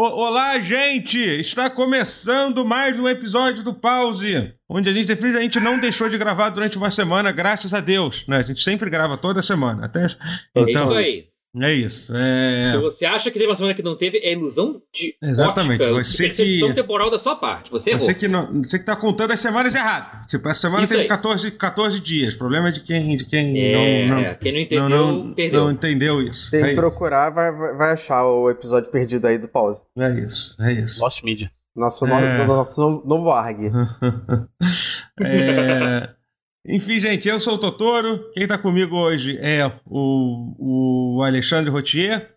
olá, gente! Está começando mais um episódio do Pause, onde a gente definitivamente não deixou de gravar durante uma semana, graças a Deus. Né? A gente sempre grava toda semana. Até... Então, é isso aí. É isso. É... Se você acha que teve uma semana que não teve, é ilusão de Exatamente. ótica, você percepção que... temporal da sua parte. Você, você que não, você que tá contando as semanas errado. Tipo, essa semana Isso teve aí. 14, 14 dias. O problema é de quem, de quem É, não, não, quem não entendeu, não, perdeu. não entendeu isso. Tem é que isso. procurar, vai, vai achar o episódio perdido aí do pause. É isso, é isso. Lost Media. Nosso, É. novo, nosso novo, novo ARG. É, Enfim, gente, eu sou o Totoro. Quem tá comigo hoje é o, o Alexandre Rotier,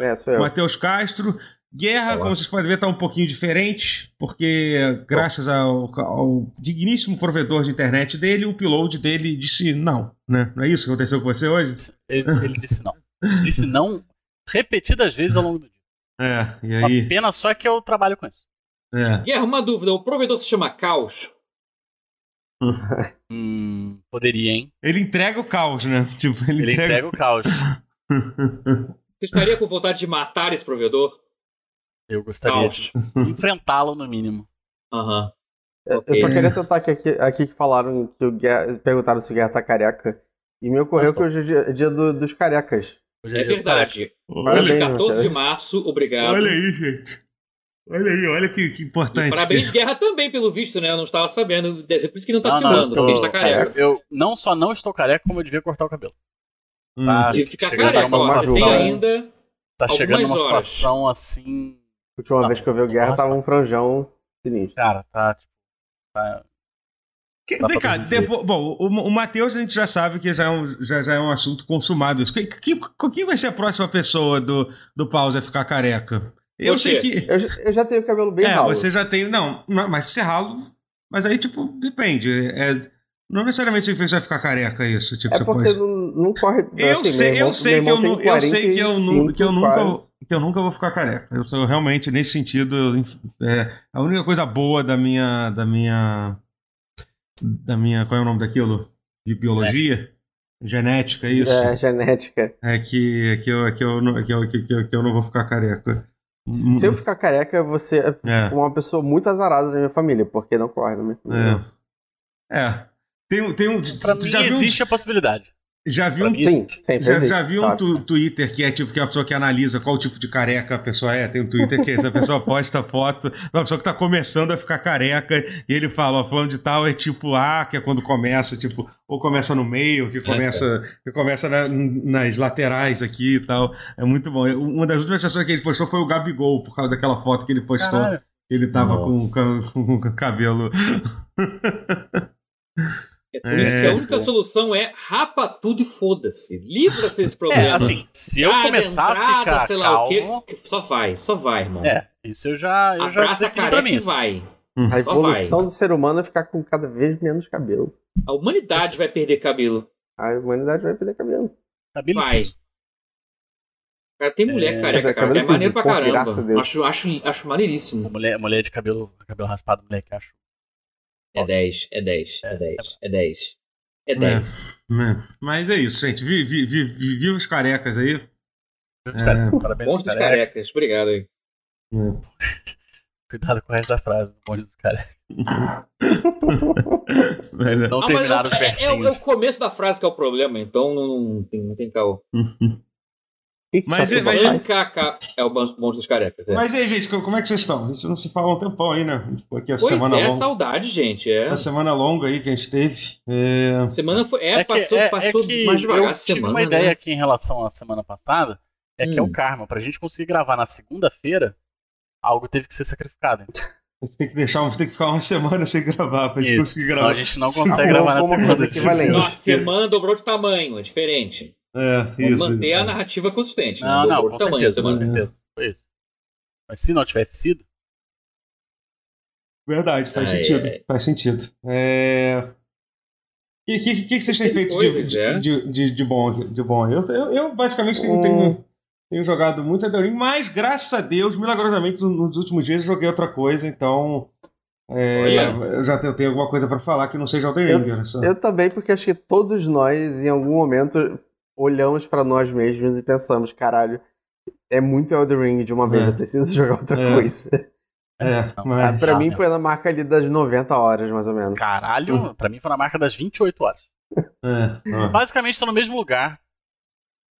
É, sou o eu. Matheus Castro. Guerra, Olá. como vocês podem ver, tá um pouquinho diferente, porque graças ao, ao digníssimo provedor de internet dele, o upload dele disse não, né? Não é isso que aconteceu com você hoje? Ele, ele disse não. Disse não repetidas vezes ao longo do dia. É, e A aí? pena só que eu trabalho com isso. É. Guerra, uma dúvida. O provedor se chama Caos? Hum, poderia, hein? Ele entrega o caos, né? Tipo, ele, Ele entrega o caos. Você estaria com vontade de matar esse provedor? Eu gostaria Caos. de enfrentá-lo no mínimo. Aham. Eu- Ok. Eu só queria tentar que aqui, aqui que falaram que o Guerra, perguntaram se o Guerra tá careca. E me ocorreu que hoje é dia, dia do- dos carecas. Hoje É dia do verdade. Parabéns, Hoje, 14 de Matheus. março, obrigado. Olha aí, gente. Olha aí, olha que, que E importante. parabéns, que- Guerra, também, pelo visto, né? Eu não estava sabendo. Deve ser por isso que não tá Não, não, filmando, eu tô porque a gente tá careca. Eu não só não estou careca, como eu devia cortar o cabelo. Hum. Tá, De ficar chegando careca, ó. Você tem situação- ainda. Tá chegando numa horas. situação assim. A última Não, vez que eu vi o Guerra não tava um franjão sinistro. Cara, tá tipo. Tá, Que- Dá vem cá, depois- bom, o, o Matheus a gente já sabe que já é um, já, já é um assunto consumado. Isso. Que, que, quem vai ser a próxima pessoa do, do Pause a ficar careca? Eu sei que. Eu, já- eu já tenho o cabelo bem é, ralo. você já tem. Não, não, mas você ralo. Mas aí, tipo, depende. É, não necessariamente você vai ficar careca isso. Tipo, É você porque pode- não, não corre. Eu assim, sei, irmão- eu sei que eu, tem eu sei que eu, nu- 45 que eu nunca quase. que eu nunca vou ficar careca. Eu sou realmente nesse sentido é, a única coisa boa da minha da minha da minha qual é o nome daquilo de biologia genética isso É, genética. é que é que eu é que eu não- que eu, que, eu, que eu não vou ficar careca. Se eu ficar careca, você é É. tipo, uma pessoa muito azarada da minha família, porque não corre na minha família. é, é. Tem, um- tem um. pra já viu, existe a possibilidade. Já viu pra um Sim, Já, já viu um tu- Twitter que é tipo que é a pessoa que analisa qual tipo de careca a pessoa é? Tem um Twitter que essa pessoa posta foto de uma pessoa que tá começando a ficar careca e ele fala, ó, falando de tal é tipo A, que é quando começa, tipo, ou começa no meio, que começa, que começa na- nas laterais aqui e tal. É muito bom. Uma das últimas pessoas que ele postou foi o Gabigol, por causa daquela foto que ele postou. Caralho. Ele tava com, com, com cabelo. É por isso É. que a única solução é rapa tudo e foda-se. Livra-se desse É, problema. assim, se eu Cada começar a entrada, ficar sei lá o calmo. quê, só vai, só vai, irmão. É, isso eu já, eu já a defini pra careca e vai. A Só evolução do ser humano é ficar com cada vez menos cabelo. A humanidade vai perder cabelo. A humanidade vai perder cabelo. Cabelo Vai. liso. Cara, tem mulher É, careca, cara. cabelo É maneiro pra caramba. graças a Deus. Acho, acho, acho maneiríssimo. Mulher, mulher de cabelo, cabelo raspado, moleque, acho. É 10, é 10, é 10, é 10. É 10. É, Mas é isso, gente. Vi, vi, vi, vi- viva os carecas aí. Parabéns, Bons dos careca. carecas. Obrigado aí. Cuidado com o resto da frase. do bonde dos carecas. É. Não Ah, mas terminaram os é, é, o- é versinhos. o começo da frase que é o problema, então não, não tem, não tem caô. Que que Mas só é- mas é o bons dos carecas. É. Mas e aí, gente, como é que vocês estão? A gente não se fala há um tempão aí, né? Tipo, aqui a pois semana é, longa. saudade, gente. É. A semana longa aí que a gente teve. É... Semana foi. É, que- passou, é- é passou que mais devagar eu semana. tive uma ideia né? aqui em relação à semana passada. É que é Hum. o karma. Pra gente conseguir gravar na segunda-feira, algo teve que ser sacrificado. A gente tem que deixar, tem que ficar uma semana sem gravar pra gente Isso, conseguir gravar. a gente não consegue gravar na como segunda. coisa equivalente. Não, a semana dobrou de tamanho, é diferente. É, isso. manter isso. a narrativa consistente. Não, não, dobrou com tamanho certeza, com certeza. Foi isso. Mas se não tivesse sido, Verdade, faz Ai, sentido. ai. Faz sentido. É... E o que, que, que vocês têm feito coisas, de, é. de, de, de bom? De bom? Eu, eu, eu basicamente tenho, Hum. tenho, tenho jogado muito Elden Ring, mas graças a Deus, milagrosamente, nos últimos dias eu joguei outra coisa, então. é, eu já tenho, tenho alguma coisa pra falar que não seja Elden Ring. só. Eu também, porque acho que todos nós, em algum momento, olhamos pra nós mesmos e pensamos, caralho, é muito Elden Ring de uma vez, É. eu preciso jogar outra É. coisa. É, Ah, mas... pra Ah, mim não. foi na marca ali das 90 horas, mais ou menos. Caralho, pra mim foi na marca das 28 horas. É, é. Basicamente tô no mesmo lugar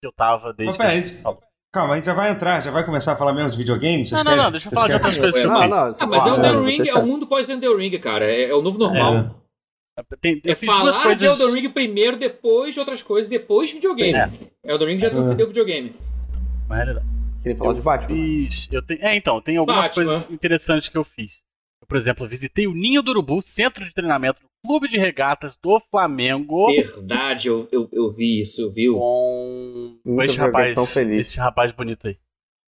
que eu tava desde. Mas peraí, que a gente calma, a gente já vai entrar, já vai começar a falar mesmo de videogames? Vocês Não, não, querem- não, deixa eu falar de outras coisas que eu Não, fiz. não, Ah, mas Elden vocês Ring é o mundo pós Elden Ring, cara. É, é o novo normal. Tem- É, eu fiz duas falar coisas. de Elden Ring primeiro, depois outras coisas, depois videogame. É. Elden Ring já transcendeu videogame. Na realidade. Queria falar Eu de Batman. Fiz. Eu tenho, é, então, tem algumas Batman. coisas interessantes que eu fiz. Eu, por exemplo, visitei o Ninho do Urubu, centro de treinamento do Clube de Regatas do Flamengo. Verdade, eu, eu, eu vi isso, viu? Com, com esse rapaz, tão feliz. esse rapaz bonito aí.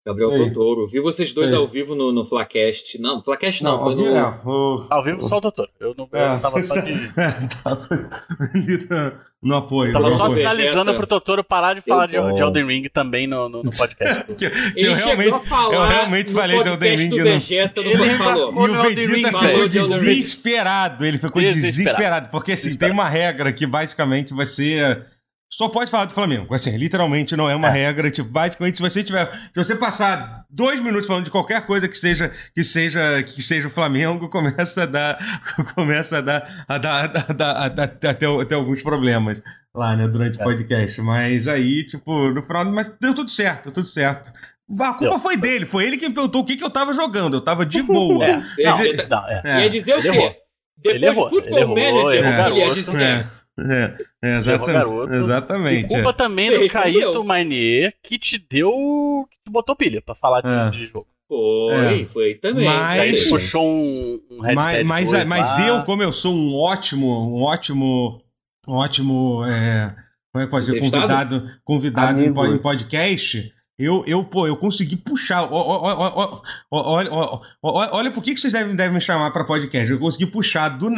Gabriel Ei. Totoro. Vi vocês dois Ei. ao vivo no, no Flacast. Não, Flacast não, Não, foi ouvi- no. é, o- Ao vivo só o doutor. Eu não, eu É, tava só de. no- no apoio. Tava no só apoio. Vegeta. sinalizando pro Totoro parar de falar de, de Elden Ring também no, no, no podcast. Que- que Ele eu realmente, chegou a falar eu realmente no falei de Elden Ring. do Vegeta, do Ele falou. E no o Vegeta Ring, ficou desesperado. Ele ficou Desesperado. desesperado. Porque assim, tem uma regra que basicamente vai ser. Só pode falar do Flamengo. Assim, literalmente não é uma É. regra. Tipo, basicamente, se você tiver. Se você passar dois minutos falando de qualquer coisa que seja que seja, que seja o Flamengo, começa a dar. Começa a dar. A dar, a dar, a dar- a dar até, até alguns problemas lá, né, durante o É. podcast. Mas aí, tipo, no final. Mas deu tudo certo, deu tudo certo. A culpa Deu. foi dele, foi ele que me perguntou o que, que eu tava jogando. Eu tava de boa. É, não, não, é. Ia dizer o Ele quê? Depois Ele errou, do Football ele errou, Manager, errou, ele ia dizer. É, é, é, exata- garoto. exatamente. Culpa também Você do. Caíto Mainier que te deu. que te botou pilha pra falar de, É. de jogo. Foi, É. foi também. Mas- Aí puxou um, um Red mas Dead mas, 2 mas lá. eu, como eu sou um ótimo, um ótimo, um ótimo, é, como é que pode dizer, convidado, convidado Amigo. em podcast, eu, eu, pô, eu consegui puxar. Olha, por que, que vocês devem, devem me chamar pra podcast. Eu consegui puxar do,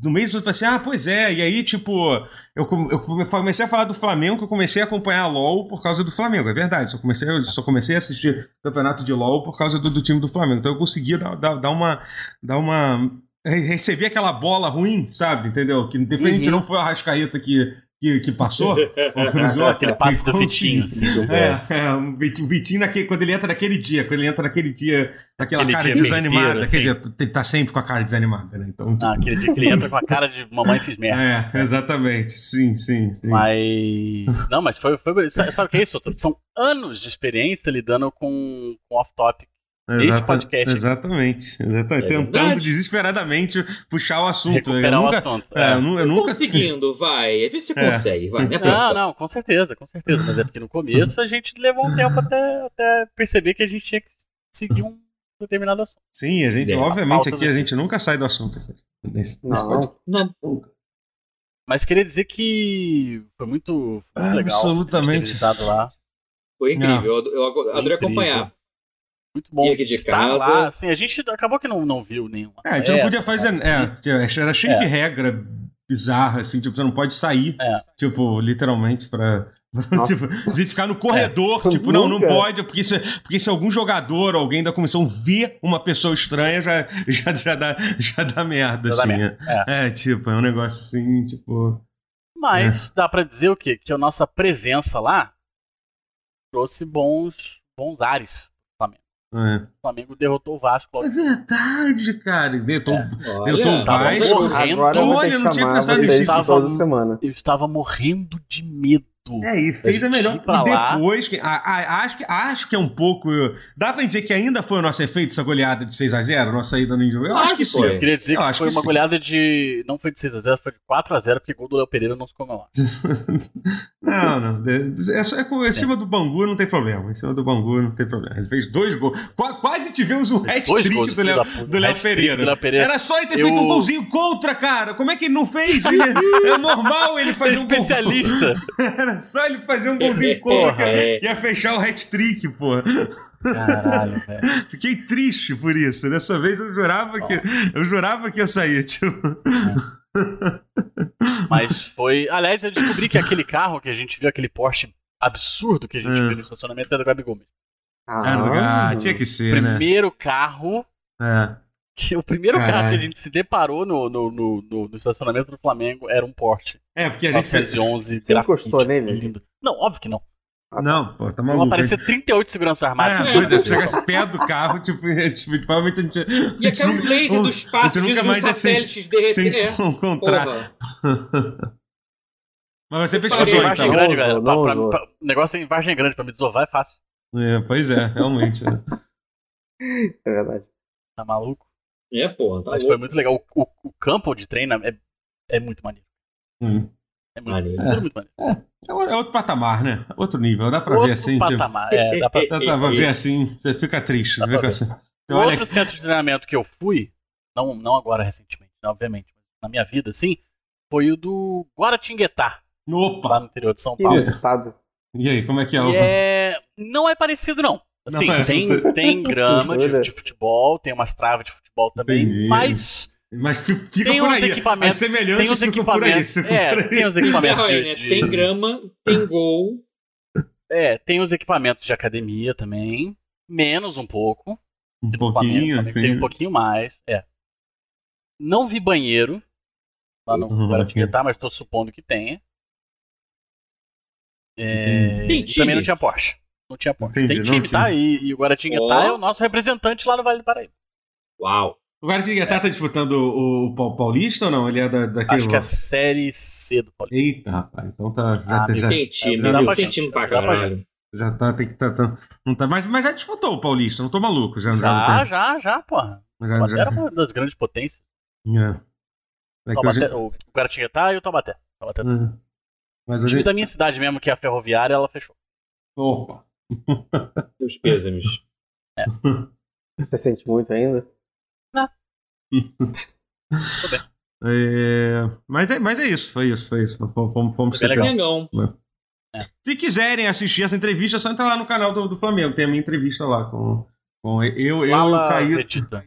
do mês do outro, assim, ah, pois é, e aí, tipo, eu, eu comecei a falar do Flamengo, que eu comecei a acompanhar a LOL por causa do Flamengo, é verdade. Só comecei, eu só comecei a assistir campeonato de LOL por causa do, do time do Flamengo. Então eu conseguia dar, dar, dar uma. Dar uma re- receber aquela bola ruim, sabe? Entendeu? Que definitivamente Uhum. não foi o Arrascaeta que, que, que passou, ou cruzou. Aquele passe do Consegui. Vitinho, assim. É, é, o Vitinho, naquele, quando ele entra naquele dia, quando ele entra naquele dia, daquela Aquele cara dia desanimada, meio quer inteiro, dizer, tu tá sempre com a cara desanimada, né? Então, tipo, Ah, aquele dia que ele entra com a cara de mamãe fiz merda. é, exatamente, sim, sim, sim. Mas. Não, mas foi. foi sabe, o que é isso? São anos de experiência lidando com, com off-topic. Exata- podcast. Exatamente, exatamente. É Tentando verdade. desesperadamente puxar o assunto. Eu Recuperar o nunca, assunto. é, É. eu eu nunca Conseguindo, vai. Vê se É. consegue, vai. Não é Não, preocupado. não, com certeza, com certeza. Mas é porque no começo a gente levou um tempo até, até perceber que a gente tinha que seguir um determinado assunto. Sim, a gente, É, obviamente, pauta aqui a gente nunca sai do assunto. aqui, Nesse, nesse Não. Não, Mas queria dizer que foi muito, foi muito legal. Absolutamente. lá. foi incrível. Eu, eu adorei Incrível. acompanhar. Muito bom. E aqui de estar casa? Lá. Assim, a gente acabou que não, não viu nenhuma. É, a gente não É, podia fazer. É, era cheio É. de regra bizarra, assim, tipo, você não pode sair, É. tipo, literalmente, pra. Tipo, você ficar no corredor, É. tipo, não, não pode, porque se, porque se algum jogador ou alguém da comissão vê uma pessoa estranha, já, já, já, dá, já dá merda, Já dá assim. merda, é. É, tipo, é um negócio assim, tipo. Mas dá pra dizer o quê? Que a nossa presença lá trouxe bons, bons ares. É, O Flamengo derrotou o Vasco logo. é verdade, cara. Deitou, É. Eu tô Olha, Tava Vasco. morrendo. Agora eu Olha, não tinha pensado nisso. de toda semana. Eu estava morrendo de medo. É, e fez A melhor. E lá. depois, que, a- a- acho, que, acho que é um pouco. Dá pra dizer que ainda foi o nosso efeito essa goleada de 6x0, nossa saída no jogo? Eu Claro acho que que sim. Eu queria dizer Eu que acho foi que uma sim. goleada de. Não foi de 6x0, foi de 4x0, porque gol do Léo Pereira não se comemora. Não, não. É, só- é com- em cima do Bangu não tem problema. Em cima do Bangu não tem problema. Ele fez dois gols. Qua- quase tivemos um hat-trick do Léo, do Léo Pereira. do Pereira. Era só ele ter Eu- feito um golzinho contra, cara. Como é que ele não fez? Ele- é normal ele É fazer um gol. especialista. Era só ele fazer um golzinho contra Porra, que é. ia fechar o hat-trick, pô. Caralho, velho. Fiquei triste por isso. Dessa vez eu jurava que eu jurava que ia sair, tipo. Mas foi. Aliás, eu descobri que aquele carro que a gente viu, aquele Porsche absurdo que a gente Ah. viu no estacionamento, é do Gabigol. mesmo. Ah, tinha que ser, né? Primeiro carro. É. que- O primeiro carro Caralho. que a gente se deparou no, no, no, no- no estacionamento do Flamengo era um Porsche. É, porque a gente fez. 911 Você encostou grafite, nele? lindo. Não, óbvio que não. Ah, Não, pô, tá Vão maluco. aparecer 38 seguranças armados. É, pois é, chegasse perto do carro, tipo, tipo provavelmente a gente. E aquele nunca- laser um- do a espaço gente nunca mais um satélites derreter. sem É, encontrar. Mas você Eu pesquisou, parei, Vargem então. Não grande, velho. não Pra- pra- pra- O negócio é em Vargem grande, pra me desovar é fácil. É, pois é, realmente. né? É verdade. Tá maluco? É, porra, tá Mas foi louco. muito legal. O, o- o campo de treino é, é muito maneiro. Hum. É muito, Maneiro. muito, muito maneiro. É o- é outro patamar, né? Outro nível. Dá pra ver Outro assim, tipo. patamar. É, dá pra... Dá pra ver assim, você fica triste. Você fica ver. assim. Você O olha outro centro de treinamento que eu fui, não, não agora recentemente, né, obviamente, mas na minha vida, sim, foi o do Guaratinguetá, lá Opa! no interior de São Que Paulo. E aí, como é que é? E o- é... Não é parecido, não. Assim, Não é. tem, tem grama de, de futebol, tem umas travas de futebol também, Entendi. mas Mas fi- fica Tem por aí. equipamentos- As semelhanças tem uns ficam por aí. equipamentos. ficam É, por aí. tem uns Encerra equipamentos de, né? de- Tem grama, tem gol. É, tem os equipamentos de academia também. Menos um pouco. Um pouquinho, assim. Tem um pouquinho mais, é. Não vi banheiro lá no Uhum, Guaratinguetá, mas estou supondo que tenha. É. Tem e também não time? tinha Porsche. Não tinha Porsche. Entendi, tem time, tá? tinha. E, e o Guaratinguetá Ó. é o nosso representante lá no Vale do Paraíba. Uau. O Guaratinguetá tá disputando o, o Pau- Paulista ou não? Ele é da, daquele. Acho que é a série C do Paulista. Eita, rapaz. Então tá. Já, Ah, tá- já, Tem time, já dá pra Tem gente, time pra pra caralho. já tá. Tem que tá, tá- não tá mas, mas já disputou o Paulista, não tô maluco. Já, já, não Já, tem- já, já, porra. já, já- era uma das grandes potências. é. É que Taubaté, hoje- o Guaratinguetá e o Taubaté. Taubaté. é. Mas O time da minha cidade mesmo, que é a ferroviária, ela fechou. Opa! Os pêsames. Você sente muito ainda? É, mas, é, mas é isso, foi isso, foi isso. Fomos, fomos, fomos CT. Mengão. Se quiserem assistir essa entrevista, é só entrar lá no canal do, do Flamengo. Tem a minha entrevista lá com, com eu, eu e o Caio. Vegeta.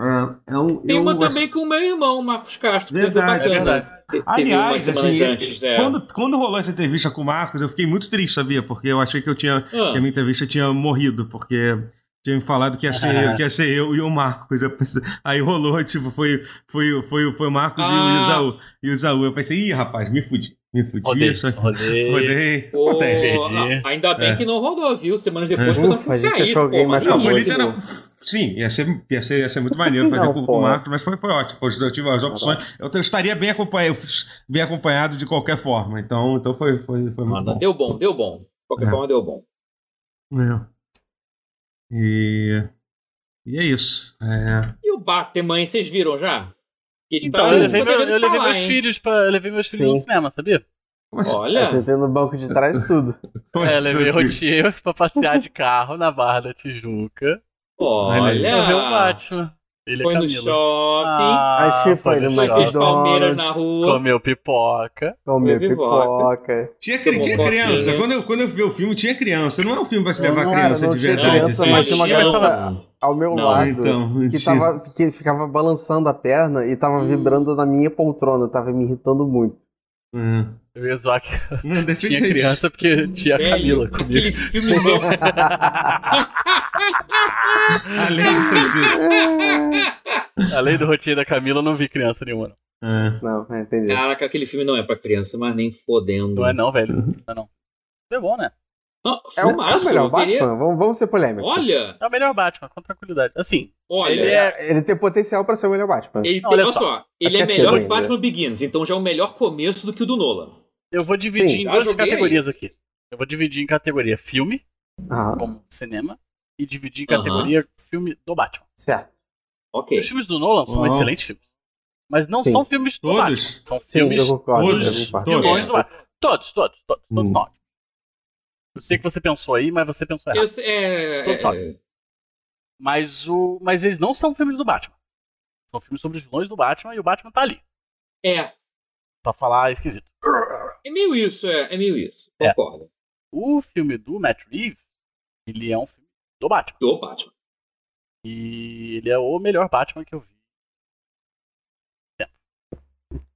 É, é um, Tem eu uma acho- também com o meu irmão, Marcos Castro. que foi bacana. é verdade. Te- Aliás, assim, antes, é. quando, quando rolou essa entrevista com o Marcos, eu fiquei muito triste, sabia? Porque eu achei que eu tinha que a Ah, minha entrevista tinha morrido, porque tinha me falado que ia ser, que ia ser eu e o Marcos. Eu pensei- aí rolou, tipo, foi, foi, foi, foi o Marcos e o Ah. Isaú. E o Isaú, eu pensei, ih, rapaz, me fudi. Me fudi. Rodei, Isso aqui. rodei. Rodei. pô, Acontece. Ainda bem É. que não rodou, viu? Semanas depois É. eu Ufa, a gente caído, achou alguém pô, mais Não, mas foi literal. Sim, ia ser, ia, ser, ia ser muito maneiro fazer Não, com, pô. o Marcos, mas foi, foi ótimo. Foi, eu tive as opções. Eu, eu estaria bem acompanhado, bem acompanhado de qualquer forma. Então, então foi, foi, foi muito bom. deu bom, deu bom. De qualquer É. forma, deu bom. É. E, e é isso. É. E o Batman, hein, vocês viram já? Então, tá- eu levei, meu- eu levei falar, meus hein? filhos pra, eu levei meus filhos no Sim. cinema, sabia? Assim? Olha, Você tem no banco de trás tudo. Como É, assim, levei? Rotier pra passear de carro na Barra da Tijuca. olha. Ver o Batman. Ele Foi é no shopping, Ah, Achei foi no no foi shopping. fez Palmeiras McDonald's. na rua. Comeu pipoca. Comeu pipoca. Tinha, tinha criança. Quando eu, quando eu vi o filme, tinha criança. Não é um filme pra se levar Não, criança não de tinha verdade. criança, assim. mas tinha uma tava- ao meu Não, lado Então, que, tava, que ficava balançando a perna e tava Hum. vibrando na minha poltrona. Tava me irritando muito. É. Eu ia zoar que Não, tinha repente- criança porque tinha a Velho, Camila comigo. aquele filme não. Além de Além do da Camila, eu não vi criança nenhuma. Não, É. Não, é, entendi. Caraca, aquele filme não é pra criança, mas nem fodendo. não é não, velho. Não é não. É bom, né? É o, é o melhor eu queria- Batman? Vamos, vamos ser polêmicos. Olha, É o melhor Batman, com tranquilidade. Assim, olha. Ele é- Ele tem potencial pra ser o melhor Batman. Ele Não, tem, olha só. ele Acho é que é melhor que ainda. Batman Begins, então já é o melhor começo do que o do Nolan. Eu vou dividir Sim, em duas categorias aqui. Eu vou dividir em categoria filme, Aham, como cinema, e dividir em Aham. categoria filme do Batman. certo. Ok. Os filmes do Nolan são excelentes filmes. Mas não Sim. são filmes do Batman. Todos? São Sim, filmes eu concordo. todos, eu concordo. todos. vilões É. do Batman. Todos, todos, todos, todos Hum. são ótimos. Eu sei que você pensou aí, mas você pensou Eu, errado. sei- é, Todos é, sabem. Mas, o... mas eles não são filmes do Batman. São filmes sobre os vilões do Batman e o Batman tá ali. é, Pra falar esquisito. É meio isso, é, é meio isso. É. Concordo. O filme do Matt Reeves, ele é um filme do Batman. Do Batman. E ele é o melhor Batman que eu vi.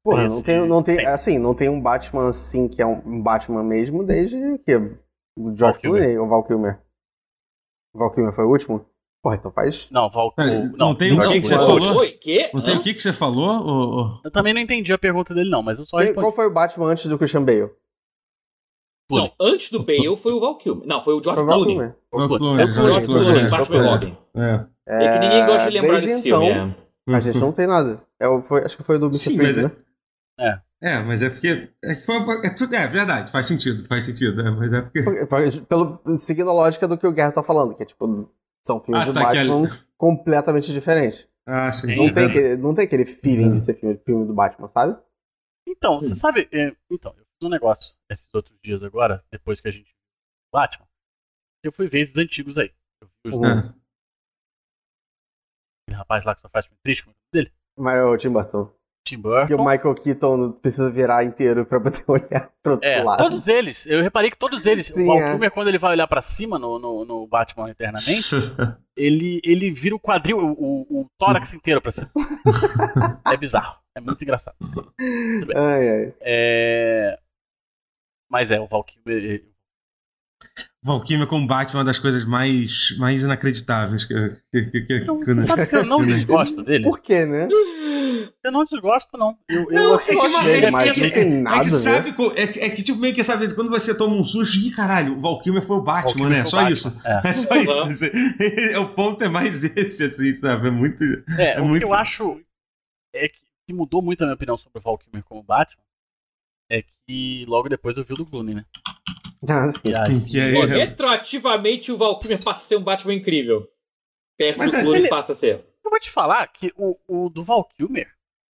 Porra, não Esse- tem, não tem, sim. assim, não tem um Batman assim que é um Batman mesmo desde que o George. Clooney ou Val Kilmer? O Val Kilmer foi o último? Porra, então faz. Não, Val... Pera, o- não tem o que que você Clooney. falou? Oi, quê? Não tem Hã? o que, que você falou? Eu também não entendi a pergunta dele, não, mas eu só respondi. qual foi o Batman antes do Christian Bale? Clooney. Não, antes do Bale foi o Val Kilmer. Não, foi o George Clooney. Kilmer. O George Clooney. Clooney, É o George George Clooney, Clooney, George Batman e Clooney. Robin. É. É que ninguém gosta de lembrar desde desse então, filme. É. A gente não tem nada. É, o- foi, acho que foi o do Mr. Sim, Freeze, mas né? É, mas é porque. É, que foi, é, tudo- é verdade, faz sentido, faz sentido. É, mas é porque- Pelo, seguindo a lógica do que o Guerra tá falando, que é tipo, são filmes Ah, do tá, Batman completamente diferentes. Ah, sim. Não é tem, aquele, não tem aquele feeling de ser filme, filme do Batman, sabe? Então, você sabe. é, então, eu fiz um negócio esses outros dias agora, depois que a gente viu o Batman. Eu fui ver esses antigos aí. Eu vi os Uhum. É. aquele rapaz lá que só faz filme triste, como é o nome dele? Mas é o Tim Burton. Tim Que o Burton. Michael Keaton precisa virar inteiro pra poder olhar pro outro É, lado. todos eles. Eu reparei que todos eles. Sim, o Val é. Quando ele vai olhar pra cima no, no, no Batman Eternamente, ele, ele vira o quadril, o, o, o tórax inteiro pra cima. é bizarro. É muito engraçado. Ai, ai. É... Mas é, o Val Kilmer. Valkyrie com Batman é uma das coisas mais, mais inacreditáveis que, que, que, que, Não, que- você sabe que eu não desgosto dele? Por quê, né? Eu não desgosto, não. Eu, eu Não, é assisti que, uma- dele, é, mas que- tem é nada que sabe, é, que- é que tipo meio que sabe, quando você toma um susto, ih, caralho, o Valkyrie foi o Batman, Valkyrie né? Só Batman. isso. É. É só Uhum. isso. É, o ponto é mais esse, assim, sabe? É muito. É, É o muito- que eu acho é que, mudou muito a minha opinião sobre o Val Kilmer como Batman é que logo depois eu vi o do Clooney, né? Ah, sim. E aí, Que aí- Pô, retroativamente o Val Kilmer passa a ser um Batman incrível. Perto Mas do é- Clooney ele- passa a ser. eu vou te falar que o, o do Val Kilmer,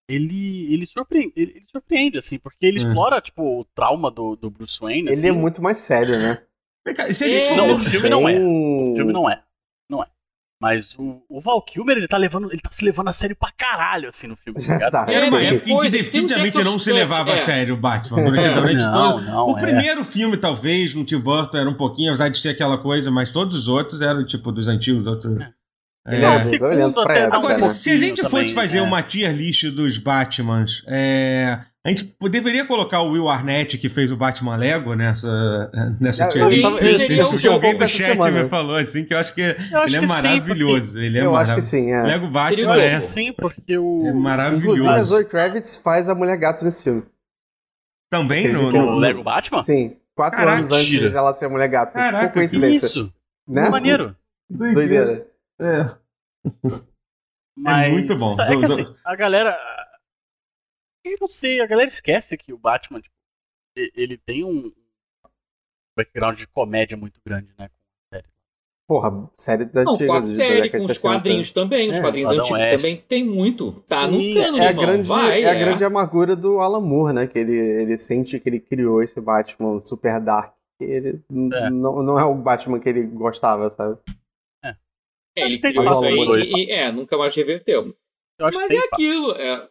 ele, ele, surpreende, ele, ele surpreende, assim, porque ele É. explora, tipo, o trauma do, do Bruce Wayne, Ele assim. é muito mais sério, né? Vem cá, e se a gente É. for Não, o filme não é. O filme é. Não é. Mas o, o Val Kilmer, ele tá levando. Ele tá se levando a sério pra caralho, assim, no filme, tá ligado? Tá. Era uma É, época em que um definitivamente não se levava a é. sério o Batman. Durante, É. durante Não, todo. não, o é. primeiro filme, talvez, no Tim Burton, era um pouquinho, apesar de ser aquela coisa, mas todos os outros eram, tipo, dos antigos. Outros, É. é Não, o segundo até um Agora, né? se a gente fosse também, fazer é. uma tier list dos Batmans, é, a gente deveria colocar o Will Arnett, que fez o Batman Lego, nessa, nessa Eu- tier list. tava- eu- eu- Isso que alguém do chat semana. me falou, assim, que eu acho que Eu acho ele é que sim, maravilhoso. ele é Eu acho que maravilhoso. sim, é. Lego Batman é, acho que sim, porque o. é Inclusive, a maravilhoso. Zoe Kravitz faz a Mulher Gato nesse filme. Também no, que- no- o Lego Batman? Sim. Quatro Caraca, anos antes tira. de ela ser a Mulher Gato. Caraca, coincidência. Isso. Né? Maneiro. Doideira. É. Mas, muito bom. É que assim, a galera. Eu não sei, a galera esquece que o Batman, tipo, e- ele tem um background de comédia muito grande, né? Porra, série da Não, antiga. a série, com os 60. quadrinhos também. Os É, quadrinhos Adão antigos West. também tem muito. Tá no Sim, cano, É a, irmão. grande, Vai, é a é. grande amargura do Alan Moore, né? Que ele, ele sente que ele criou esse Batman super dark. Ele É. Não, não é o Batman que ele gostava, sabe? É, Acho ele que tem criou espaço isso aí pra dois. e, e- é, nunca mais reverteu. Mas é aquilo. É...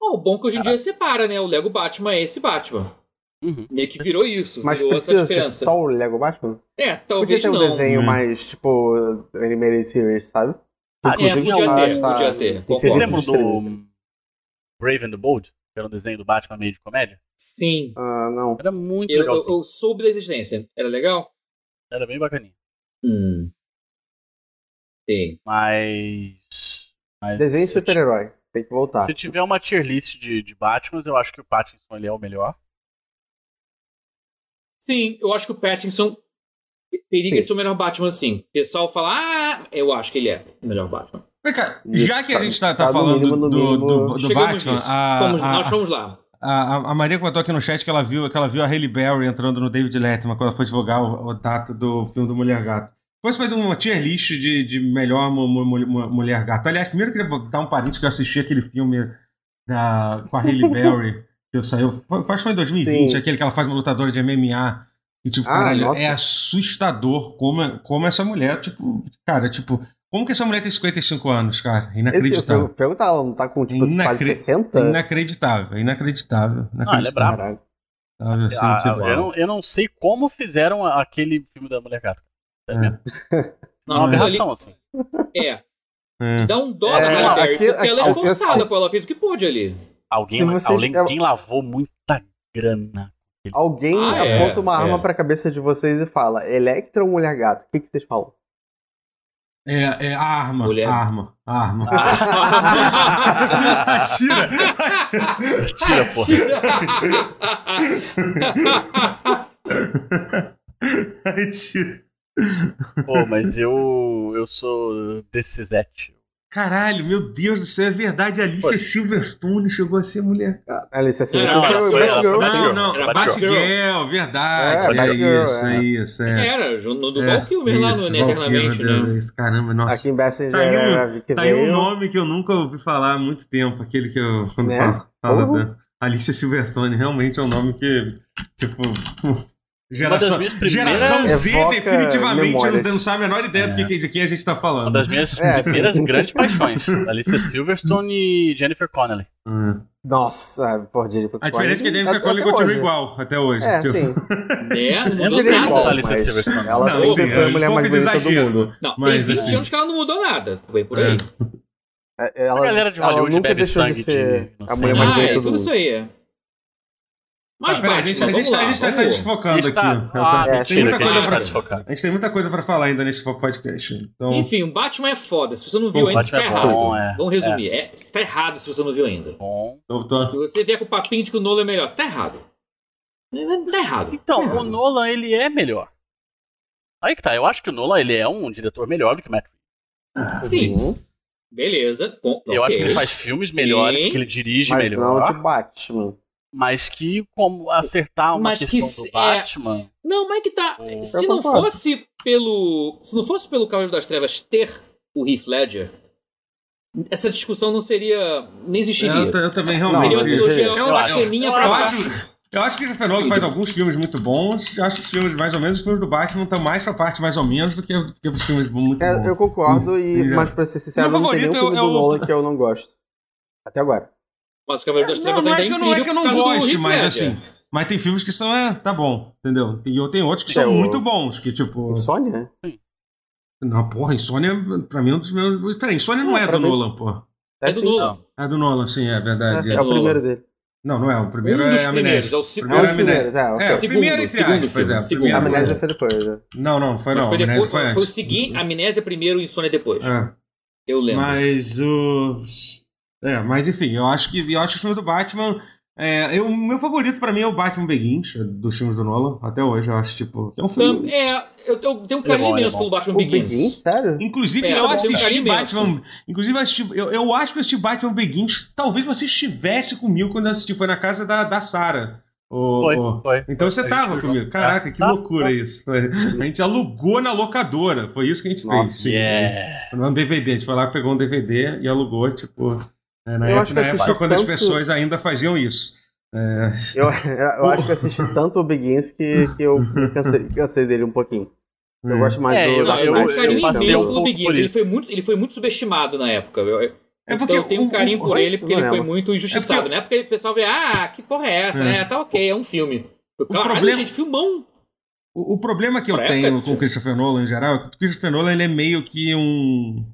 Bom, o bom é que hoje em dia separa, né? O Lego Batman é esse Batman. Uhum. Meio que virou isso. Mas virou essa precisa ser só o Lego Batman? É, Podia talvez ter um não. desenho Hum. mais, tipo, Animated Series, sabe? Ah, É, podia tá- ter, tá podia ter. serviço lembram de streaming. do Brave and the Bold? Que era um desenho do Batman meio de comédia? Sim. Ah, não. Era muito Eu, eu, legalzinho. eu soube da existência. Era legal? Era bem bacaninha. Hum. Sim. Mas. mas Desenho se super-herói. Tem que voltar. Se tiver uma tier list de, de Batmans, eu acho que o Pattinson ele é o melhor. Sim, eu acho que o Pattinson periga ser o melhor Batman, sim. O pessoal fala, ah, eu acho que ele é o melhor Batman. Vem cá, já que a tá- gente tá, tá tá falando mínimo, do, mínimo- do, do Batman, a, Fomos- a- nós fomos lá. A, a Maria contou aqui no chat que ela viu, que ela viu a Halle Berry entrando no David Letterman quando ela foi divulgar o, o data do filme do Mulher Gato. Se fosse fazer uma tier list de, de melhor mu- mu- mu- Mulher Gato. Aliás, primeiro eu queria dar um parênteses que eu assisti aquele filme da, com a Halle Berry, que saiu, foi, acho que foi em 2020, Sim. aquele que ela faz uma lutadora de MMA. E, tipo, Ah, caralho, nossa. é assustador como, como essa mulher, tipo, cara, tipo, como que essa mulher tem 55 anos, cara? Esse eu Inacreditável. eu perguntar, ela não tá com, tipo, quase Inacre- 60? Inacreditável, inacreditável. Ah, ele é. Sabe, assim, Ah, eu, não, eu não sei como fizeram aquele filme da Mulher Gata. É É. Não, uma aberração, assim. ali- É. é. Dá um dó É, da Halle Berry, aqui- porque ela é esforçada, assim- pô. Ela fez o que pôde ali. Alguém, vocês- alguém, alguém lavou muita grana. Alguém Ah, é, aponta uma arma é. pra cabeça de vocês e fala: Electra ou Mulher Gato? O que, que vocês falam? É, é arma, Mulher. arma, arma. Ah. Tira! Tira, porra. Ai, tio. Pô, mas eu. Eu sou decisete. Caralho, meu Deus do céu, é verdade. A Alicia Foi. Silverstone chegou a ser mulher. Não, Silverstone ela foi Batgirl. Não, não, Batgirl, verdade. É, É, isso, é. isso. É. Era, no, do É, Valkyrie lá no Eternamente, meu Deus, né? é isso. Caramba, nossa. Kim Basinger Tá aí um- era Tá aí um nome que eu nunca ouvi falar há muito tempo. Aquele que eu. Quando Né? fala Uhum. da Alicia Silverstone, realmente é um nome que. Tipo. Geração, geração Z definitivamente não, memórias. não sabe a menor ideia do que, de quem a gente tá falando. Uma das minhas É, sim. primeiras grandes paixões. Alicia Silverstone e Jennifer Connelly. Hum. Nossa, por Jennifer A diferença é que a Jennifer Connelly hoje. continua igual até hoje. É, tipo. sim. Né? Não Eu mudou não diria igual a nada. Alicia Silverstone. ela Não, sempre sim, foi é a mulher um mais pouco de bonita do exagero. mundo. Não, Mas, tem 20 assim- anos que ela não mudou nada. Bem por É. aí. É, Ela, A galera de Hollywood nunca bebe deixou de sangue ser de- a mulher mais Ah, bonita é do tudo mundo. isso aí. Mas Ah, peraí, a Batman, gente, a gente, vamos tá- a lá, gente tá, tá vamos- desfocando aqui. Tá- Ah, É, tem muita coisa pra tá. A gente tem muita coisa pra falar ainda nesse podcast. Então, Enfim, o Batman é foda. Se você não viu Pô, ainda, você tá é errado. bom, é. Vamos resumir. É. você tá errado se você não viu ainda. Bom. eu tô- Se você vier com o papinho de que o Nolan é melhor, você tá errado. Tá errado. Então, Tá o. Nolan, ele é melhor. Aí que tá, eu acho que o Nolan, ele é um diretor melhor do que o Matt Reeves. Sim. Uhum. Beleza. Bom, Eu acho que ele faz filmes Sim. melhores, que ele dirige Mas melhor, não de Batman. Mas que como acertar uma Mas que questão se- do é- Batman... Não, mas é que tá. Eu Se não concordo. fosse pelo. Se não fosse pelo Cavaleiro das Trevas ter o Heath Ledger, essa discussão não seria. nem existiria. eu, eu também Não, realmente. seria uma trilogia eu- eu- eu, pra eu acho, eu acho que o Nolan faz alguns filmes muito bons. Eu acho que os filmes, mais ou menos, os filmes do Batman estão mais pra parte mais ou menos do que, do que os filmes muito É, bons. eu concordo, e, Hum, mas pra ser sincero, Meu não tem nenhum favorito filme é do o- Nolan que eu não gosto. Até agora. Mas o Cavaleiro das Não, Trevas não é ainda que é eu não, é incrível que eu não do Heath mas assim. Mas tem filmes que são, é, tá bom, entendeu? E eu- tem outros que É, são o- muito bons, que tipo. Insônia? Não, porra, Insônia, pra mim, é um dos meus. Peraí, Insônia não Não, é do mim- Nolan, pô. É do sim. Nolan. É do Nolan, sim, é verdade. É, É. é o primeiro dele. Não, não é. O primeiro Um dos é Amnésia. é o É segundo. Primeiro um dos primeiros, é. É, ok. o Segundo, primeiro entre segundo aspas, filme, é. o segundo. primeiro- A Amnésia foi depois, né? Não, não, foi não. foi, depois, foi foi, antes. o seguinte, Amnésia primeiro e Insônia depois. É. Eu lembro. Mas o. É, mas enfim, eu acho que eu acho que o filme do Batman. É, eu, o meu favorito pra mim é o Batman Begins, dos filmes do Nolan, até hoje, eu acho, tipo, é um filme. É, eu, eu tenho um é carinho bom, é imenso pelo Batman O Begins. Begins? Sério? Inclusive, É, eu eu um assisti Batman. Inclusive, eu, assisti- eu, eu acho que eu assisti Batman Begins. Talvez você estivesse comigo quando eu assisti. Foi na casa da, da Sarah. O- Foi, o- foi. Então você tava comigo. Caraca, que Tá, loucura tá. isso. A gente alugou na locadora. Foi isso que a gente Nossa, fez. Sim, Yeah. É um DVD. A gente foi lá, pegou um DVD e alugou, tipo. É, na Eu época, acho que na eu assisti época quando as pessoas ainda faziam isso. É, Eu, eu acho que eu assisti tanto o Begins que, que eu cansei, cansei dele um pouquinho. Eu Hum. gosto mais É, do eu- Dark eu, Knight. tenho um carinho passei imenso um pelo pouco Begins. por Ele foi, muito, ele foi muito subestimado na época. Eu, eu- É porque então eu tenho um o- carinho o- por ele, porque ele foi muito injustiçado. É porque- Na época o pessoal vê, ah, que porra é essa, É. né? Tá ok, é um filme. Caralho, problema- gente, filmão. O, o problema que eu tenho com o Christopher Nolan em geral é que o Christopher Nolan ele é meio que um.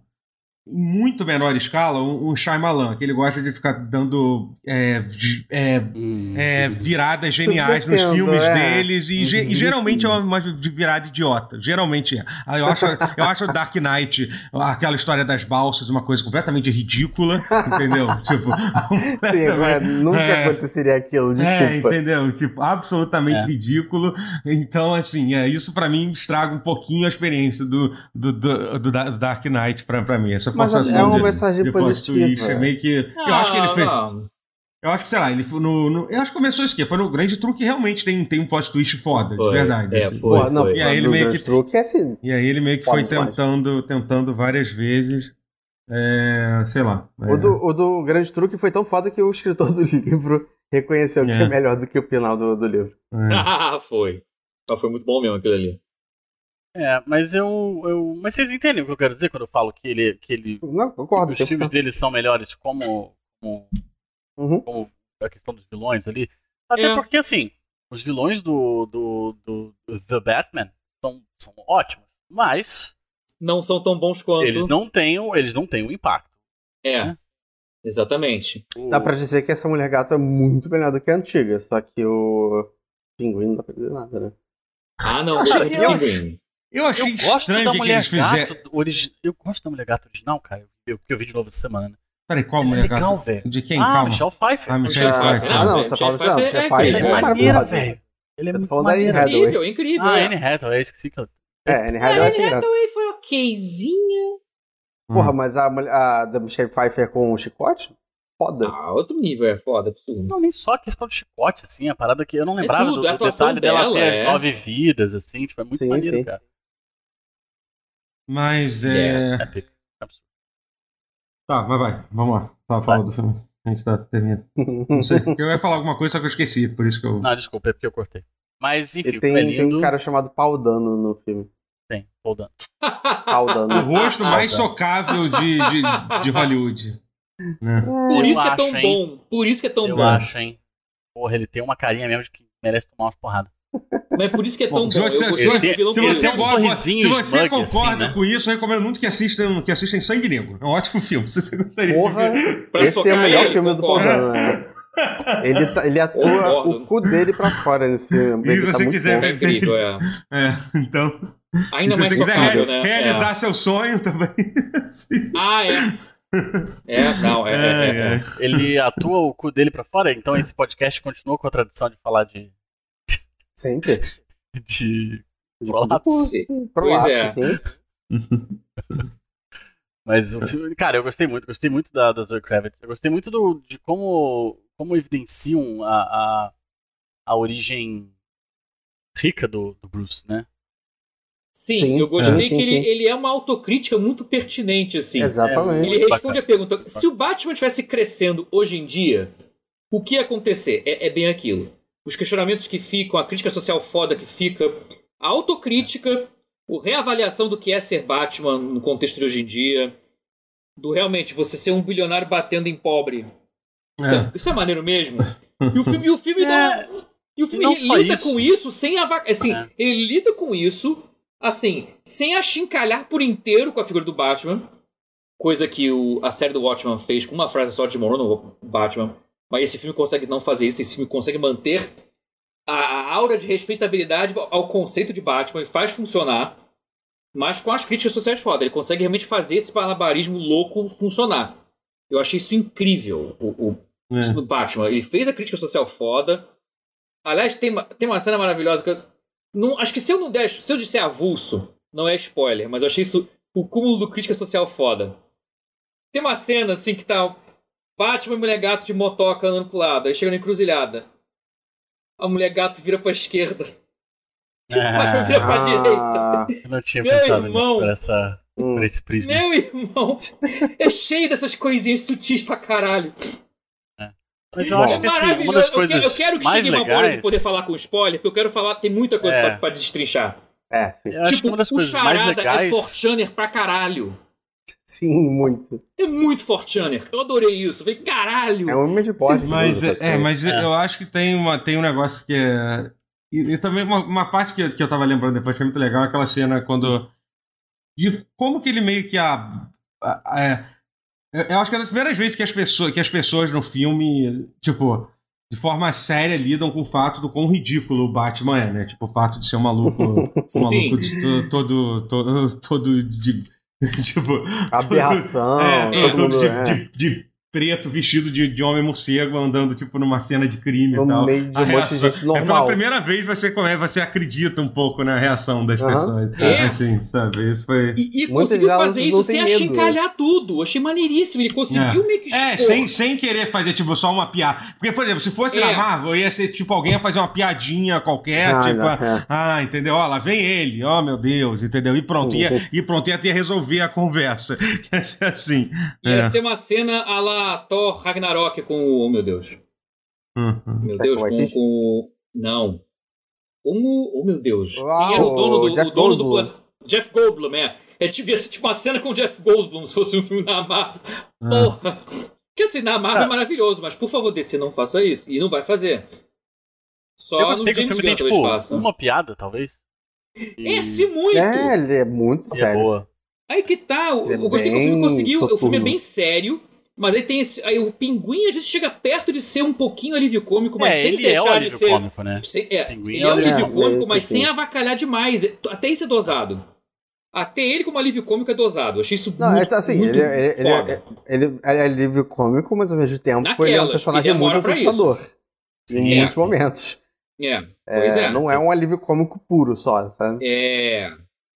Em muito menor escala, um, um Shyamalan, que ele gosta de ficar dando é, é, Hum. é, viradas geniais nos filmes é. deles e, e geralmente é uma, virada idiota. Geralmente é. Ah, Eu acho, eu acho o Dark Knight, aquela história das balsas, uma coisa completamente ridícula, entendeu? tipo, Sim, é, nunca É. aconteceria aquilo, é, desculpa. entendeu? Tipo, absolutamente É. ridículo. Então, assim, é, isso pra mim estraga um pouquinho a experiência do, do, do, do Da- do Dark Knight pra, pra mim. Essa Mas forçação é uma de, mensagem de positiva. twist é meio que... Eu acho que ele fez... Não, Eu acho que, sei lá, ele foi no, no- Eu acho que começou isso aqui. Foi no grande truque realmente tem, tem um plot twist foda, Foi, de verdade. é, assim. foi. Porra, não, E aí ele meio que- Truque é assim. E aí ele meio que foi tentando, tentando várias vezes. é, sei lá. é, O, do, o do Grande Truque foi tão foda que o escritor do livro reconheceu que É. é melhor do que o final do, do livro. é. Ah, foi. Mas foi muito bom mesmo aquilo ali. É, mas eu, eu. Mas vocês entendem o que eu quero dizer quando eu falo que ele. Que ele Não, concordo. os 100%. filmes dele são melhores como, como, Uhum. como a questão dos vilões ali. Até É. porque, assim, os vilões do, do, do, do The Batman são, são ótimos. Mas Não são tão bons quanto. eles não têm eles não têm o impacto. É. Exatamente. O- Dá pra dizer que essa Mulher Gato é muito melhor do que a antiga, só que o Pinguim não dá pra dizer nada, né? Ah, não, deixa eu eu- Pinguim. Eu achei Eu gosto estranho da o que, que Mulher eles fizeram. Gato origi... Eu gosto da Mulher Gato original, cara. Eu, porque eu vi de novo essa semana. Peraí, qual é mulher legal, gato? velho. De quem? Ah, Calma. Michelle Pfeiffer. Ah, Michelle Michelle Pfeiffer. Ah, não, você fala Michelle não, Pfeiffer Michelle é Pfeiffer Ela é incrível. é maneira, velho. Ele é muito maneiro. Incrível, incrível. Ah, é. Anne Hathaway, eu esqueci que eu... É, Anne A Hathaway eu Anne achei graça. Hathaway foi okzinha. Porra, mas a, mulher- a da Michelle Pfeiffer com o chicote? Foda. Ah, outro nível, é foda, absurdo. Não, nem só questão de chicote, assim, a parada que eu não lembrava tudo, do, a do detalhe dela dela, ter é. as nove vidas, assim, tipo, é muito Sim, maneiro, sim. cara. Mas é. É. Absurdo. Tá, mas vai, vamos lá. Fala, fala do filme. A gente tá terminando. Não sei. Eu ia falar alguma coisa, só que eu esqueci, por isso que eu. Não, desculpa, é porque eu cortei. Mas, enfim, E filme é tem, tem lindo. um cara chamado Paul Dano no filme. Tem, Paul Dano. O rosto mais Ah, tá. socável de, de, de Hollywood. Né? Por Eu isso que é tão acho, hein? bom. Por isso que é tão eu bom. acho, hein? Porra, ele tem uma carinha mesmo de que merece tomar umas porradas. Mas é por isso que é tão bom. Se você, eu se- vilão se você, gosta- se você smug, concorda assim, né? com isso, eu recomendo muito que assistam, que assistem Sangue Negro. É um ótimo filme. Se você gostaria Porra, de ver. Pra esse é o melhor ele, filme do. Dano, né? Ele, tá- ele atua Concordo. o cu dele pra fora nesse filme. E Ele se tá você muito quiser bom. É incrível, é. É, então. Ainda se mais você quiser né? realizar seu sonho também. Sim. É. Ah, é. É, não, é. é, é, é. É, é. Ele atua o cu dele pra fora, então esse podcast continuou com a tradição de falar de. Sempre. de... De Sim. Pois é. sim. Mas o filme. Cara, eu gostei muito, gostei muito da, da Zoe Kravitz. Eu gostei muito do, de como, como evidenciam a, a, a origem rica do, do Bruce, né? Sim, Sim. eu gostei É. Sim, que ele, sim. ele é uma autocrítica muito pertinente, assim. Exatamente. Ele responde a pergunta: se o Batman estivesse crescendo hoje em dia, o que ia acontecer? É, é bem aquilo. Os questionamentos que ficam, a crítica social foda que fica, a autocrítica, a reavaliação do que é ser Batman no contexto de hoje em dia, do realmente você ser um bilionário batendo em pobre. Isso é, isso é maneiro mesmo. E o filme, e o filme dá uma- E o filme lida isso. com isso sem ava- assim, É. ele lida com isso assim, sem achincalhar por inteiro com a figura do Batman, coisa que o, a série do Watchman fez com uma frase só de Morrow no Batman. Mas esse filme consegue não fazer isso, esse filme consegue manter a, a aura de respeitabilidade ao conceito de Batman e faz funcionar, mas com as críticas sociais foda. Ele consegue realmente fazer esse malabarismo louco funcionar. Eu achei isso incrível, o, o, É. isso do Batman. Ele fez a crítica social foda. Aliás, tem, uma- tem uma cena maravilhosa que eu. Não, acho que se eu não der, se eu disser avulso, não é spoiler, mas eu achei isso o cúmulo do crítica social foda. Tem uma cena assim que tá Batman e mulher gato de motoca andando pro lado, aí chega na encruzilhada. A mulher gato vira pra esquerda. O Batman vira pra direita. Ah, Eu não tinha Meu pensado irmão! nisso por, essa, hum. por esse prisma. Meu irmão, é cheio dessas coisinhas sutis pra caralho. Mas eu Bom. acho É que assim, uma das Eu coisas quero, eu quero que mais chegue uma hora legais... de poder falar com spoiler, porque eu quero falar, tem muita coisa É. pra, pra destrinchar. É, sim. Eu tipo, uma das o coisas mais Charada é legais... Forchaner pra caralho. Sim, muito. É muito Forchaner. Eu adorei isso. Eu falei, caralho. É um homem de porte. Mas, é, é, mas É. eu acho que tem, uma, tem um negócio que é. E, e também uma, uma parte que, que eu tava lembrando depois que é muito legal, aquela cena quando. De como que ele meio que a. a- a- é, eu, eu acho que é das primeiras vezes que as, pessoas, que as pessoas no filme, tipo, de forma séria lidam com o fato do quão ridículo o Batman é, né? Tipo, o fato de ser um maluco. um maluco de, to- todo, todo. todo de. Tipo. Aberração. É, todo todo, mundo, de, é. de- de preto, vestido de, de homem morcego, andando, tipo, numa cena de crime No e tal. meio de A um monte de gente É pela normal. primeira vez você, você acredita um pouco na reação das Aham. pessoas. É. Assim, sabe? Isso foi. E, e conseguiu fazer isso sem medo. achincalhar tudo. Eu achei maneiríssimo. Ele conseguiu meio que É, sem, sem querer fazer, tipo, só uma piada. Porque, por exemplo, se fosse É. na Marvel, ia ser, tipo, alguém ia fazer uma piadinha qualquer, Ah, tipo, não, é. ah, entendeu? Ó, lá vem ele, ó, meu Deus, entendeu? E pronto, ia, Uhum. e pronto, ia ter resolver a conversa. Ia ser assim. Ia É. ser uma cena a la Thor Ragnarok com o. Oh, meu Deus. Uhum. Meu Deus, com, o. Não. Com o. Oh, meu Deus. Uau, Quem era o dono do, Jeff o dono Goldblum. Jeff Goldblum, é. É tipo, tipo uma cena com o Jeff Goldblum, se fosse um filme da Marvel. Ah. Porra. Porque assim, na Marvel Ah. é maravilhoso, mas por favor, DC, não faça isso. E não vai fazer. Só Eu no gostei que o James filme tem, Gunn talvez tipo, faça. uma piada, talvez. E, É, se muito! É, ele é muito e é sério. boa. Aí que tá, eu, é eu gostei que o filme conseguiu. O filme é soturno. bem sério, mas aí tem esse. Aí o pinguim às vezes chega perto de ser um pouquinho alívio cômico, mas é, sem ele é o deixar de alívio ser. cômico, né? sem- é, Pinguim ele é é o um alívio alívio cômico, mas sem avacalhar demais. Até isso é dosado. Até ele como alívio cômico é dosado. Eu achei isso Não, muito, é assim, muito ele, ele, ele, foda. é- ele é alívio cômico, mas ao mesmo tempo ele é um personagem ele muito assustador. Sim, em é. muitos momentos. É, pois é. Não é um alívio cômico puro só, sabe? É,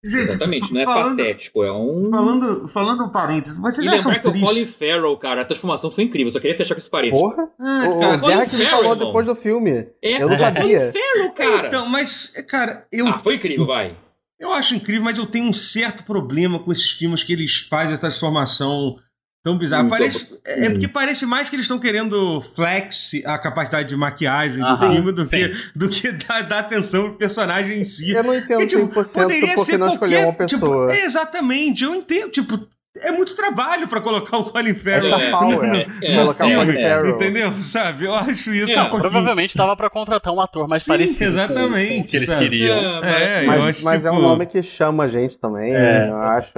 Gente, exatamente. Não é falando, patético, é um. Falando, falando um parênteses, vocês E já lembrar que o Colin? Farrell, cara, a transformação foi incrível. Só queria fechar com esse parênteses. Porra! Ah, o, cara, o Colin que me Farrell, falou irmão. depois do filme. É, Eu não o sabia. Colin Farrell, cara. Então, mas, cara, eu, Ah, foi incrível, vai. eu acho incrível, mas eu tenho um certo problema com esses filmes que eles fazem essa transformação tão bizarra. Hum, Parece, tô- é porque parece mais que eles estão querendo flex a capacidade de maquiagem do Aham, filme do sim. que, do que dar, dar atenção pro personagem em si. Eu não entendo E, tipo, 100% poderia porque ser não escolher uma qualquer- tipo, pessoa. é, exatamente, eu entendo. Tipo, é muito trabalho pra colocar o Colin É Farrell É, Power. é, Colocar o é, Colin é. Farrell. Entendeu? Sabe? Eu acho isso É, um pouquinho... Provavelmente dava pra contratar um ator mais Sim, parecido exatamente, com o que eles sabe? queriam. É, eu Mas, acho, mas é um tipo, nome que chama a gente também, É. eu acho.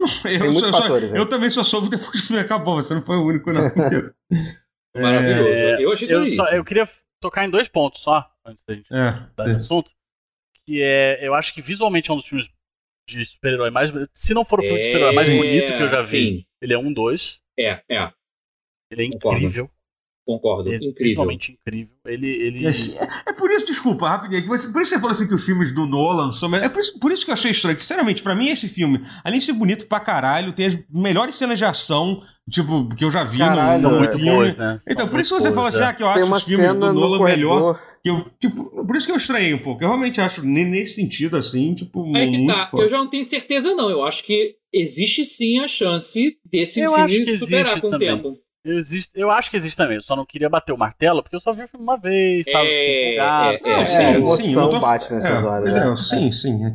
Eu, muitos só- só- fatores, né? eu também só soube depois que o filme acabou, você não foi o único, não. Maravilhoso. É, eu achei Eu, só- eu queria tocar em dois pontos só, antes da gente É, mudar de assunto. Que é, eu acho que visualmente é um dos filmes de super-herói mais. Se não for o filme de super-herói mais É, bonito que eu já vi, Sim, ele é um dois. é, é. Ele é Concordo. incrível. Concordo. É Incrível. incrível. Ele. ele... Assim, é, é por isso, desculpa, rapidinho, que você- por isso que você falou assim que os filmes do Nolan são melhores. É por isso, por isso que eu achei estranho. Sinceramente, pra mim, esse filme, além de ser bonito pra caralho, tem as melhores cenas de ação, tipo, que eu já vi Caralho, no, no muito filme. boas, né? Então, São por isso que você fala boas, assim, é. ah, que eu acho os filmes do no Nolan melhor. corredor. Que eu, tipo, por isso que eu estranhei um pouco. Eu realmente acho, ne- nesse sentido, assim, tipo, Aí que muito tá, foda. eu já não tenho certeza não. Eu acho que existe sim a chance desse Eu filme acho que superar com o tempo. Eu, existe, eu acho que existe também. Eu só não queria bater o martelo, porque eu só vi o filme uma vez, tava É, empolgado. é, Não, é, sim, é, sim, emoção tô- bate nessas é, horas, pois né? é, sim, sim. é.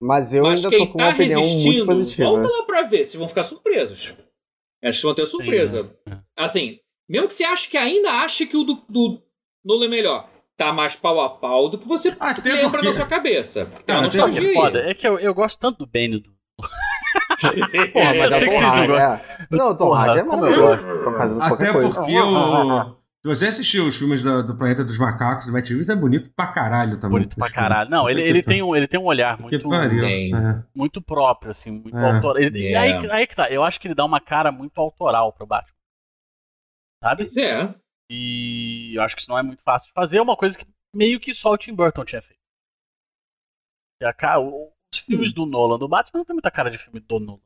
Mas eu Mas ainda tô com tá uma opinião muito resistindo, positiva. volta lá pra ver, vocês vão ficar surpresos. Acho que vocês vão ter surpresa. né? Assim, mesmo que você ache que ainda ache que o do, do Nolan é melhor, tá mais pau a pau do que você Até lembra porque- na sua cabeça. Tem Ah, uma até Sabe o nostalgia que é foda? É que eu, eu gosto tanto do Bane do. Porra, mas eu é o Tom Hardy, é. Não, o Tom Porra, Hardy é maravilhoso. Tá Até porque o. Se você assistiu os filmes do, do Planeta dos Macacos, do Matt Reeves, é bonito pra caralho também. Bonito pra caralho. Não, ele, ele, que tem um, ele tem um olhar muito. É. muito próprio, assim, muito É. autoral. Ele, e É. aí, aí que tá, eu acho que ele dá uma cara muito autoral pro Batman. Sabe? Pois é. E eu acho que isso não é muito fácil de fazer. É uma coisa que meio que só o Tim Burton tinha feito. E a o- os filmes Hum. do Nolan do Batman não tem muita cara de filme do Nolan.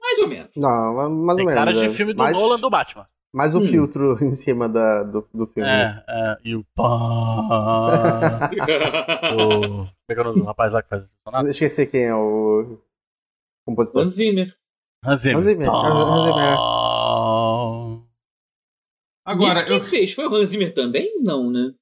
Mais ou menos. Não, mais Tem ou menos. cara de é. filme do mais, Nolan do Batman. mais o Hum. filtro em cima da, do, do filme. É, é, e o pá. o. Como é é o rapaz lá que faz o Esqueci quem é o compositor. Hans Zimmer. Hans Zimmer. Hans Zimmer, Hans Zimmer. Pá. Agora, Isso quem eu. fez? Foi o Hans Zimmer também? Não, né?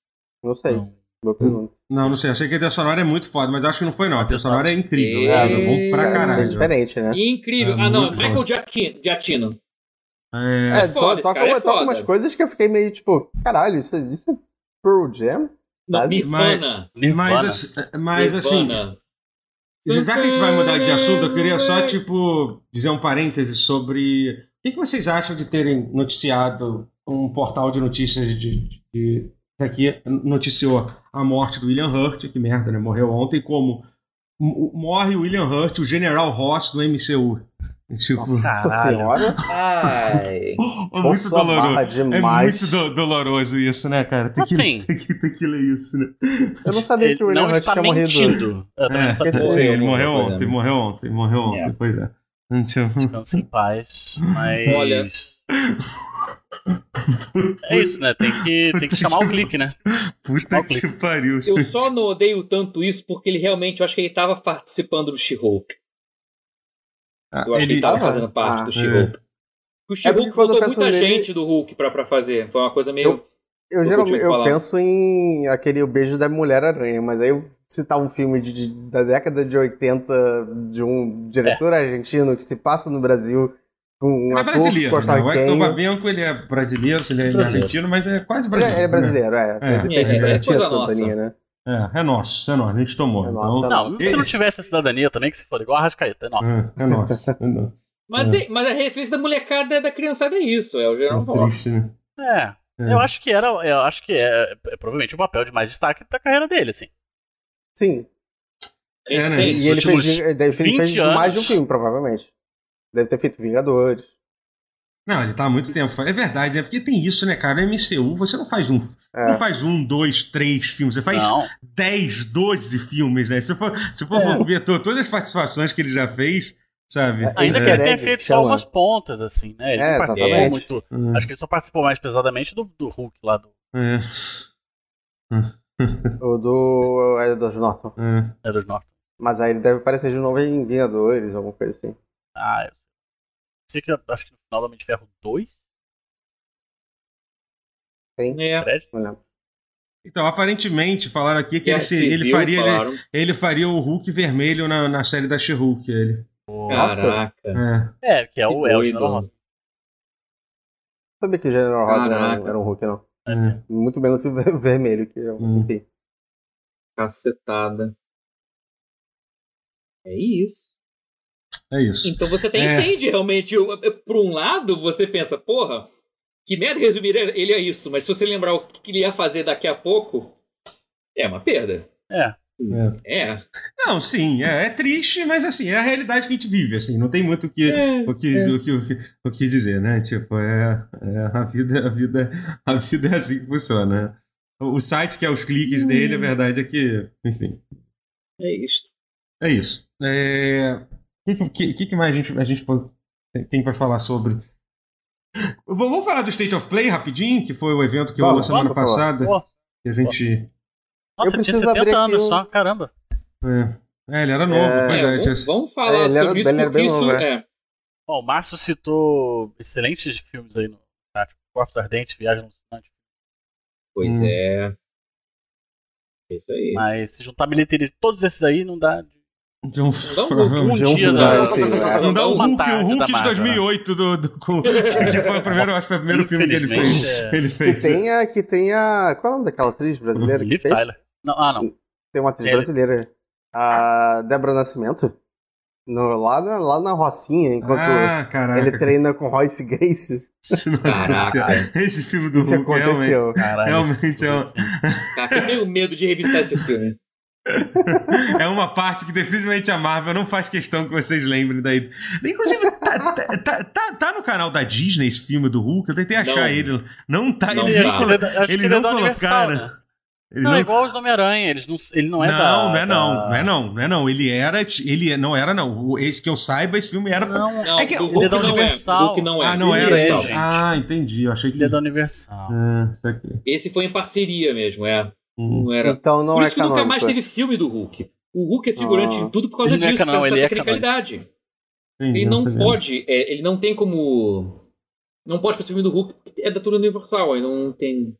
Não sei. Não. Boa pergunta. Não, não sei. Eu sei que a trilha sonora é muito foda, mas acho que não foi, não. A trilha sonora é incrível. É, É, bom pra É, caralho. É diferente, né? Incrível. É ah, não, Michael foda. Giacchino. Giacchino. É, É, foda, to- esse toca, cara é toca foda. umas coisas que eu fiquei meio tipo, caralho, isso, isso é Pearl Jam? Não? Nirvana. Nirvana. mas, assim- mas assim, Nirvana. já que a gente vai mudar de assunto, eu queria só, tipo, dizer um parêntese sobre. O que, que vocês acham de terem noticiado um portal de notícias de. de daqui noticiou a morte do William Hurt, que merda, né? Morreu ontem, como morre o William Hurt, o General Ross do MCU. Tipo, Nossa senhora. Ai. é muito Força barra doloroso. É muito do- doloroso isso, né, cara? Tem que, Assim. tem que, tem que ler isso, né? Eu não sabia Ele que o William não Hurt está tinha morrido. mentindo. Não É, sim, ele Morreu, morreu morreu, ontem, morreu ontem, morreu ontem, É. pois é. Descanse em paz. Mas. Olha. É isso, né? Tem que, tem que chamar o clique, né? Puta que pariu. Eu gente. só não odeio tanto isso porque ele realmente, eu acho que ele tava participando do She-Hulk. Ah, Eu acho que ele tava fazendo parte Ah. do She-Hulk. O É She-Hulk eu faltou penso muita nele- gente do Hulk pra, pra fazer. Foi uma coisa meio. Eu Eu geralmente eu penso em aquele O Beijo da Mulher-Aranha, mas aí eu citar um filme de, de- da década de 80 de um diretor argentino que se passa no Brasil um Ele é brasileiro. Né? O Hector. Babenco, ele é brasileiro, ele é Brasileiro. argentino, mas é quase brasileiro. é, ele é brasileiro, é. É. É, é nossa. cidadania, né? Né? É, é nosso, é nosso, a gente tomou. É então, nosso, é Não, se não tivesse a cidadania também, que se for igual a Rascaeta, é nosso. é, é nosso. É, nosso. Mas, é- mas a referência da molecada da criançada é isso, é o General É triste, né? É. É. Eu acho que era. Eu acho que é, é provavelmente o papel de mais destaque da carreira dele, assim. Sim. É, né? E ele fez, ele fez 20 anos. mais de um filme, provavelmente. Deve ter feito Vingadores. Não, ele tá há muito tempo. É verdade, né? Porque tem isso, né, cara? No MCU, você não faz um. É. Não faz um, dois, três filmes. Você faz Não. 10, 12 filmes, né? Se for, se for É. ver to- todas as participações que ele já fez, sabe? Ainda que É. ele tenha Egg, feito só chama. umas pontas, assim, né? Ele É, não participou exatamente. muito. Hum, Acho que ele só participou mais pesadamente do, do Hulk lá do é, O do Edward Norton. é. Edward Norton. Mas aí ele deve aparecer de novo em Vingadores, alguma coisa assim. Ah, eu sei. Sei que acho que no final do Homem de Ferro 2, É. crédito. Não lembro. Então, aparentemente, falaram aqui que Guerra ele, se- ele faria, ele, ele faria o Hulk vermelho na, na série da She-Hulk. Ele. Caraca. É. É, que é Que o. Rosa. Não sabia que o General Ross era, um- era um Hulk, não. é. Muito menos o ver- vermelho, que é um Hum. Cacetada. É isso. É isso. Então você até É. entende realmente. o- Por um lado, você pensa, porra, que merda resumir ele a isso. Mas se você lembrar o que ele ia fazer daqui a pouco, é uma perda. É. É. É. Não, sim, é, é triste, mas assim, é a realidade que a gente vive, assim, não tem muito o que, É, o que, o que, o que, o que dizer, né? Tipo, é, é a vida, a vida, a vida é assim que funciona. O o site que é os cliques dele, a verdade é que, enfim, é isto. é isso. É, o que, que, que, mais a gente, a gente tem- para falar sobre? Vou falar do State of Play rapidinho, que foi o evento que rolou Vamos, semana vamos, passada. Pô, Que a gente. nossa, Eu ele tinha preciso abrir 70 aqui anos um- só, caramba. É, é, ele era novo, É, pois É, é. vamos, tinha- vamos falar É, ele era- sobre isso, porque bem isso novo, é. Ó, o Márcio citou excelentes filmes aí no chat. Corpos Ardentes, Viagem Alucinante. Pois Hum. é. É Isso aí. Mas se juntar a bilheteria de todos esses aí, não dá. Um- provavelmente- de um dia filme da- da- sim, é. Não dá o Hulk, o Hulk de Marvel, 2008, do, do, com, que foi o primeiro, acho que foi o primeiro filme que ele fez. É. Ele Que fez. tem a. Que tem a qual é o nome daquela atriz brasileira que Liv fez? Tyler. Não, ah, não. Tem uma atriz Ele. brasileira. A Débora Nascimento. No, lá, na, lá na Rocinha, enquanto Ah, ele treina com Royce Grace. Nossa Caraca. Senhora. Esse filme do Isso Hulk realmente, aconteceu. Caralho. realmente é, um- Cara, eu tenho medo de revisitar esse filme. é uma parte que definitivamente a Marvel não faz questão que vocês lembrem daí. Inclusive, tá, tá, tá, tá- tá no canal da Disney esse filme do Hulk. Eu tentei achar Não. ele. Não tá. Não eles tá. não, Ele colo- é eles ele é não Universal, colocaram. né? Eles Não, não é igual os Homem-Aranha. Eles não, ele não é não, da. não é não, da- não é não, não é não. Ele era, ele não era não. O- Esse que eu saiba, esse filme era. pra- Não, Não, É que do ele Hulk é da não Universal. O Hulk não é. ah, não Do era. Universal. gente. Ah, entendi. Eu achei que. ele é da Universal. Ah, isso aqui. Esse foi em parceria mesmo, é. Não era. Então não Por é isso que nunca mais teve filme do Hulk. O Hulk é figurante Ah. em tudo por causa Ele é disso, por essa ele é tecnicalidade. Ele não sabia. pode, é, ele não tem como. Não pode fazer filme do Hulk porque é da turma Universal, ele não tem.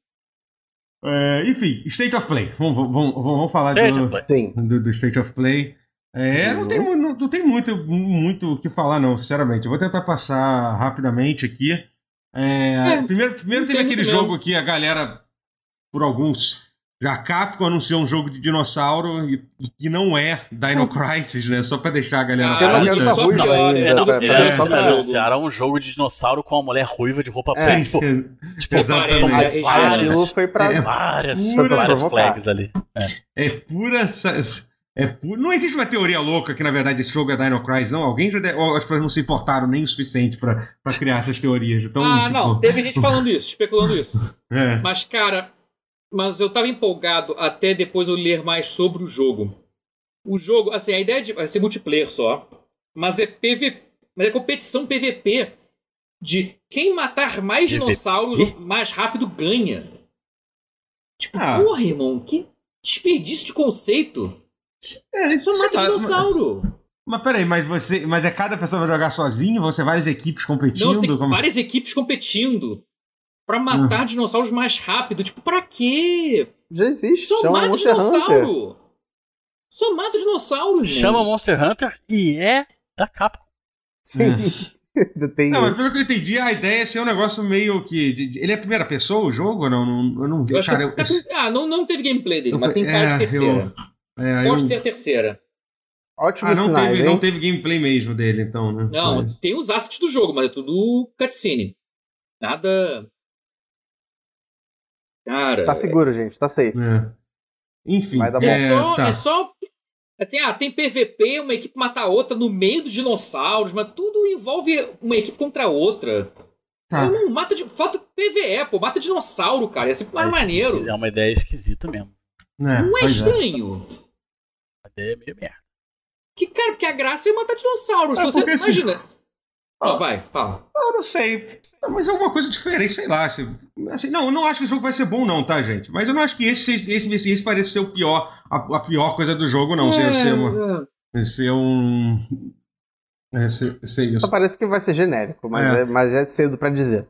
É, enfim, State of Play. Vamos, vamos, vamos, vamos falar State do, do, do State of Play. É, não Uhum. tem, não, não tem muito muito o que falar, não, sinceramente. Eu vou tentar passar rapidamente aqui. É, É, primeiro primeiro teve aquele jogo mesmo. que a galera, por alguns. Já a Capcom anunciou um jogo de dinossauro e, e que não é Dino Crisis, né? Só pra deixar a galera. Ah, puta. garota só ruiva pior, é, não, é, só pra- é, anunciaram um jogo de dinossauro com uma mulher ruiva de roupa É. preta. Tipo, tipo, Exatamente. são várias, foi pra. É. várias, Pura várias flags ali. É pura. sa- É Não existe uma teoria louca que, na verdade, esse jogo é Dino Crisis, não. Alguém já. De... ou As pessoas não se importaram nem o suficiente pra, pra criar essas teorias. Então, ah, tipo, não, teve gente falando isso, especulando isso. É. Mas, cara, mas eu tava empolgado até depois eu ler mais sobre o jogo. O jogo, assim, a ideia de vai ser multiplayer só, mas é PV, mas é competição PVP de quem matar mais PVP? dinossauros mais rápido ganha. Tipo, Ah. porra, irmão, que desperdício de conceito. É, Só mata lá, dinossauro. Mas peraí, mas você. Mas é cada pessoa vai jogar sozinho? Ser várias equipes competindo? Não, você tem Como- várias equipes competindo pra matar dinossauros mais rápido. Tipo, pra quê? Já existe. Só chama mata Monster Hunter. dinossauro. Só mata dinossauro. Chama Monster Hunter e é da Capcom. Sim. Tem Não, mas pelo que eu entendi, a ideia é ser um negócio meio que. de- de- Ele é a primeira pessoa, o jogo? ou Não, não, eu não Eu acho Cara, que eu, tá Ah, não, não teve gameplay dele, eu- mas tem cara é, de terceira. é, Pode eu- ser a terceira. Ótimos Ah, não sinais, teve, hein? não teve gameplay mesmo dele, então, né? Não, Mas- tem os assets do jogo, mas é tudo cutscene. Nada. Cara. Tá seguro, gente. Tá safe. é. Enfim. É, é, só. tá. É só. Assim, ah, tem PVP, uma equipe mata a outra no meio dos dinossauros, mas tudo envolve uma equipe contra a outra. Tá. Não, mata de. Falta PVE, pô. Mata dinossauro, cara. Ia ser mais É maneiro. É uma ideia esquisita mesmo. É, Não é estranho. A ideia é meio merda. Que, cara, porque a graça é matar dinossauro. Se É, você. porque assim- Imagina. Ó, vai, fala. Eu não sei. Mas é alguma coisa diferente, sei lá. Assim, não, eu não acho que o jogo vai ser bom, não, tá, gente? Mas eu não acho que esse, esse, esse, esse parece ser o pior, a, a pior coisa do jogo, não. Ser, ser, uma, É, ser um. É, ser, ser isso. Só parece que vai ser genérico, mas É. é, mas é cedo pra dizer.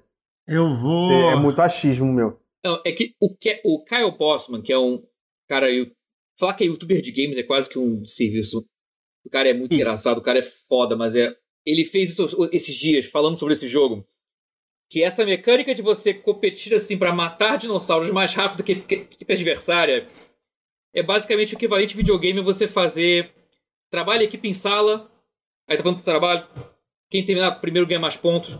Eu vou. É muito achismo meu. Não, é que o, que o Kyle Bossman, que é um cara. eu- Falar que é youtuber de games é quase que um serviço. O cara é muito Hum. engraçado, o cara é foda, mas é. Ele fez isso esses dias falando sobre esse jogo. Que essa mecânica de você competir assim pra matar dinossauros mais rápido que, a equipe adversária é basicamente o equivalente videogame a você fazer trabalho equipe em sala. Aí tá falando do trabalho. Quem terminar primeiro ganha mais pontos.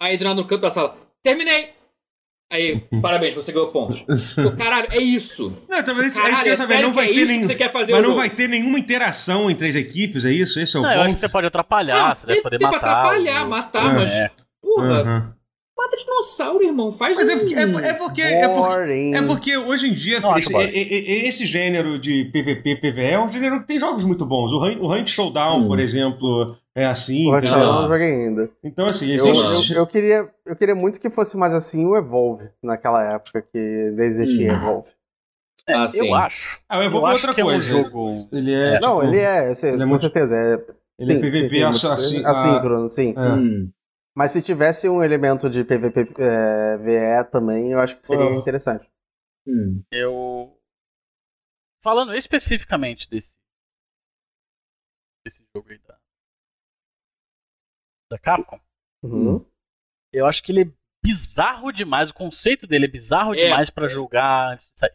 Aí do nada no canto da sala. Terminei! Aí, parabéns, você ganhou pontos. Pô, Caralho, é isso. Não, talvez a gente Caralho, é saber, não vai é ter isso nenhum. que você quer fazer Mas não jogo? vai ter nenhuma interação entre as equipes, é isso? Esse é o Não, eu ponto. acho que você pode atrapalhar, Ah, você deve poder tem pra matar. atrapalhar, o- matar, mas. É. Porra, Aham. Mata dinossauro, irmão. Faz Mas é um. porque, é, é porque, é porque, é porque hoje em dia Não, esse, e- esse gênero de PVP, PVE é um gênero que tem jogos muito bons. O Rank, o Rank Showdown, Hum. por exemplo, é assim. O eu Ah. não joguei ainda. Então, assim, Eu, existe. eu, eu queria, eu queria muito que fosse mais assim o Evolve, naquela época que existia Hum. Evolve. Ah. Eu acho. Ah, eu Eu vou acho outra que é um coisa. jogo. Ele é. não, tipo, ele é, eu sei, ele é com certeza. É, Ele é sim, PVP sim, sim, assim. assim, ah, assíncrono, sim. É. Hum. Mas se tivesse um elemento de PVP é, VE também, eu acho que seria Ah. interessante. Hum. Eu. Falando especificamente desse. desse jogo aí da. Da Capcom, Uhum. eu acho que ele é bizarro demais. O conceito dele é bizarro É. demais pra jogar antes de sair.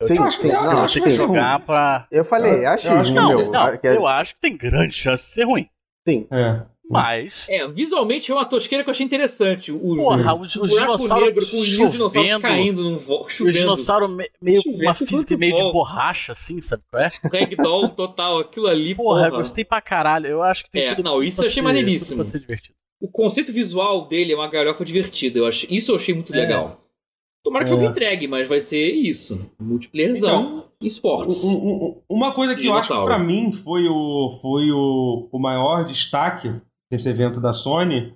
Eu Sim, tipo, acho que- sim, eu não, acho que ser jogar pra. Eu falei, Eu- eu achismo acho que Não, meu. não, é- eu acho que tem grande chance de ser ruim. Sim. É. Mas. É, visualmente é uma tosqueira que eu achei interessante. O, Porra, os, o os dinossauros negro com os mil dinossauros chovendo. caindo num vo... O chovendo. dinossauro me- meio com Chovendo, uma física meio de bom. borracha, assim, sabe qual é? Ragdoll total, aquilo ali, Porra, porra. eu gostei pra caralho. Eu acho que tem É, tudo não, isso eu achei ser- maneiríssimo. ser divertido. O conceito visual dele é uma galhofa divertida. Eu achei... Isso eu achei muito É. legal. Tomara que o É. jogo entregue, mas vai ser isso. Multiplayerzão e esportes. Um- um- um- uma coisa que eu acho que pra mim foi o, foi o, o maior destaque desse evento da Sony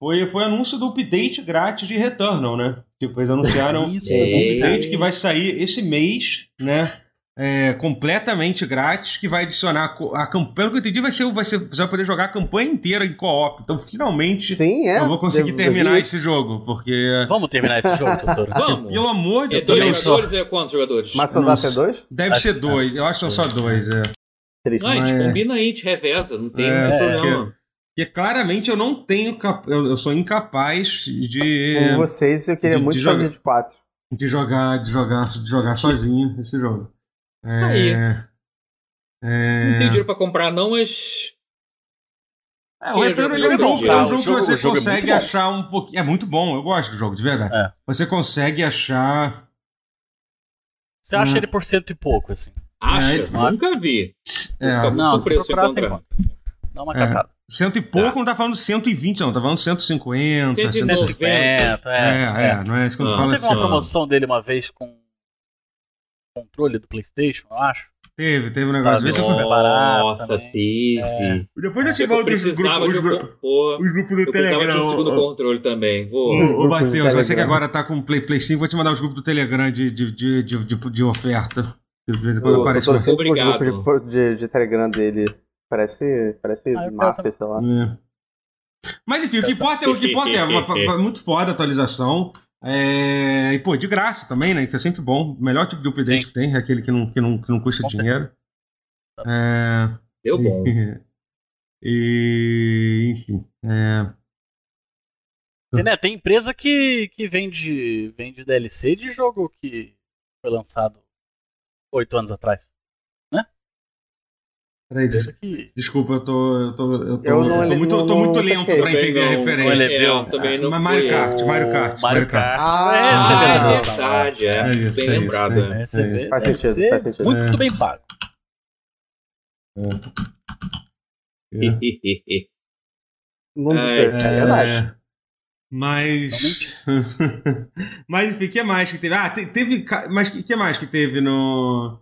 foi, foi o anúncio do update grátis de Returnal, né? Tipo, eles anunciaram Isso, um É. update que vai sair esse mês, né? É, completamente grátis, que vai adicionar a campanha. Pelo que eu entendi, vai ser, vai ser, você vai poder jogar a campanha inteira em co-op. Então, finalmente, Sim, é. eu vou conseguir terminar esse jogo, porque. Vamos terminar esse jogo, Totoro? Vamos! Pelo amor de É dois Deus. jogadores é quantos jogadores? Mas só dá Nossa. até dois? Deve Acho ser dois. Eu acho que são só dois, é. Não, a gente É. combina aí, a gente reveza, não tem É, problema. Porque claramente eu não tenho. cap- Eu, eu sou incapaz de. Com vocês, eu queria de- muito de fazer jogar. de quatro. de jogar, de jogar, de jogar sozinho esse jogo. É, Aí. é, Não tenho dinheiro pra comprar, não, mas. é, o Returnal é um jogo jogo, é um jogo que você é consegue bom. achar um pouquinho. É muito bom, eu gosto do jogo, de verdade. É. Você consegue achar. Você acha Hum. ele por cento e pouco, assim. Acha? É, Nunca vi. É, Fica Não, se preço procurar, você encontra. Dá uma É. catada. Cento e pouco, não tá falando 120, não, tá falando 150, 190. 150. 150, É, é. é, não é isso que eu Ah. falo Teve assim. uma promoção dele uma vez com controle do Playstation, eu acho. Teve, teve um negócio. Tá, eu- ó. barato Nossa, também. teve. Depois eu te Eu mando os precisava grupos, os um. grupos, Pô, os grupos do eu Telegram. um segundo ô- controle também. Vou. Ô, Grupo Matheus, você que agora tá com Play, Play 5, vou te mandar os grupos do Telegram de, de, de, de, de, de oferta. De vez em quando aparece Eu Obrigado. de, de, de Telegram dele. Parece, parece Ah, máfia, sei lá. É. Mas enfim, o que importa é o que importa é uma, uma- muito foda a atualização. É, e, pô, de graça também, né? Que é sempre bom. O melhor tipo de update Sim. que tem é aquele que não, que não, que não custa dinheiro. É, Deu bom. e, enfim. É, né, tem empresa que, que vende, vende DLC de jogo que foi lançado oito anos atrás. Peraí, des- que... desculpa, eu tô, eu tô, eu tô, Eu não- eu tô muito, eu tô não- muito não lento pra entender a não, referência. não É, eu também não Mas Mario fui. Kart, Mario Kart, Mario Mario Kart. Ah, é, Ah, é é verdade, é. É isso, Bem é lembrado. é. é. É- Faz sentido, faz sentido. Muito É. bem pago. É. Mundo É, é verdade. É, Mas. mas enfim, o que mais que teve? Ah, te- teve. Mas o que mais que teve no.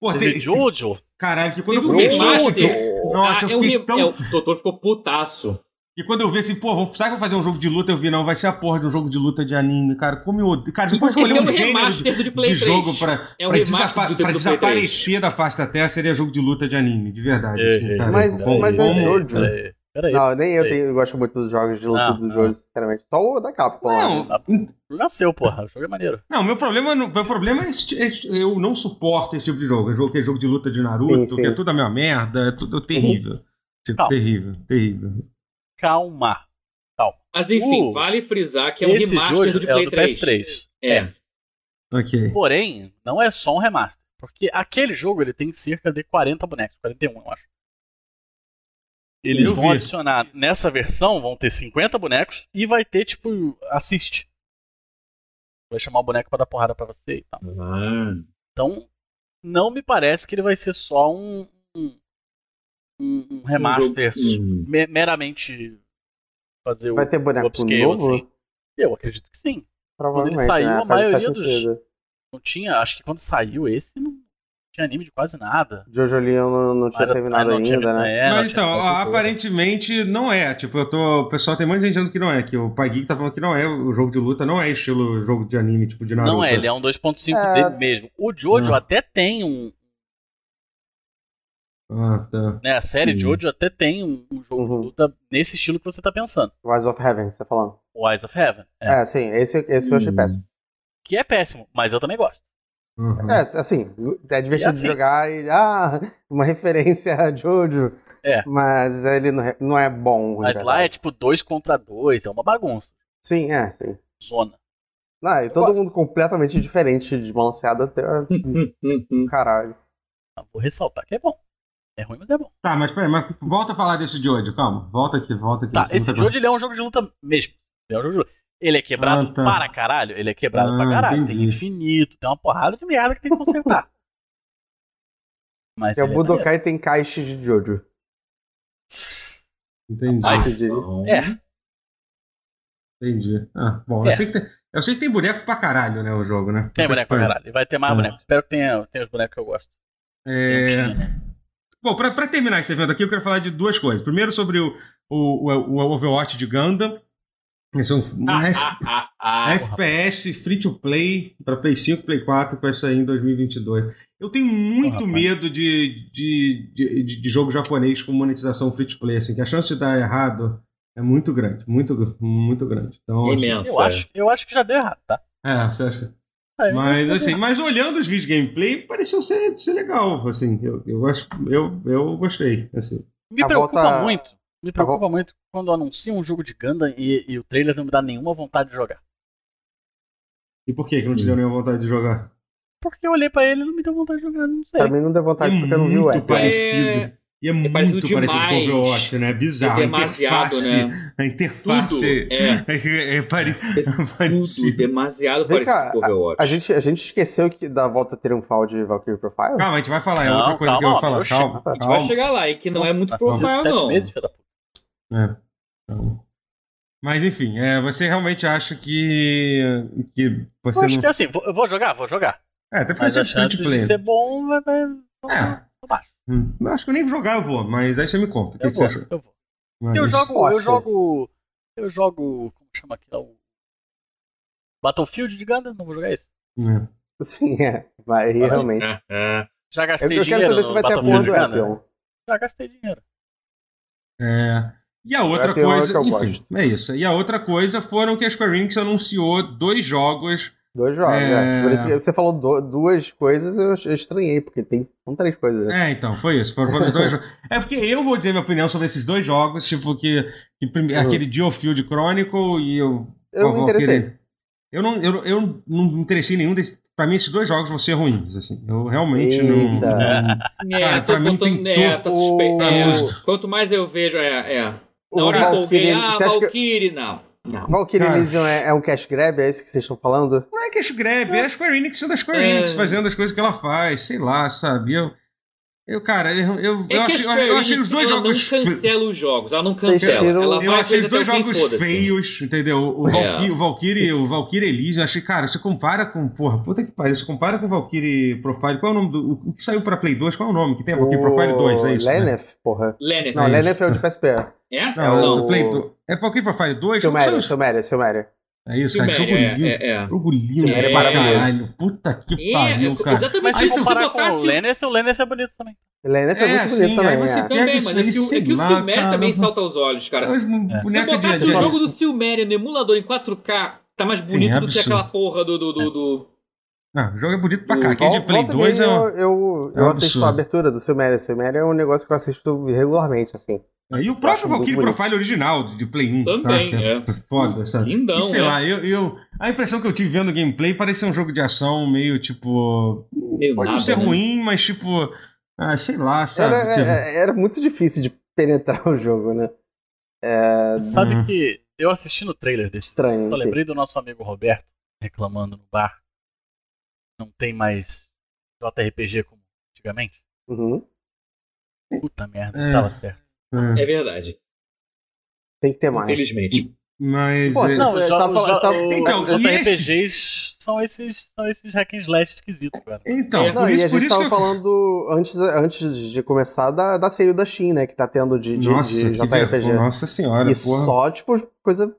Pô, Teve te- Jojo. Caralho, que quando Teve eu um comecei. remaster. Nossa, Ah, eu é o fiquei re- tão. é, o doutor ficou putaço. E quando eu vi assim, pô, vou, sabe que eu vou fazer um jogo de luta? Eu vi, não, vai ser a porra de um jogo de luta de anime, cara. Como eu odeio. Cara, depois escolher é um o gênero de, de Play de 3. jogo pra, É o pra, pra do Play 3. desaparecer da face da terra, seria jogo de luta de anime, de verdade. assim, É, cara. Mas- Como- mas é como- Jojo. Peraí. Não, nem eu, tenho, eu gosto muito dos jogos de luta Não, do não. jogo, sinceramente. Só o da Capcom. lá, né? Não, Nasceu, porra. O jogo é maneiro. Não, meu problema, não- meu problema é, este- eu não suporto esse tipo de jogo. É jogo que é jogo de luta de Naruto, Sim, sim. que é tudo a mesma merda, é tudo terrível. Tipo, Calma. terrível, terrível. Calma. Mas enfim, Uh, vale frisar que é um remaster do de é o Play do 3. PS3. É. Ok. Porém, não é só um remaster. Porque aquele jogo ele tem cerca de 40 bonecos, 41, eu acho. Eles Eu vão vi. adicionar nessa versão, vão ter 50 bonecos e vai ter, tipo, assist. Vai chamar o boneco pra dar porrada pra você e tal. Ah. Então, não me parece que ele vai ser só um, um, um- remaster Um me- meramente fazer o Vai ter boneco upscale, novo? assim. Eu acredito que sim. Provavelmente, saiu, né? a faz maioria dos-. Não tinha, acho que quando saiu esse, não tinha anime de quase nada. Jojo Leon não, não tinha terminado não tinha- ainda, né? é, não então, ó, aparentemente não é. Tipo, eu tô. O pessoal tem muita gente dizendo que não é. Que o Pai Geek tá falando que não é. O jogo de luta não é estilo jogo de anime, tipo de Naruto. Não é, ele é um 2.5 É. dele mesmo. O Jojo Ah. até tem um. Ah, tá. Né, a série Hum. Jojo até tem um, um jogo Uhum. de luta nesse estilo que você tá pensando. Rise of Heaven, você tá falando. O Eyes of Heaven. É. É, sim, esse, esse eu achei Hum. péssimo. Que é péssimo, mas eu também gosto. Uhum. É, assim, é divertido assim- jogar e. Ah, uma referência a Jojo. É. Mas ele não é, não é bom. Mas lá é tipo 2 contra 2, é uma bagunça. Sim, é, sim. Zona. Não, e todo gosto. mundo completamente diferente, desbalanceado até o caralho. Não, vou ressaltar que é bom. É ruim, mas é bom. Tá, mas peraí, mas volta a falar desse Jojo, calma. Volta aqui, volta aqui. Tá, esse Jojo ele é um jogo de luta mesmo. Ele é um jogo de luta. Ele é quebrado Ah, tá. para caralho. Ele é quebrado Ah, pra caralho. Tem entendi. infinito, tem uma porrada de merda que tem que consertar. Mas E o é Budokai tem caixas de Jojo. Entendi. Então, É, entendi. Ah, bom, É. eu, sei que tem, eu sei que tem boneco pra caralho, né, o jogo, né? tem boneco pra caralho. E vai ter mais Ah. boneco. Espero que tenha, tenha os bonecos que eu gosto. É... Tinha, né? Bom, pra, pra terminar esse evento aqui, eu quero falar de duas coisas. Primeiro, sobre o, o, o, o Overwatch de Gundam. Esse é um, um Ah, F- ah, ah, ah. FPS free to play para Play 5, Play 4, que vai sair em 2022. Eu tenho muito Porra, medo de, de, de, de- jogo japonês com monetização free to play, assim, que a chance de dar errado é muito grande, muito, muito grande. Então, assim. Eu acho, eu acho que já deu errado, tá? é, você acha? É, Mas assim, mas olhando os vídeos de gameplay, pareceu ser, ser legal, assim, eu, eu acho, eu, eu gostei, assim. Me A preocupa volta- muito. Me preocupa muito quando anunciam um jogo de Gundam e, e o trailer não me dá nenhuma vontade de jogar. E por que que não te deu nenhuma vontade de jogar? Porque eu olhei pra ele e não me deu vontade de jogar, não sei. Pra mim não deu vontade é porque eu não vi o muito parecido. E é, muito parecido parecido com o demais. Overwatch, né? É Bizarro. demasiado, a interface, né? A interface Tudo. É, é, é pare- tudo parecido. demasiado Vem parecido cá, com o Overwatch. A gente, a gente esqueceu que da volta triunfal de Valkyrie Profile? Calma, a gente vai falar. É Não, outra coisa que eu vou calma, falar. oxi. Calma, A a gente vai calma. chegar lá e que não é muito profile, Sete não. meses, filho da puta. É, calma. Mas enfim, é, você realmente acha que, que Eu você acho não. que assim, vou- eu vou jogar, vou jogar. É, até porque Mas você é play. de ser bom vai, vai, vai É. vai baixo. Hum, eu acho que eu nem vou jogar, eu vou, mas aí você me conta. O que, Eu que vou, você achou? eu vou. Mas- Eu jogo, eu jogo. Eu jogo. Como chama aquilo? Battlefield de Gundam? Não vou jogar isso. É. Sim, é. Vai, realmente. Ah, ah. Já Eu, gastei eu quero dinheiro saber se vai ter a porra do. Apple. Já gastei dinheiro. É. E a outra Até a coisa, que eu enfim, gosto. é isso. E a outra coisa foram que a Square Enix anunciou dois jogos. Dois jogos, É. é. Por isso que você falou do- duas coisas, eu eu estranhei, porque tem, são três coisas. né? É, então, foi isso. Foram, foram os dois jogos. É porque eu vou dizer minha opinião sobre esses dois jogos, tipo, que, que prime- Uhum. aquele Geofield Chronicle e eu. Eu me interessei. aquele- Eu não, eu, eu não me interessei em nenhum desses. Pra mim, esses dois jogos vão ser ruins, assim. Eu realmente não. Eita. não- É, Cara, tô pra mim tem é, to- tá suspeito. é, quanto mais eu vejo, é. é. O Na hora que eu empolguei, Valkyrie, ah, acha que- Valkyrie, não. Não. Valkyrie. Elysium é, é um cash grab? É isso que vocês estão falando? Não é Cash Grab, é a Square Enix sendo a Square É. Enix fazendo as coisas que ela faz, sei lá, sabe? Eu, Eu, cara, eu, eu, É eu achei, Square eu achei os dois ela jogos. não fe- cancela os jogos, ela não cancela. Ela Eu vai achei os dois o fim, jogos feios, entendeu? O É. Valkyrie, o Valkyrie, o Valkyrie Elise, eu achei, cara, você compara com, porra, puta que pariu, você compara com o Valkyrie Profile, qual é o nome do, o que saiu pra Play 2, qual é o nome que tem? Valkyrie Profile 2, é isso? né? Leneth, porra. Leneth. Não, É Leneth isso. é o de PSP. É? Não, É do o- Play 2. É Valkyrie Profile 2? Silméria, São- Silméria, Silméria. É isso, cara, jogo Silméria, lindo. é, é. Jogo lindo é maravilhoso. caralho. Puta que É, pariu, é, cara. exatamente Mas se isso. Se você comparar com botasse o Lenneth, o Lenneth é bonito também. Leneth é, É, muito bonito também. você é. Também, é que, o- é que o cara. também salta aos olhos, cara. Mas, Se botasse de, o jogo do Silméria no emulador em 4K, tá mais Sim, bonito é do que aquela porra do. do, do, do- Não, o jogo é bonito pra O cá. Aquele de Play volta e 2 é. Eu, eu, é eu assisto a abertura do Silméria. Silméria é um negócio que eu assisto regularmente, assim. E o próprio Valkyrie. Profile original de Play 1. Também, tá? É. Foda, sabe? Lindão, E sei é. lá, eu, eu, a impressão que eu tive vendo o gameplay parecia um jogo de ação meio tipo. Meio Pode nada, não ser né? ruim, mas tipo. Ah, sei lá, sabe? Era, Tipo, é- era muito difícil de penetrar o jogo, né? É Sabe Uhum. que eu assistindo o trailer desse estranho. Eu lembrei do nosso amigo Roberto reclamando no bar. Não tem mais JRPG como antigamente. Uhum. Puta merda, É. tava certo. É. É verdade. Tem que ter mais. Infelizmente. Mas. Pô, é- Não, Não, tava falando- tava- Então, os e esse- JRPGs são esses, são esses hack and slash esquisitos, cara. Então, É. Não, por e isso, a por gente isso tava que eu... falando antes, antes de começar da, da sale da Steam, né? Que tá tendo de, de, Nossa, de que JRPG. Nossa senhora, e porra. só, tipo, coisa.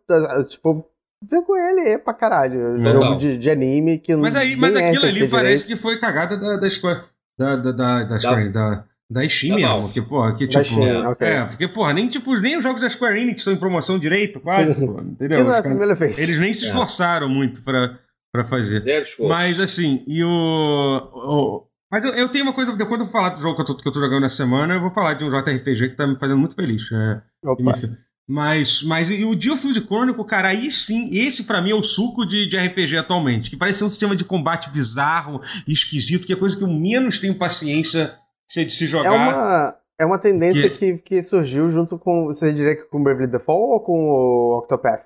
Tipo, vergonha ali pra caralho. Total. Jogo de, de anime que Mas aí, mas é aquilo ali RPG parece direito. que foi cagada da, da Square. Da, da, da, da, Square, da, da Steam Da mesmo. Porque, porra, que tipo. Steam, ok. É, porque, porra, nem, tipo, nem os jogos da Square Enix estão em promoção direito, quase, Que entendeu? não é Os a caras- primeira vez. eles nem se É. esforçaram muito pra, pra fazer. Zero esforço. Mas assim, e o. o- mas eu, eu tenho uma coisa, depois eu vou falar do jogo que eu, tô, que eu tô jogando essa semana, eu vou falar de um JRPG que tá me fazendo muito feliz. É, Opa. mas, mas e o Geofield Chronicle, cara, aí sim, esse pra mim é o suco de, de RPG atualmente. Que parece ser um sistema de combate bizarro esquisito, que é coisa que eu menos tenho paciência de se É jogar. uma, é uma tendência que... Que, surgiu junto com. Você diria que com o Bravely Default ou com o Octopath?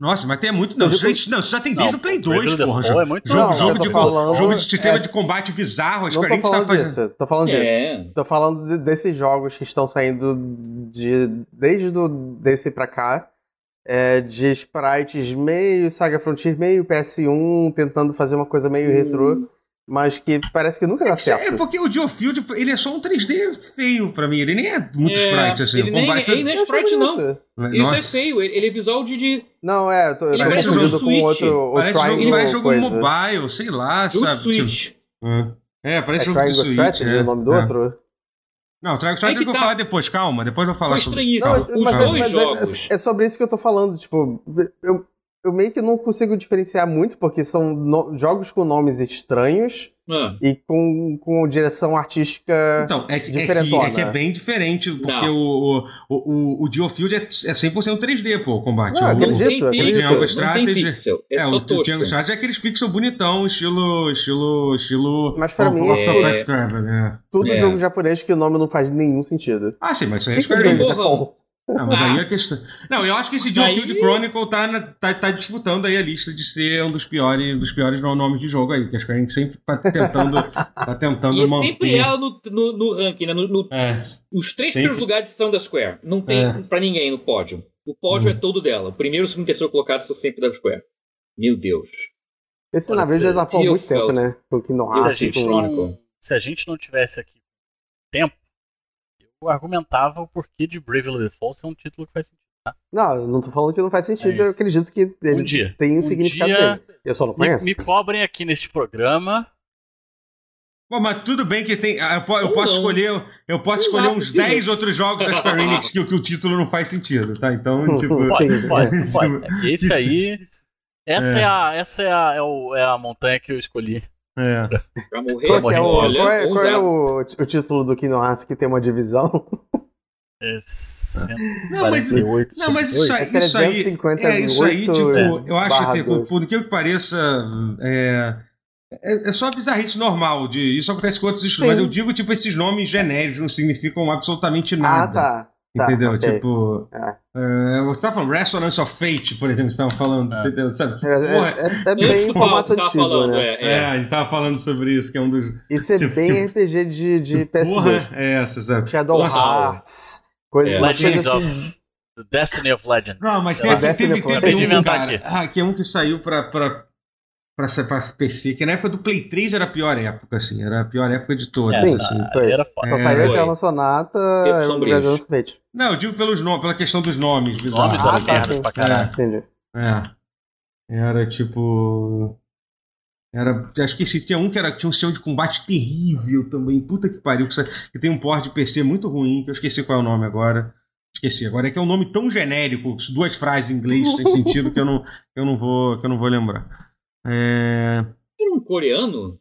Nossa, mas tem muito. Não, isso, não, isso já tem desde Não, o Play o Bravely 2, porra. Jogo, é muito- jogo, Não, jogo de, falando- jogo de sistema é- de combate bizarro. A Não tô tá falando fazendo. disso. Tô falando disso. É. Tô falando de- desses jogos que estão saindo de, desde do, desse pra cá, é, de sprites meio Saga Frontier, meio PS1, tentando fazer uma coisa meio retrô, mas que parece que nunca dá É certo. porque o Geofield, ele é só um 3D feio pra mim. Ele nem é muito É, sprite, assim. ele o nem- combate ele nem é sprite, não. Isso é Nossa. feio, ele, ele é visual de. de Não, é, eu tô, Ele parece confundindo jogo com Switch. outro, o Parece jogo, Triangle parece jogo coisa. mobile, sei lá, jogo sabe? Switch. Tipo, é, É parece jogo de Triangle Switch. Strategy é, o nome do é. outro? Não, Triangle Strategy que eu vou tá. falar depois, calma. Depois eu vou falar Foi sobre estranhíssimo. Calma, Os dois mas jogos. é, é sobre isso que eu tô falando, tipo, eu, eu meio que não consigo diferenciar muito, porque são no- jogos com nomes estranhos Ah, e com, com direção artística. Então, é que, é, que, é que é bem diferente, porque Não. o, o, o, o Geofield é, é 100% 3D, pô, o combate. Não, o, tem aquele pixel, Triangle não Strategy- tem pixel. É, É, só o. Triangle Strategy é aqueles pixels bonitão, estilo. estilo. estilo. Mas pra o- mim o é- Traveler, é. Tudo É. jogo japonês que o nome não faz nenhum sentido. Ah, sim, mas isso aí é Square Enix. Não, mas Ah. aí a questão. Não, eu acho que esse Geofield aí- Chronicle tá, na- tá, tá disputando aí a lista de ser um dos piores, dos piores nomes de jogo aí, que a Square Enix sempre tá tentando, tá tentando E é manter. sempre ela no, no, no ranking, né? No, no- É, os três Sempre. primeiros lugares são da Square. Não tem É. pra ninguém no pódio. O pódio Hum. é todo dela. O primeiro, o segundo e o terceiro colocado são sempre da Square. Meu Deus. Esse Pode navio já zapou há muito tempo, né? O a, gente com- Chronicle. não, se a gente não tivesse aqui tempo, argumentava o porquê de Bravely Default ser um título que faz sentido. Não, eu não tô falando que não faz sentido, É. eu acredito que ele Um dia. tem um, Um significado dia- dele. Eu só não Me, conheço. me cobrem aqui neste programa. Bom, mas tudo bem que tem. Eu, po- eu posso não. escolher. Eu posso Não, escolher não uns precisa. 10 outros jogos da Square Enix que, o- que o título não faz sentido, tá? Então, tipo. Pode, pode, pode. Esse aí. Essa É. é, a, essa é, a, é, o- é a montanha que eu escolhi. É. Pra morrer, Qual, que é, o, Morreu. olha, qual é- qual é o, o título do Kingdom Hearts que tem uma divisão? É Não, mas- 148 Não, mas isso aí, isso aí, 358 é, isso aí, tipo, eu acho que, dois. por que que pareça, é, é, é só bizarrice normal, de, isso acontece com outros estudos, mas eu digo, tipo, esses nomes genéricos não significam absolutamente Ah, nada. tá. Tá, entendeu? ok. Tipo. É. é, você tava falando Resonance of Fate, por exemplo, que estavam falando, É. entendeu? Sabe? É, Porra, é- é Antes bem formato você tava antigo, falando, né? é, é, é. a gente tava falando sobre isso, que é um dos. Isso é Tipo, bem RPG de, de PS2. Porra, é essa, sabe? Shadow Nossa. Hearts. Coisa, É. Legends coisas of assim. The Destiny of Legend. Não, mas tem, É, teve, teve de um, cara, aqui. ah, que é um que saiu pra, pra, pra, pra PC, que na época do Play 3 era a pior época, assim, era a pior época de todas, É, Sim, assim. foi. Era foda. Só É. saiu. Eterna Sonata e. Não, eu digo pelos nomes, pela questão dos nomes. Os nomes Ah, eram tá, sim. pra caralho. Entendi. É. Era tipo. Era. Acho que esse tinha um que era, tinha um sistema de combate terrível também. Puta que pariu. Que, que tem um port de PC muito ruim, que eu esqueci qual é o nome agora. Esqueci. Agora é que é um nome tão genérico, duas frases em inglês sem sentido que eu não, que eu não, vou, que eu não vou lembrar. É. Era um coreano?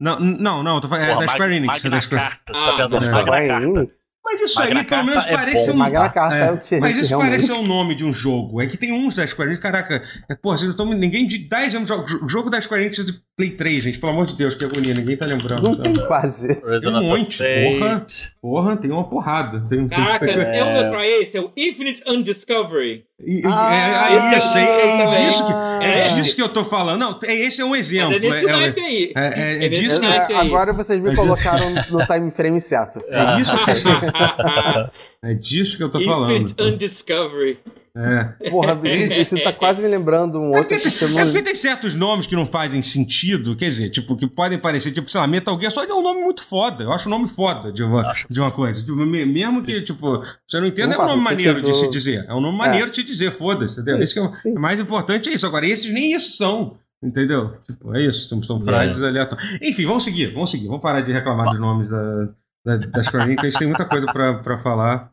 Não, não, não, eu tô falando. É Porra, da Square Enix. é Magna da Square... Carta, Ah, tá pensando Square Magna Carta. Mas isso Magna aí, pelo menos, é parece bom. um. Magna Carta é o que Mas isso realmente- parece um nome de um jogo. É que tem uns da Square Enix, caraca. É, porra, vocês não estão. Ninguém de 10 anos. O jogo da Square Enix é de Play 3, gente. Pelo amor de Deus, que agonia. Ninguém tá lembrando. Não tem quase. Tem um monte, porra. Porra, tem uma porrada. Tem, Caraca, tem, é um letra esse, é o Infinite Undiscovery. E- e- Ah, é, é esse isso, é é, é disso que, É é disso que eu tô falando. Não, é- esse é um Mas exemplo. é nesse é, é, naipe aí. é- é- é disso que- É, agora vocês me É colocaram no time frame certo. é isso que vocês estão- É disso que eu tô falando. Infinite Undiscovery. É. Porra, isso, isso tá quase me lembrando um É outro porque, sistema. é porque tem certos nomes que não fazem sentido, quer dizer, tipo, que podem parecer, tipo, sei lá, Metal Gear, só é um nome muito foda. Eu acho o nome foda de uma, Acho. de uma coisa. Tipo, me- mesmo que, tipo, você não entenda, Não é um nome maneiro sentido. de se dizer. É um nome É. maneiro de se dizer, foda-se, entendeu? Isso que é o mais importante é isso. Agora, esses nem isso são. Entendeu? Tipo, é isso. São, são frases aleatórias. Enfim, vamos seguir, vamos seguir. Vamos parar de reclamar dos nomes da, das crônicas. A gente tem muita coisa pra, pra falar.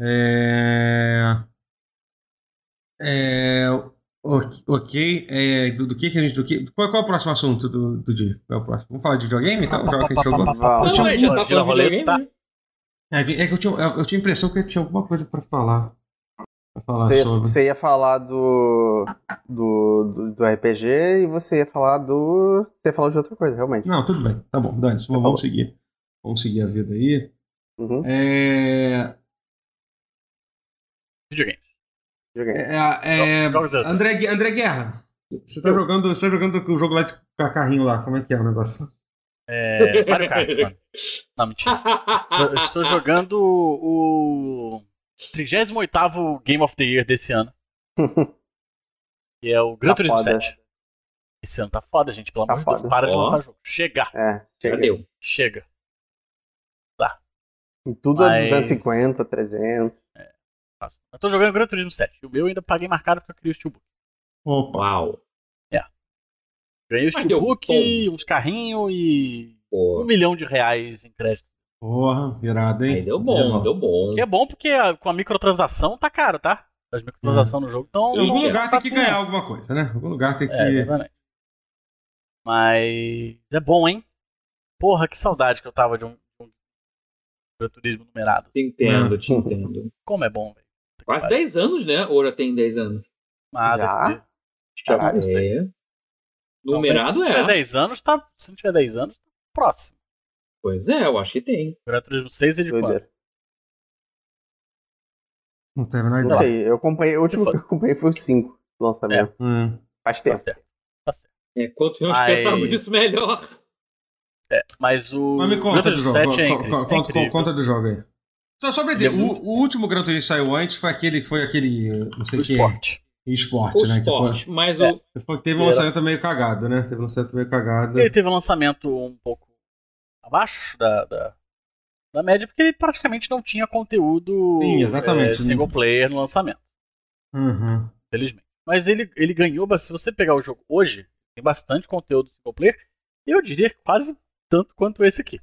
É. É. ok-. É, do, do que que a gente. Do que, qual, qual é o próximo assunto do, do dia? Qual é o próximo? Vamos falar de videogame então? Jogo que a gente jogou? Não, já tá falando de videogame, né? É, é que eu tinha, eu tinha a impressão que eu tinha alguma coisa pra falar. Pra falar Você, sobre. você ia falar do, do, do, do RPG e você ia falar do. Você ia falar de outra coisa, realmente. Não, tudo bem. Tá bom, Dani, vamos, vamos seguir. Vamos seguir a vida aí. Uhum. É. Videogame. Videogame. É, é, eletrônicos. André, André Guerra, você tá jogando, você tá jogando o jogo lá de carrinho lá, como é que é o negócio? É, Mario Kart, mano. Não, mentira. Eu eu estou jogando o 38º Game of the Year desse ano, que é o Gran Tá Turismo foda. 7. Esse ano tá foda, gente. Pelo Tá amor de Deus, para de Ó. lançar jogo. Chega, É, chega. chega. E Tudo a Mas- 250, 300. Fácil. Eu tô jogando Gran Turismo 7. O meu eu ainda paguei marcado porque eu queria o Steelbook. Opa, Uau. Ganhei o Mas deu Steelbook, uns carrinhos e um Pô. milhão de reais em crédito. porra, virado, hein? Aí deu bom, deu bom. Que é bom porque a- com a microtransação tá caro, tá? As microtransações no jogo estão. Em algum lugar tem que ganhar alguma coisa, né? Em algum lugar tem que. É, exatamente. Mas é bom, hein? Porra, que saudade que eu tava de um, um Turismo numerado. Te entendo, te entendo. Como é bom, velho. Quase 10 anos, né? Ou já tem 10 anos? Ah, Já? deve ter. Caralho. É. Não, Numerado se não tiver é. 10 anos, tá. Se não tiver 10 anos, tá próximo. Pois é, eu acho que tem. Gran Turismo 6 é de quando? Doideira. Não teve nada Não ideia. sei, eu acompanhei. O último que eu acompanhei foi o 5 do lançamento. Hum. Faz Tá tempo. certo. Tá certo. É, quanto menos pensarmos disso, melhor. É, mas o. Mas me conta do jogo. 7 é é Conta, incrível. conta do jogo aí. Só, só pra Ele é entender, o, o último Gran Turismo que saiu antes foi aquele que foi aquele. Não sei O que. esporte. Esporte, O né? Que foi, esporte. Mas É. o. foi- teve um Era- lançamento meio cagado, né? Teve um lançamento meio cagado. Ele teve um lançamento um pouco abaixo da, da, da média, porque ele praticamente não tinha conteúdo Sim, exatamente. é, single player no lançamento, Uhum. felizmente. Mas ele, ele ganhou, mas se você pegar o jogo hoje, tem bastante conteúdo single player, eu diria que quase tanto quanto esse aqui.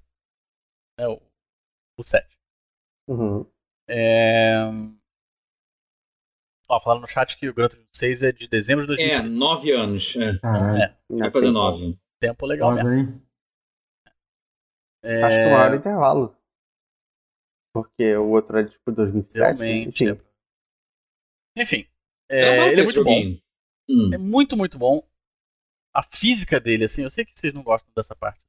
É o, o 7. Uhum. É... Ó, falaram no chat que o Gran Turismo 6 é de dezembro de É, 2013. 9 anos. É. Caralho. É. Vai Assim, fazer 9. Tempo legal Foda, mesmo. hein? É... Acho que o maior intervalo. Porque o outro é tipo 2007. Realmente. Enfim. é. Enfim. É, mal ele é muito bom. Hum. É muito, muito bom. A física dele, assim, eu sei que vocês não gostam dessa parte.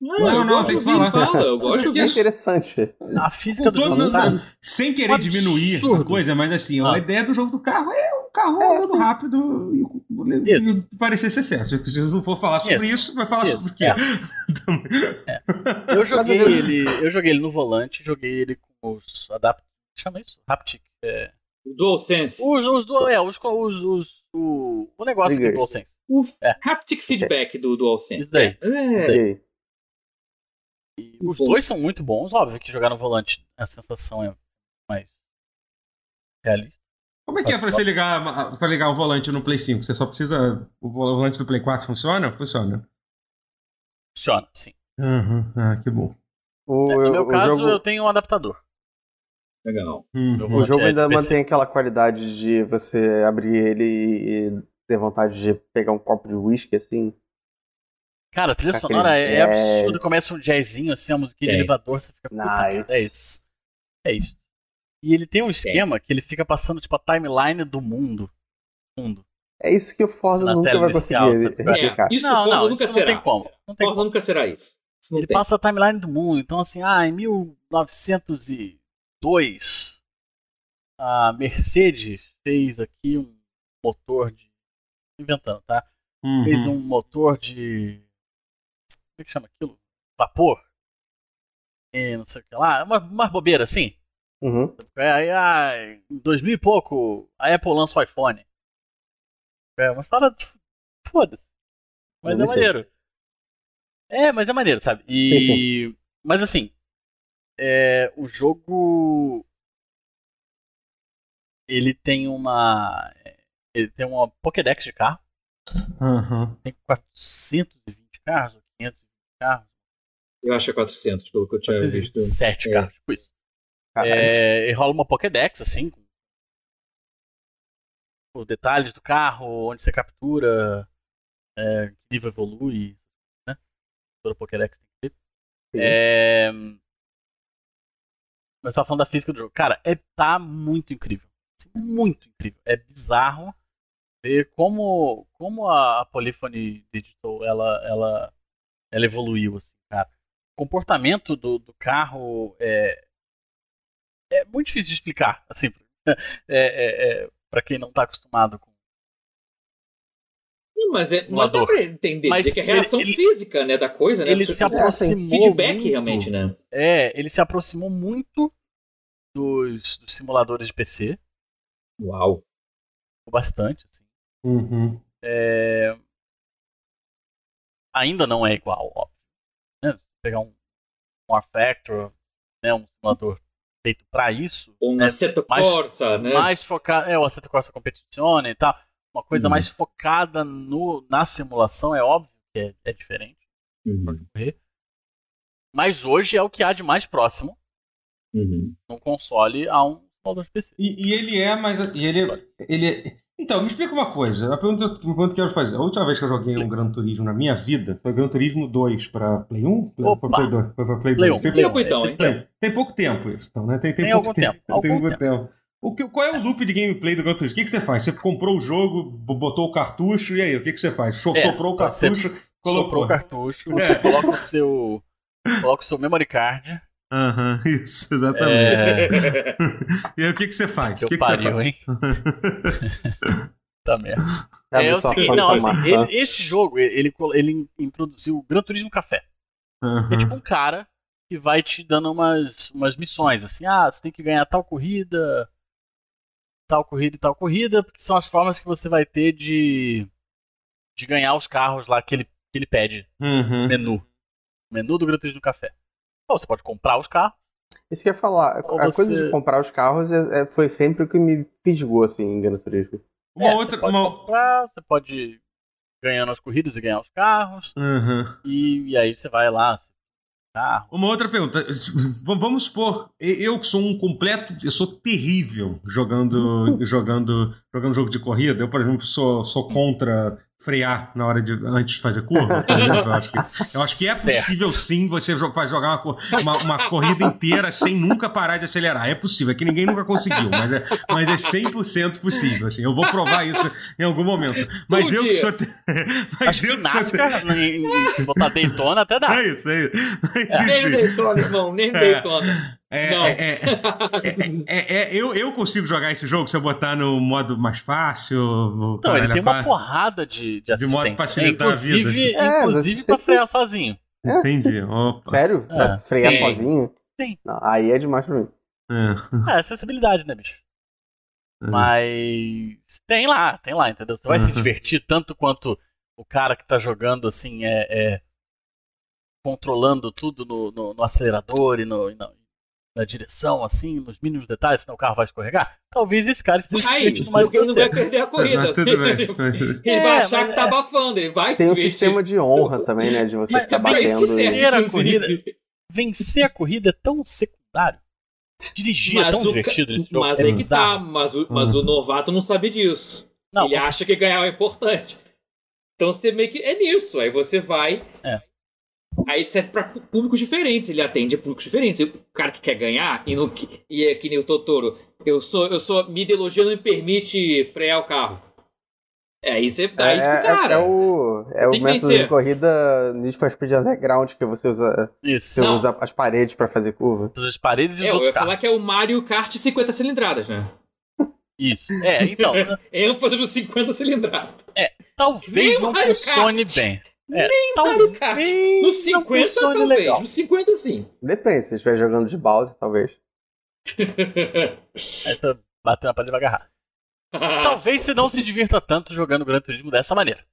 Não, não, gosto tem que falar. fala, eu gosto de É interessante. A física do todo- jogo tá. não- sem querer Um diminuir a absurdo. coisa, mas assim, Ah. a ideia do jogo do carro é um carro É, andando sim. rápido e, Isso. e parecer sucesso. Se não for falar sobre Isso. isso, vai falar Isso, sobre o quê? é. Eu joguei ele. Eu joguei ele no volante, joguei ele com os adapt. Chama isso? Haptic. É. DualSense. Os, os, do- é, os, os, os, o, o negócio do DualSense. O É. haptic feedback do DualSense. Isso daí. É. Ok. E os dois são muito bons, óbvio que jogar no volante a sensação é mais realista. Como é que é pra você ligar, pra ligar o volante no Play 5? Você só precisa. O volante do Play 4 funciona? Funciona. Funciona, sim. Uhum. Ah, que bom. O, É, no meu o caso, jogo, eu tenho um adaptador. Legal. Eu o jogo é, ainda PC. mantém aquela qualidade de você abrir ele e ter vontade de pegar um copo de whisky, assim. Cara, a trilha Aquele sonora é, é absurda. Começa um jazzinho, assim, a musiquinha de Tem. elevador, você fica, puta Nice. é isso. É isso. E ele tem um esquema que ele fica passando, tipo, a timeline do mundo. Mundo. É isso que o Forza nunca vai inicial, conseguir replicar. É, isso não, Forza não, nunca isso será. não tem como. Não tem Forza como. nunca será isso. Isso Ele tem. passa a timeline do mundo. Então, assim, ah, em 1902, a Mercedes fez aqui um motor de. tô inventando, tá? Uhum. Fez um motor de. Como é que chama aquilo? Vapor. E não sei o que lá. Uma, uma bobeira assim. Uhum. É, aí, ah, em 2000 e pouco, a Apple lança o iPhone. É, mas fala, tipo, foda-se. Mas é sei. maneiro. É, mas é maneiro, sabe? E. Mas assim, é, o jogo. Ele tem uma. Ele tem uma Pokédex de carro. Uhum. Tem 420 carros, ou 520 carros, Eu acho que é 400, pelo que eu tinha visto. 427 É. carros, tipo isso. É, e rola uma Pokédex, assim, com os detalhes do carro, onde você captura, é, que nível evolui, né? Toda Pokédex tem que ter. É... Mas você tá falando da física do jogo. Cara, é, tá muito incrível. Assim, muito incrível. É bizarro ver como, como a, a Polyphony Digital ela, ela, ela evoluiu, assim, cara. O comportamento do, do carro é, é muito difícil de explicar, assim, é, é, é, para quem não tá acostumado com. Não, mas é, não dá Simulador. pra entender, Mas dizer que é a reação ele- física, né, da coisa, né? Ele se É, assim, aproximou. Feedback, muito- realmente, né? É, ele se aproximou muito dos, dos simuladores de PC, Uau. bastante, assim. Uhum. É, Ainda não é igual, óbvio. Né? Se pegar um War Factor, né, um simulador feito pra isso, Ou né, Corsa, né? mais focado, é o Assetto Corsa Competizione e tal, uma coisa Uhum. mais focada no, na simulação, é óbvio que é, é diferente. Uhum, correr. Mas hoje é o que há de mais próximo uhum. num console a um simulador de PC. E, e ele é mais. E ele, ele é- Então, me explica uma coisa. A pergunta, a pergunta que eu quero fazer. A última vez que eu joguei um Gran Turismo na minha vida foi Gran Turismo 2 pra Play 1? Foi Opa. Play 2. Foi pra Play Play 2. um, Tem, Play um. Tempo então, hein? tem, tem pouco tempo isso, então, né? Tem, tem, Tem pouco tempo, algum Tem pouco tempo. O que, qual é o loop de gameplay do Gran Turismo? O que, que você faz? Você comprou o jogo, botou o cartucho, e aí? O que, que você faz? So- É, soprou o você cartucho, Soprou colocou. o cartucho, você É. coloca o seu. Coloca o seu memory card. Aham, isso, exatamente. É, E aí, o que, que você faz? que o que, que você pariu, faz? hein? Tá merda. Abre É o seguinte, não, assim, ele- esse jogo, ele, ele introduziu o Gran Turismo Café. Aham. É tipo um cara que vai te dando umas, umas missões, assim, ah, você tem que ganhar tal corrida, tal corrida e tal corrida, porque são as formas que você vai ter de, de ganhar os carros lá que ele, que ele pede Uhum. menu. Menu do Gran Turismo Café. Ou você pode comprar os carros. Isso que eu ia falar. Ou A coisa você- de comprar os carros é- é- foi sempre o que me fisgou, assim, em Gran Turismo. Uma É, outra. Você pode Uma... comprar, você pode ir ganhando as corridas e ganhar os carros. Uhum. E, e aí você vai lá, você- carro. Uma outra pergunta. Vamos supor, eu que sou um completo. Eu sou terrível jogando, jogando, jogando jogo de corrida. Eu, por exemplo, sou, sou contra frear na hora de antes de fazer curva. Eu acho que, eu acho que é Certo. possível sim você vai jogar uma, uma, uma corrida inteira sem nunca parar de acelerar. É possível, é que ninguém nunca conseguiu, mas é, mas é 100% possível. Assim, eu vou provar isso em algum momento. Mas Um eu que dia. sou. Mas Acho que eu que sou. se botar Daytona, até dá. É isso, é isso. Nem no Daytona, irmão, nem no Daytona. É, Não. é, é, é, é, eu, eu consigo jogar esse jogo se eu botar no modo mais fácil. no Então, ele tem uma porrada de, de De modo assistência. facilitar a vida, inclusive, assim. É, inclusive pra frear sozinho. Entendi. Opa. Sério? Pra É. frear Sim. sozinho? Sim. Não, aí é demais pra mim. É. É, acessibilidade, né, bicho? É. Mas tem lá, tem lá, entendeu? Você vai se Uhum. divertir tanto quanto o cara que tá jogando assim, é, é controlando tudo no, no- no acelerador e, no- e na, na direção, assim, nos mínimos detalhes, senão o carro vai escorregar. Talvez esse cara esteja se Vai, divertindo mais porque que ele não vai perder a corrida. Mas tudo bem. Ele vai É, achar mas que tá é. abafando, ele vai se Tem um divertir. sistema de honra também, né? De você Mas ficar é batendo. é. Vencer a corrida. Vencer a corrida é tão secundário. Dirigir é Mas tão o divertido nesse jogo. Mas é aí que tá, mas o, mas Uhum. o novato não sabe disso. Não, ele acha que ganhar é importante. Então você meio que. É nisso. Aí você vai. É. Aí serve pra pu- públicos diferentes. Ele atende a públicos diferentes. O cara que quer ganhar e, não, que- e é que nem o Totoro. Eu sou, eu sou. Minha ideologia não me permite frear o carro. É, aí você dá isso pro cara. é, é o, é o método vencer. de corrida Need for Speed Underground, que você usa, Isso. você Não. usa as paredes pra fazer curva. As paredes e os É, eu outros ia falar que é o Mario Kart 50 cilindradas, né? Isso. É, então, ênfase nos 50 cilindradas. talvez Nem não funcione Kart. bem. É, Mario Kart. talvez Nos não 50, funcione talvez. legal. Nos 50, sim. Depende, se você estiver jogando de Bowser, talvez. Aí você bateu na parede e vai agarrar. Talvez você não se divirta tanto jogando Gran Turismo dessa maneira.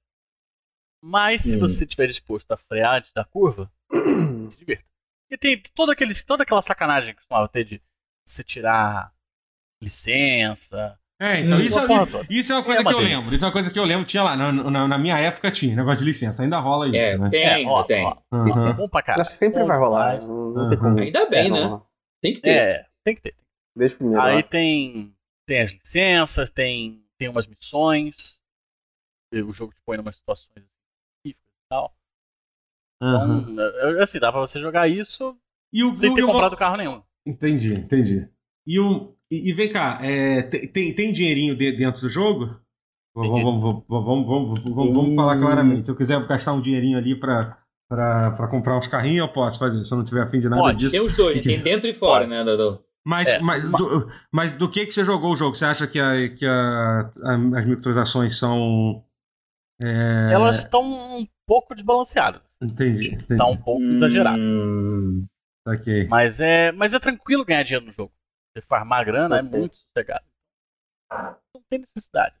Mas se Hum. você estiver disposto a frear da curva, se divirta. Porque tem todo aquele, toda aquela sacanagem que costumava ter de você tirar licença. É, então Hum, isso, toda. isso é uma coisa É uma que eu lembro. Isso é uma coisa que eu lembro. Tinha lá, na, na, na minha época tinha, negócio de licença. Ainda rola isso, É, né? tem, É, ó, tem. ó, Aham. Isso é bom pra caralho. Acho que sempre Bom vai rolar. Uhum. como. Ainda bem, É, né? não. Tem que ter. É, tem que ter. Desde o primeiro. Aí lá. tem, tem as licenças, tem, tem umas missões. O jogo te põe em umas situações específicas e tal. Aham. Então, é- é assim, dá pra você jogar isso E o, sem e ter o- comprado carro nenhum. Entendi, entendi. E, o, e, e vem cá, é, tem, tem, dinheirinho de- dentro do jogo? Vamos, vamos, vamos, vamos, vamos, vamos, vamos falar claramente. Se eu quiser gastar um dinheirinho ali pra, pra, pra comprar uns carrinhos, eu posso fazer. Se eu não tiver afim de nada Pode. disso. Tem os dois, tem dentro e fora, Pode. né, Dodô? Mas, É, mas, do, mas do que que você jogou o jogo? Você acha que, a, que a, a- as microtransações são. é, Elas estão um pouco desbalanceadas. Entendi, entendi. Tá um pouco exagerado. Hum, Ok. Mas é, mas é tranquilo ganhar dinheiro no jogo. Você farmar grana é muito sossegado. Não tem necessidade.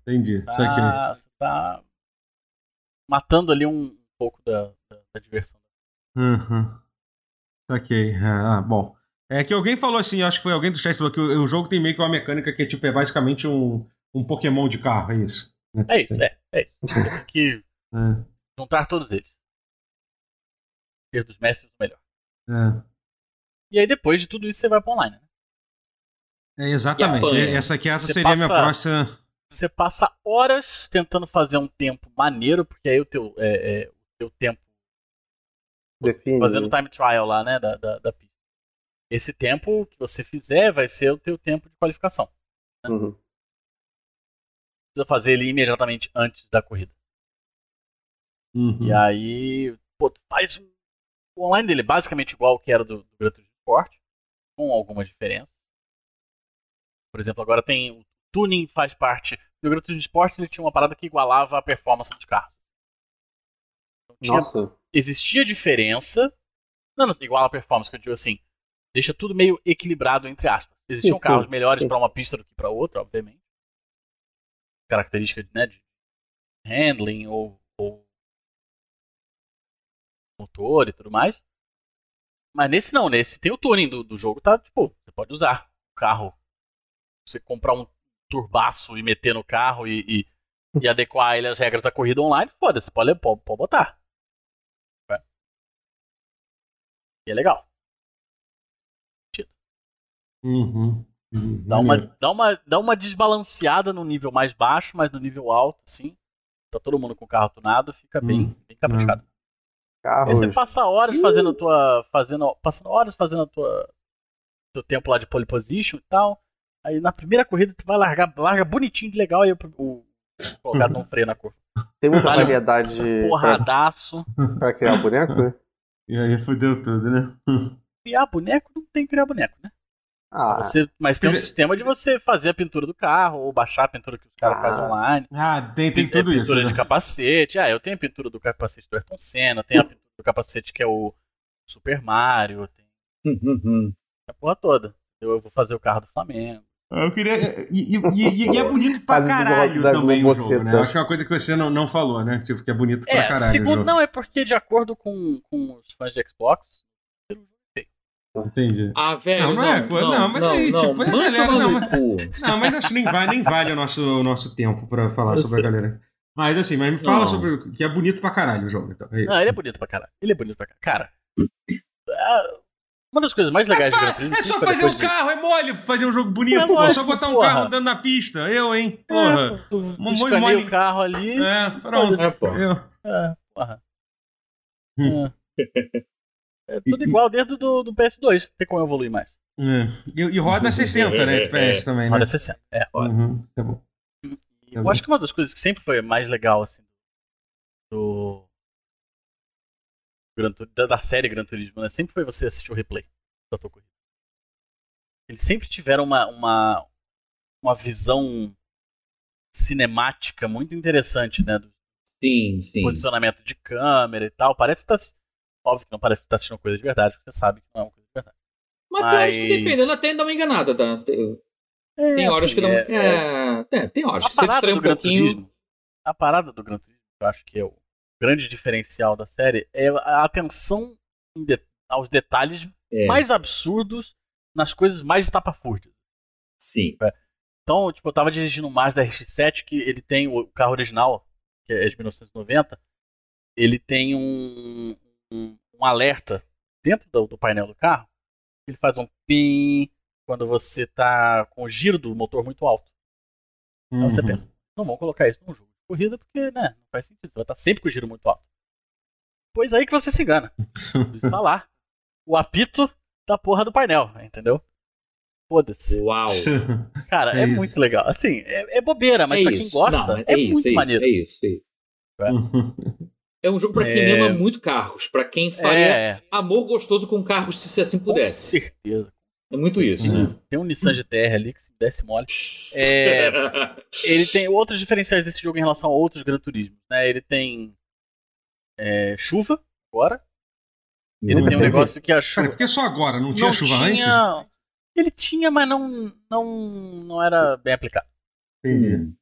Entendi. Isso. Tá, você tá matando ali um pouco da, da- da diversão. Uhum. Ok. Ah, bom. É que alguém falou assim, acho que foi alguém do chat que falou que o, o jogo tem meio que uma mecânica que tipo, é basicamente um, um Pokémon de carro, é isso? É isso, é, é isso. Você tem que É, juntar todos eles. Ser dos mestres o melhor. é. E aí depois de tudo isso você vai pro online. Né? É, exatamente. É, Essa aqui essa Você seria a minha passa- próxima. Você passa horas tentando fazer um tempo maneiro, porque aí o teu, é, é, o teu tempo Define. fazendo time trial lá, né, da, da, da pista. Esse tempo que você fizer vai ser o teu tempo de qualificação. Uhum. Precisa fazer ele imediatamente antes da corrida. Uhum. E aí, pô, tu faz um- o online dele é basicamente igual ao que era do, do Gran Turismo Sport, com algumas diferenças. Por exemplo, agora tem o tuning faz parte do Gran Turismo Sport, ele tinha uma parada que igualava a performance dos carros. Então, tinha Nossa. existia diferença. Não, não, igual a performance, que eu digo assim. Deixa tudo meio equilibrado, entre aspas. Existiam Sim, sim, carros melhores sim. para uma pista do que para outra, obviamente. Característica né, de handling ou, ou motor e tudo mais. Mas nesse não, nesse tem o tuning do, do jogo, tá? Tipo, você pode usar o carro. Você comprar um turbaço e meter no carro e, e, e adequar ele às regras da corrida online, foda-se, pode, pode, pode botar. É. E é legal. Uhum. Dá uma, dá, uma, dá uma desbalanceada no nível mais baixo, mas no nível alto, sim. Tá todo mundo com o carro tunado, fica bem, Hum. bem caprichado. Aí Carros. você passa horas fazendo a tua. Fazendo, passando horas fazendo a tua. Teu tempo lá de pole position e tal. Aí na primeira corrida tu vai largar, larga bonitinho, legal, aí o, o colocado não freia na curva. Tem muita Vale. variedade pra, Porradaço. pra criar o boneco? E aí fudeu tudo, né? Criar boneco não tem que criar boneco, né? Ah, Você, mas tem um dizer- sistema de você fazer a pintura do carro, ou baixar a pintura que os caras Ah. fazem online. Ah, tem, tem É tudo isso. pintura né? de capacete. Ah, eu tenho a pintura do capacete do Ayrton Senna, tem a pintura do capacete que é o Super Mario, tem a porra toda. Eu vou fazer o carro do Flamengo. Eu queria. E, e- e- e é bonito pra caralho também o jogo, né? Acho que é uma coisa que você não, não falou, né? Tipo, que é bonito pra É, caralho. o segundo, jogo. não, é porque de acordo com, com os fãs de Xbox, Entendi. Ah, velho. Não, não é, pô, não, mas aí, tipo, é galera, não, mas-. Não, mas acho que nem vale, nem vale o nosso, o nosso tempo pra falar Eu sobre a galera. Mas assim, mas me fala Não. sobre. o- Que é bonito pra caralho o jogo, então. É. Não, ele é bonito pra caralho. Ele é bonito pra caralho. Cara, ah, uma das coisas mais legais de Gran É só fazer um de- carro, é mole fazer um jogo bonito, É lógico, Só botar um porra. carro andando na pista. Eu, hein? Porra. É, tu, tu escaneia o carro ali. É, pronto. É, pô. Eu- É, porra. Hum. É. É tudo igual dentro do, do PS2. Tem como evoluir mais. é. E, e roda 60, né? FPS também, né? Roda 60. É. Uhum, tá bom. E Tá eu bom. acho que uma das coisas que sempre foi mais legal, assim, do. Da, da série Gran Turismo, né? Sempre foi você assistir o replay da tua corrida. Eles sempre tiveram uma, uma, uma visão cinemática muito interessante, né? Do Sim, sim. posicionamento de câmera e tal. Parece que tá. Óbvio que não parece que tá assistindo coisa de verdade, porque você sabe que não é uma coisa de verdade. Mas, eu acho que Mas- dependendo até dá uma enganada, tá? Tem, É, tem horas assim, que dá uma. é- é- É, é, tem horas A que você distrai do um Gran pouquinho. Turismo, a parada do Gran Turismo, que eu acho que é o grande diferencial da série, é a atenção de- aos detalhes É, mais absurdos nas coisas mais estapafúrdias. sim. Então, tipo, eu tava dirigindo um Mazda RX-7 que ele tem o carro original, que é de 1990, ele tem um, um, um alerta dentro do, do painel do carro. Ele faz um pim quando você tá com o giro do motor muito alto. Você Uhum. pensa, não vamos colocar isso num jogo de corrida porque, né, não faz sentido. Você vai estar sempre com o giro muito alto. Pois aí que você se engana. Está lá. O apito da porra do painel, entendeu? Foda-se. Uau. Cara, é, É muito legal. Assim, é, é bobeira, mas é pra isso. quem gosta, Não, é, isso, muito é isso, maneiro. É isso, é isso. É um jogo pra quem É. ama muito carros, pra quem faria É, amor gostoso com carros se assim com pudesse. certeza. É muito isso, né? Tem um Nissan GTR ali que se desse mole. É, Ele tem outros diferenciais desse jogo em relação a outros Gran Turismo. Né? Ele tem é, chuva agora. Ele Nunca tem um teve. negócio que a Cara, chuva. por que só agora? Não tinha chuva antes? tinha... Ele tinha, mas não, não, não era bem aplicado. Entendi.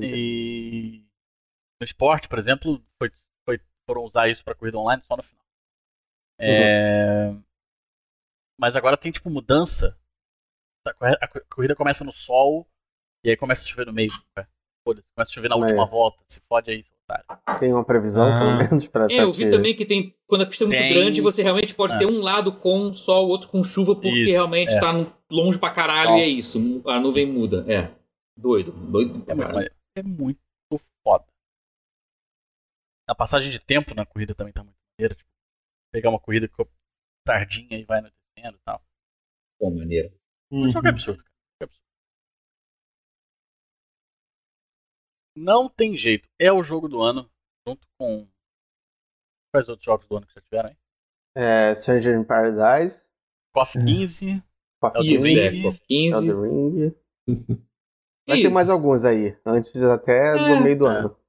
E no esporte, por exemplo, foi- foram usar isso para corrida online só no final. É, Mas agora tem tipo mudança. A corrida começa no sol e aí começa a chover no meio. Foda-se, começa a chover na É. última volta. Se fode aí, seu otário. Tem uma previsão, Ah. pelo menos, pra. É, eu vi também que tem. Quando a pista é muito Tem- grande, você realmente pode Ah. ter um lado com sol, outro com chuva, porque Isso, realmente é. tá longe pra caralho e é isso. A nuvem muda. É. Doido. Doido. É é muito. A passagem de tempo na corrida também tá muito maneira. Tipo, pegar uma corrida que ficou tardinha e vai anoitecendo e tal. Pô, maneiro. O jogo é absurdo, cara. É absurdo. Não tem jeito. É o jogo do ano, junto com. Quais outros jogos do ano que já tiveram aí? É, Stranger in Paradise, KOF 15. Coffee Isso, Ring. é. KOF 15. Elden Ring. Vai ter mais alguns aí, antes até do É, meio do é. ano.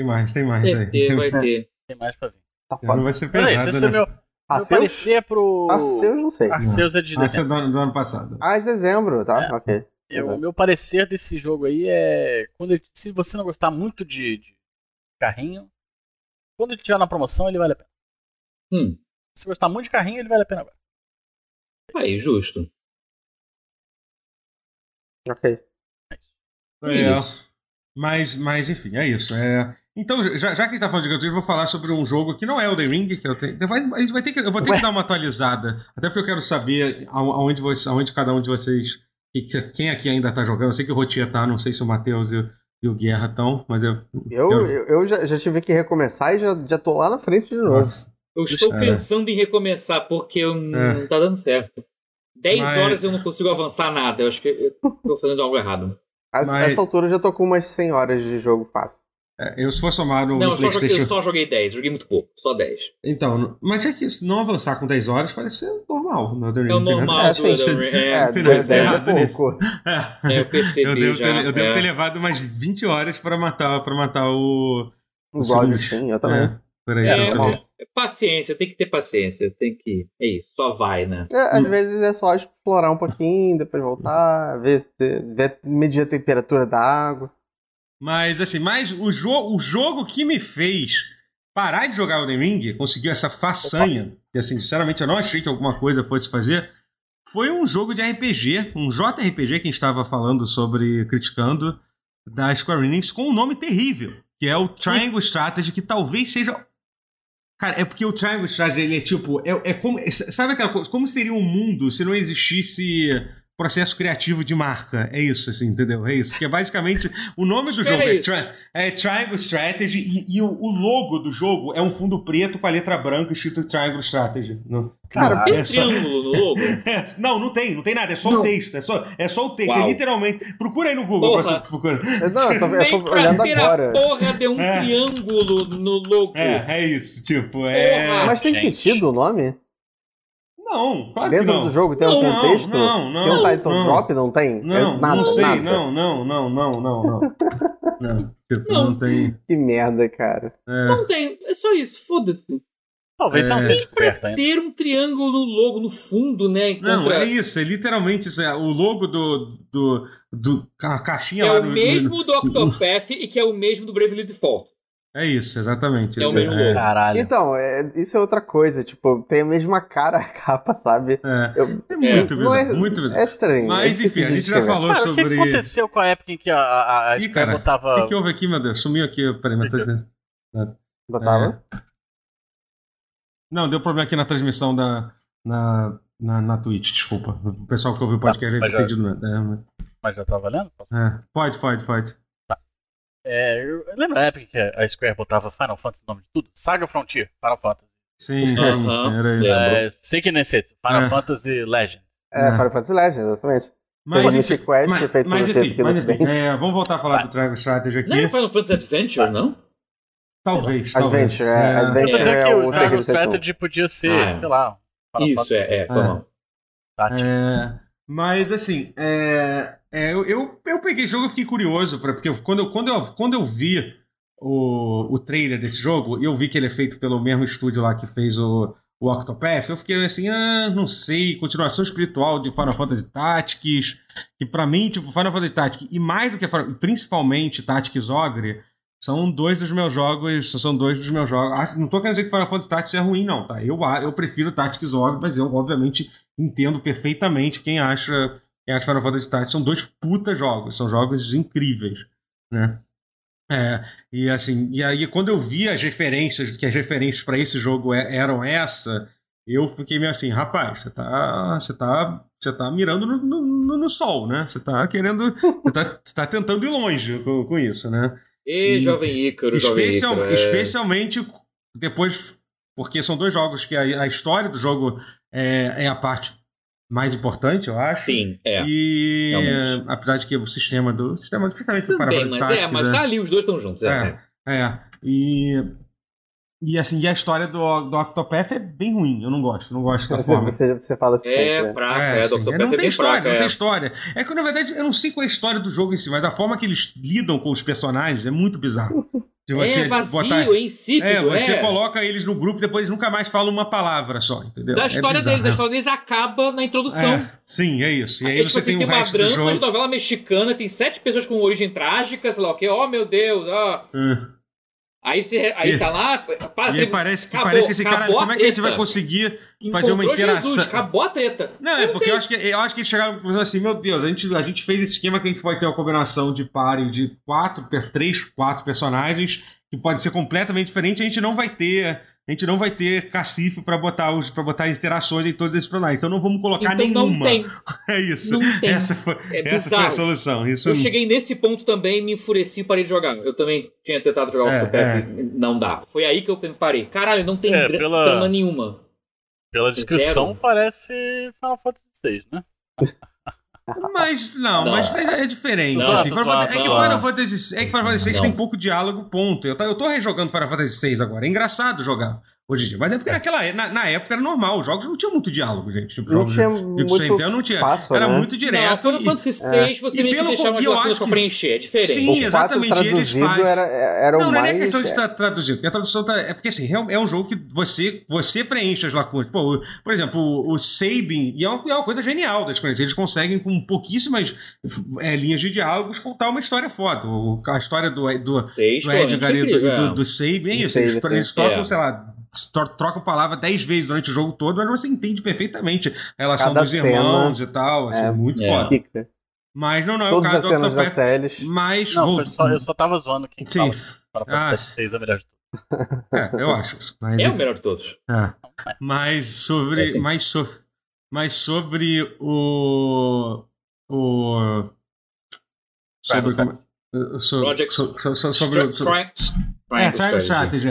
Tem mais, tem mais aí. Vai ter, vai ter. Tem mais pra vir. Tá foda. vai ser Mas é isso, pesado, esse é né? meu, meu Arceus? parecer pro. Arceus, não sei. Arceus é de é dezembro. do, ano- do ano passado. Ah, de dezembro, tá? É. Ok. Eu- Uhum. O meu parecer desse jogo aí é. Quando ele- se você não gostar muito de, de carrinho, quando ele tiver na promoção, ele vale a pena. Hum. Se você gostar muito de carrinho, ele vale a pena agora. Aí, justo. Ok. É, Isso. mas, mas, enfim, é isso. É... Então, já, já que a gente tá falando de Gran Turismo, eu vou falar sobre um jogo que não é o The Ring, que eu tenho. Vai, a gente vai ter que, eu vou ter Ué. que dar uma atualizada. Até porque eu quero saber ao- aonde, você, aonde cada um de vocês que que você- quem aqui ainda tá jogando? Eu sei que o Rotia tá, não sei se o Matheus e, o- e o Guerra estão, mas eu. Eu, eu, eu já, já tive que recomeçar e já, já tô lá na frente de novo. Nossa. Eu estou É. pensando em recomeçar, porque eu É. não tá dando certo. 10 Mas- horas eu não consigo avançar nada. Eu acho que eu tô fazendo algo errado. Mas- Essa altura eu já tô com umas 100 horas de jogo fácil. É, eu, se for somar no, Não, no eu só, joguei, PlayStation. eu só joguei 10, joguei muito pouco, só 10. Então, no- mas é que se não avançar com 10 horas parece ser normal. Não, É o tem nada- normal É, do sim. Elden Ring. É, É, tem 10 nada é pouco. é, eu percebi eu devo, já. ter, eu devo é. ter levado umas 20 horas pra matar, pra matar o. O o God, sim, eu também. É, peraí, É, então, peraí. é, paciência, tem que ter paciência. Tem que. É isso, só vai, né? É, às Hum. vezes é só explorar um pouquinho, depois voltar, ver, se- ver medir a temperatura da água. Mas assim, mas o, jo o jogo que me fez parar de jogar o The Ring, conseguiu essa façanha, que assim, sinceramente eu não achei que alguma coisa fosse fazer, foi um jogo de RPG, um JRPG que estava falando sobre, criticando, da Square Enix, com um nome terrível, que é o Triangle Strategy, que talvez seja... Cara, é porque o Triangle Strategy, ele é tipo, é, é como... Sabe aquela coisa, como seria um mundo se não existisse processo criativo de marca. É isso, assim, entendeu? É isso. Porque basicamente o nome do jogo é, isso. tri é Triangle Strategy e, e o, o logo do jogo é um fundo preto com a letra branca escrito Triangle Strategy. Não, Cara, não, Tem é só- triângulo no logo? é, não, não tem, não tem nada, é só Não. o texto, é só, é só o texto, Uau. é literalmente. Procura aí no Google Porra. pra. Eu- Não, eu tô, eu Nem tô pra olhando ter agora. a porra de um É. triângulo no logo. É, é isso, tipo, é. Porra. Mas tem gente. sentido o nome? Não, claro que Dentro não. do jogo tem Não, um não, contexto? não, não, tem um title não. drop? Não tem? Não, É nada, não sei, nada. não, não, não, não, não, não. Não, tipo, Não. não tem. Que merda, cara. é. Não tem, é só isso, foda-se. Talvez não É. esteja descoberto ainda. Ter um triângulo no logo, no fundo, né? Não, contra- é isso, é literalmente isso. É, o logo do. do, do a caixinha É lá o no- mesmo do Octopath e que é o mesmo do Bravely Default. É isso, exatamente. É o mesmo logo. Caralho. Então, é, isso é outra coisa. Tipo, tem a mesma cara a capa, sabe? É, Eu- é muito bizarro, é- muito bizarro. É estranho. é Mas enfim, a gente já falou Cara, o que sobre. aconteceu com a época em que a, a, a Ih, Square cara, botava... O que, que houve aqui, meu Deus? Sumiu aqui. Peraí, minha transmissão. Botava? Não, deu problema aqui na transmissão da. Na, na, na Twitch, desculpa. O pessoal que ouviu o podcast Tá, mas ter já- pedido. né? Mas já tá valendo? É, é. Pode, pode, pode. É, eu lembro a época que a Square botava Final Fantasy no nome de tudo? Saga Frontier, Final Fantasy. Sim, sim. Aham. Era. Lembro. É, Seiki Nensetsu, Final É. Fantasy Legend. É, É. Final Fantasy Legend, exatamente. Mas, enfim, Quest, mas, feito mas, enfim, mas enfim, é, vamos voltar a falar do Triangle Strategy aqui. Não era Final Fantasy Adventure, não? Talvez, talvez. Adventure, é, Adventure. Mas é que é o Dragon. Strategy podia ser, Ah, é. sei lá, Final Isso, Fantasy é, é, foi É. mal. Tático. É, mas assim, é, é, eu, eu, eu peguei esse jogo e fiquei curioso, pra, porque quando, eu, quando, eu, quando eu vi o, o trailer desse jogo, eu vi que ele é feito pelo mesmo estúdio lá que fez o, o Octopath, eu fiquei assim, ah, não sei, continuação espiritual de Final Fantasy Tactics, que pra mim, tipo, Final Fantasy Tactics, e mais do que Final- principalmente Tactics Ogre, são dois dos meus jogos, são dois dos meus jogos. Acho- Não tô querendo dizer que Final Fantasy Tactics é ruim, não, tá? Eu, eu prefiro Tactics Ogre, mas eu, obviamente, entendo perfeitamente quem acha, quem acha Final Fantasy Tactics. São dois puta jogos, são jogos incríveis, né? É, e assim, e aí quando eu vi as referências, que as referências para esse jogo é- eram essa, eu fiquei meio assim, rapaz, você tá, você tá, você tá mirando no, no, no- sol, né? Você tá querendo, você tá, você tá tentando ir longe com, com isso, né? E E- Jovem Ícaro, Jovem Especial- Ícaro. é. Especialmente depois, porque são dois jogos que a, a história do jogo é, é a parte mais importante, eu acho. Sim, é. E realmente. apesar de que o sistema do. sistema, especialmente do Final bem, Fantasy mas é, Tactics, mas é- tá ali, os dois estão juntos. É. é, é. E. E assim, e a história do, do Octopath é bem ruim. Eu não gosto, não gosto da Você, forma. você, você fala assim. É, né? fraca, É, é, sim. Dr. É, não é tem história, fraca, não é. tem história. É que, na verdade, eu não sei qual é a história do jogo em si, mas a forma que eles lidam com os personagens é muito bizarro. De você é vazio, botar. é insípido, É, você é. coloca eles no grupo e depois eles nunca mais falam uma palavra só, entendeu? Da É história bizarro. deles, a história deles acaba na introdução. É, sim, é isso. E aí É, tipo você assim, tem o uma resto do drama jogo. de novela mexicana, tem sete pessoas com origem trágica, sei lá o que, oh meu Deus, ó. É. Aí, você, aí E- tá lá, para, E aí parece que, acabou, parece que esse cara, como é que a gente vai conseguir fazer uma interação? Jesus, acabou a treta. Não, é porque eu acho, que, eu acho que eles chegaram assim, meu Deus, a gente, a gente fez esse esquema que a gente pode ter uma combinação de páreo de quatro, três, quatro personagens que pode ser completamente diferente, a gente não vai ter. A gente não vai ter cacife para botar os para botar interações em todos esses personagens. Então não vamos colocar Então nenhuma. não tem. É isso. Não tem. Essa foi, É essa foi a solução. Isso Eu cheguei nesse ponto também, me enfureci e parei de jogar. Eu também tinha tentado jogar o É, Octopath, não dá. Foi aí que eu parei. Caralho, não tem É, pela- trama nenhuma. Pela descrição, Zero. parece Final Fantasy VI, né? Mas, não, Não. mas é, é diferente. Não, assim. Final Fantasy- é que tô Final zoando. Fantasy, é que Final Fantasy VI tem pouco diálogo, ponto. Eu, tá- eu tô rejogando Final Fantasy VI agora. É engraçado jogar hoje em dia. Mas é porque naquela, é- na, na época era normal. Os jogos não tinham muito diálogo, gente. Tipo, Não jogos tinha de- de muito não tinha. passo, era né? muito Não, direto. Final e- Fantasy é. VI, você E meio que pelo deixava eu lacunas acho pra que- preencher. É diferente. Sim, o 4 exatamente, eles traduzido fazem- era, era o Não, não mais... é questão de estar traduzido, porque a tradução tá, é porque assim, é um jogo que você, você preenche as lacunas. Pô, por exemplo, o, o Sabin, e é uma, é uma coisa genial das coisas, eles conseguem com pouquíssimas é, linhas de diálogos contar uma história foda. O- a história do, do, do Edgar e do, do, é. do Sabin, é isso, eles, eles trocam, é. sei lá, trocam palavra dez vezes durante o jogo todo, mas você entende perfeitamente a relação Cada dos cena irmãos e tal, assim, é- muito É. foda. Pica. Mas não, não é o Todas caso as do cenas das Octopath, séries. mas... Não, vou- só- eu só tava zoando quem Sim. fala que Ah, Fantasy VI é o melhor de tudo. É, eu acho. isso. Mas, É o melhor de todos. É. Mas sobre. É, sim. mas, so, mas sobre o. O. Sobre. Project- so- so- so- sobre, o- sobre, é, Triangle Strategy.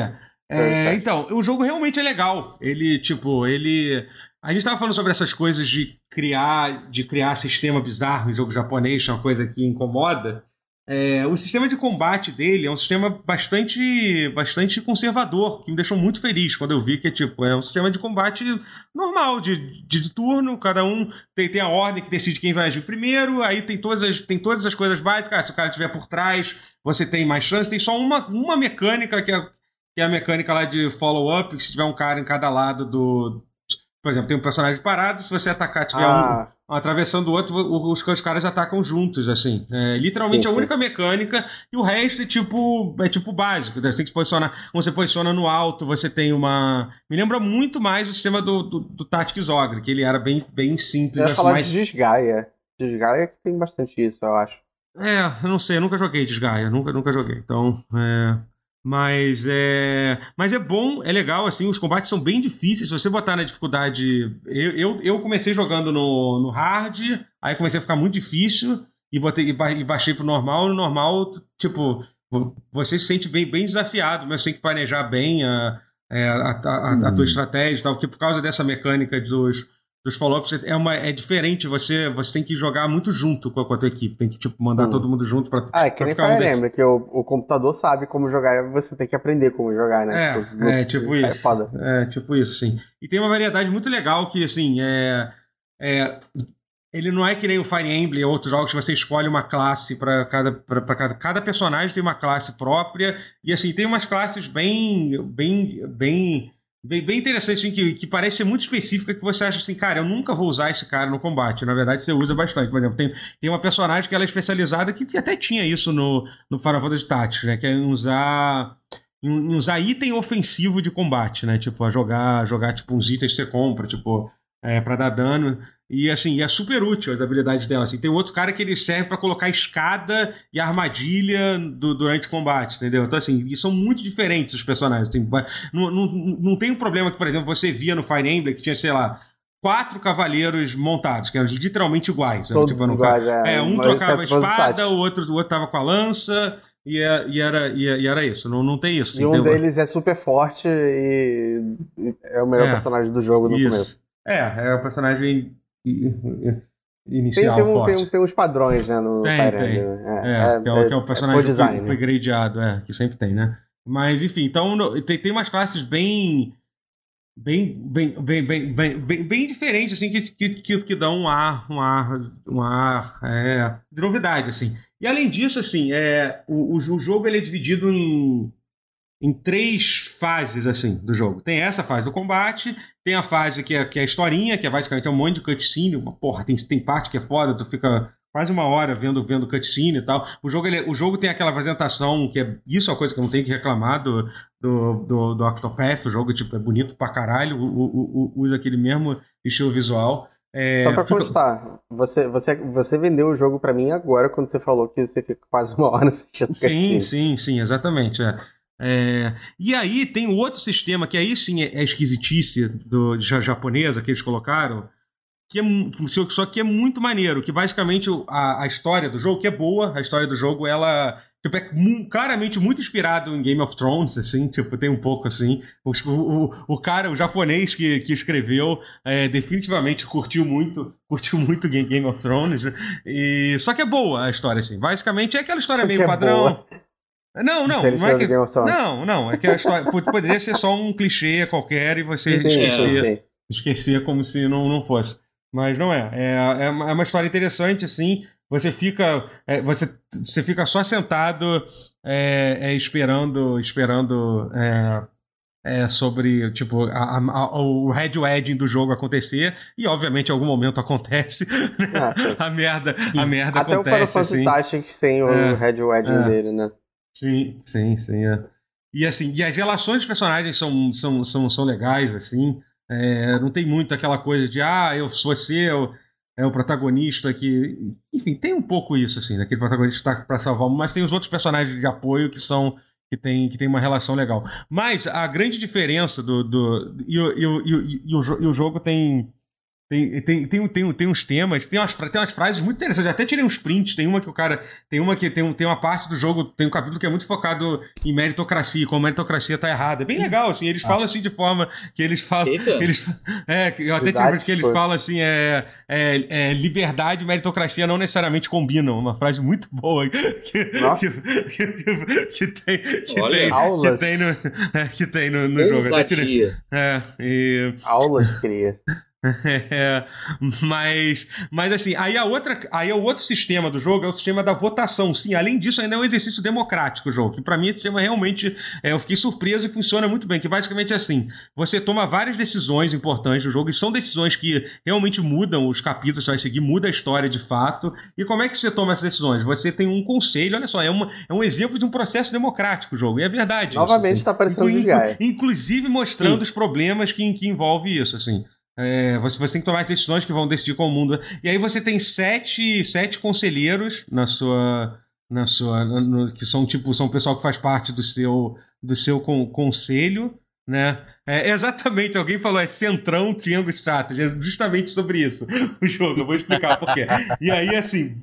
É. É, então, o jogo realmente é legal. Ele, tipo, ele. A gente tava falando sobre essas coisas de criar, de criar sistema bizarro em jogo japonês, que é uma coisa que incomoda. É, o sistema de combate dele é um sistema bastante, bastante conservador, que me deixou muito feliz quando eu vi que tipo, é um sistema de combate normal, de, de, de turno, cada um tem, tem a ordem que decide quem vai agir primeiro, aí tem todas as, tem todas as coisas básicas, ah, se o cara estiver por trás, você tem mais chance, tem só uma, uma mecânica que é, que é a mecânica lá de follow-up, que se tiver um cara em cada lado do. Por exemplo, tem um personagem parado, se você atacar, tiver um, Ah, atravessando o outro, os, os caras atacam juntos, assim. É, literalmente Sim, a única mecânica e o resto é tipo, é tipo básico. né? Você tem que se posicionar. Quando você posiciona no alto, você tem uma. Me lembra muito mais o sistema do, do, do Tactics Ogre, que ele era bem, bem eu simples, ia assim, falar mais. de Desgaia. Desgaia que tem bastante isso, eu acho. É, eu não sei, eu nunca joguei Desgaia, nunca, nunca joguei. Então, é. Mas é. Mas é bom, é legal, assim, os combates são bem difíceis. Se você botar na dificuldade. Eu, eu, eu comecei jogando no, no hard, aí comecei a ficar muito difícil e, botei, e ba- baixei pro normal. No normal, tipo, vo- você se sente bem, bem desafiado, mas você tem que planejar bem a, é, a, a, a- a tua estratégia e tal, porque por causa dessa mecânica dos, dos follow-ups é, uma, é diferente, você, você tem que jogar muito junto com a, com a tua equipe, tem que tipo, mandar Hum. todo mundo junto pra, Ah, é que pra nem ficar um Emblem, que o, o computador sabe como jogar e você tem que aprender como jogar, né? É, Tipo, é tipo é isso. foda. É, tipo isso, sim. E tem uma variedade muito legal que, assim, é. é ele não é que nem o Fire Emblem ou outros jogos que você escolhe uma classe para cada, pra cada. Cada personagem tem uma classe própria. E, assim, tem umas classes bem. bem. bem. Bem, bem interessantes, assim, que, que parece ser muito específica, que você acha assim, cara, eu nunca vou usar esse cara no combate. Na verdade, você usa bastante. Por exemplo, tem, tem uma personagem que ela é especializada, que até tinha isso no, no Final Fantasy Tactics, né? Que é usar em usar item ofensivo de combate, né? Tipo, a jogar, jogar tipo uns itens que você compra, tipo, é, para dar dano. E assim, é super útil as habilidades dela. Assim, tem outro cara que ele serve para colocar escada e armadilha do- durante o combate, entendeu? Então, assim, e são muito diferentes os personagens. Assim, não, não, não tem um problema que, por exemplo, você via no Fire Emblem que tinha, sei lá, quatro cavaleiros montados, que eram literalmente iguais. né? Tipo, um iguais, é. é, um trocava a exceto os espada, o outro, o outro tava com a lança, e, é- e era, e, e era isso. Não, não tem isso. E um deles é super forte e e é o melhor É. personagem do jogo no começo. É, é o personagem Tem, inicial tem, um- forte. tem, tem uns padrões, né, no Tem, Fire tem. Emblem. É, que é, o- que é o personagem design. upgradeado, é, que sempre tem, né? Mas, enfim, então no- tem, tem umas classes bem. Bem, bem, bem, bem, bem, bem, bem diferentes, assim, que, que, que, que dão um ar, um ar, um ar é, de novidade, assim. E além disso, assim, é, o, o, o jogo ele é dividido em, em três fases, assim, do jogo. Tem essa fase do combate, tem a fase que é, que é a historinha, que é basicamente um monte de cutscene, uma porra, tem, tem parte que é foda, tu fica quase uma hora vendo, vendo cutscene e tal. O jogo, ele, o jogo tem aquela apresentação, que é isso é uma coisa que eu não tenho que reclamar do, do, do, do Octopath, o jogo tipo, é bonito pra caralho, o- o- o- usa aquele mesmo estilo visual. É, Só pra fica- constar, você, você, você vendeu o jogo pra mim agora quando você falou que você fica quase uma hora assistindo Sim, cutscene. sim, sim, exatamente. é. É, e aí tem o outro sistema, que aí sim é, é esquisitice do ja- japonesa que eles colocaram, que é, só que é muito maneiro, que basicamente a, a história do jogo, que é boa, a história do jogo, ela tipo, é claramente muito inspirado em Game of Thrones, assim, tipo, tem um pouco assim. O, o, o cara, o japonês que, que escreveu, é, definitivamente curtiu muito, curtiu muito Ga- Game of Thrones. E, só que é boa a história, assim. Basicamente é aquela história Só meio é padrão. Não, não, não é que. Thrones. Não, não, é que a história pod- poderia ser só um clichê qualquer e você Entendi, esquecer, esquecer como se não, não fosse. Mas não é. É, é, uma, é história interessante, assim. Você fica, é, você, você fica só sentado é, é, esperando, esperando é, é, sobre tipo a- a- o red wedding do jogo acontecer e obviamente em algum momento acontece. Sim. a merda, a merda Até o Final acontece Fantasy assim. Tactics tem o É, Red Wedding é. dele, né? Sim, sim, sim. é. E assim, e as relações dos personagens são, são, são, são legais, assim. É, não tem muito aquela coisa de, ah, eu você, eu, é o protagonista que. Enfim, tem um pouco isso, assim, daquele protagonista que tá pra salvar o mas tem os outros personagens de apoio que são. Que tem, que tem uma relação legal. Mas a grande diferença do. do e, o, e, o, e, o, e o e o jogo tem. Tem, tem, tem, tem, tem uns temas, tem umas, tem umas frases muito interessantes. Eu até tirei uns prints. Tem uma que o cara. Tem uma que tem, um, tem uma parte do jogo, tem um capítulo que é muito focado em meritocracia, como a meritocracia tá errada. É bem legal, assim. Eles falam assim de forma que eles falam. Eita. Eles, é, eu até tirei um print que eles falam assim: é, é, é, liberdade e meritocracia não necessariamente combinam. Uma frase muito boa que, Nossa. que, que, que tem, que Olha tem, que tem no, é, que tem no, no jogo. Até tirei, é, e. Aulas cria. É, mas, mas assim, aí a outra, aí o outro sistema do jogo é o sistema da votação. Sim, além disso, ainda é um exercício democrático o jogo. Que pra mim esse sistema realmente, é, eu fiquei surpreso e funciona muito bem. Que basicamente é assim: você toma várias decisões importantes do jogo e são decisões que realmente mudam os capítulos você vai seguir, muda a história de fato. E como é que você toma essas decisões? Você tem um conselho, olha só, é, uma, é um exemplo de um processo democrático o jogo. E é verdade. Novamente assim. tá parecendo Inclu- Desgaia. Inclusive mostrando os problemas que, que envolve isso, assim. É, você, você tem que tomar as decisões que vão decidir com o mundo. E aí você tem sete, sete conselheiros na sua. Na sua no- que são tipo são o pessoal que faz parte do seu do seu con- conselho né é exatamente alguém falou é centrão Triangle Strategy é justamente sobre isso o jogo eu vou explicar por quê e aí assim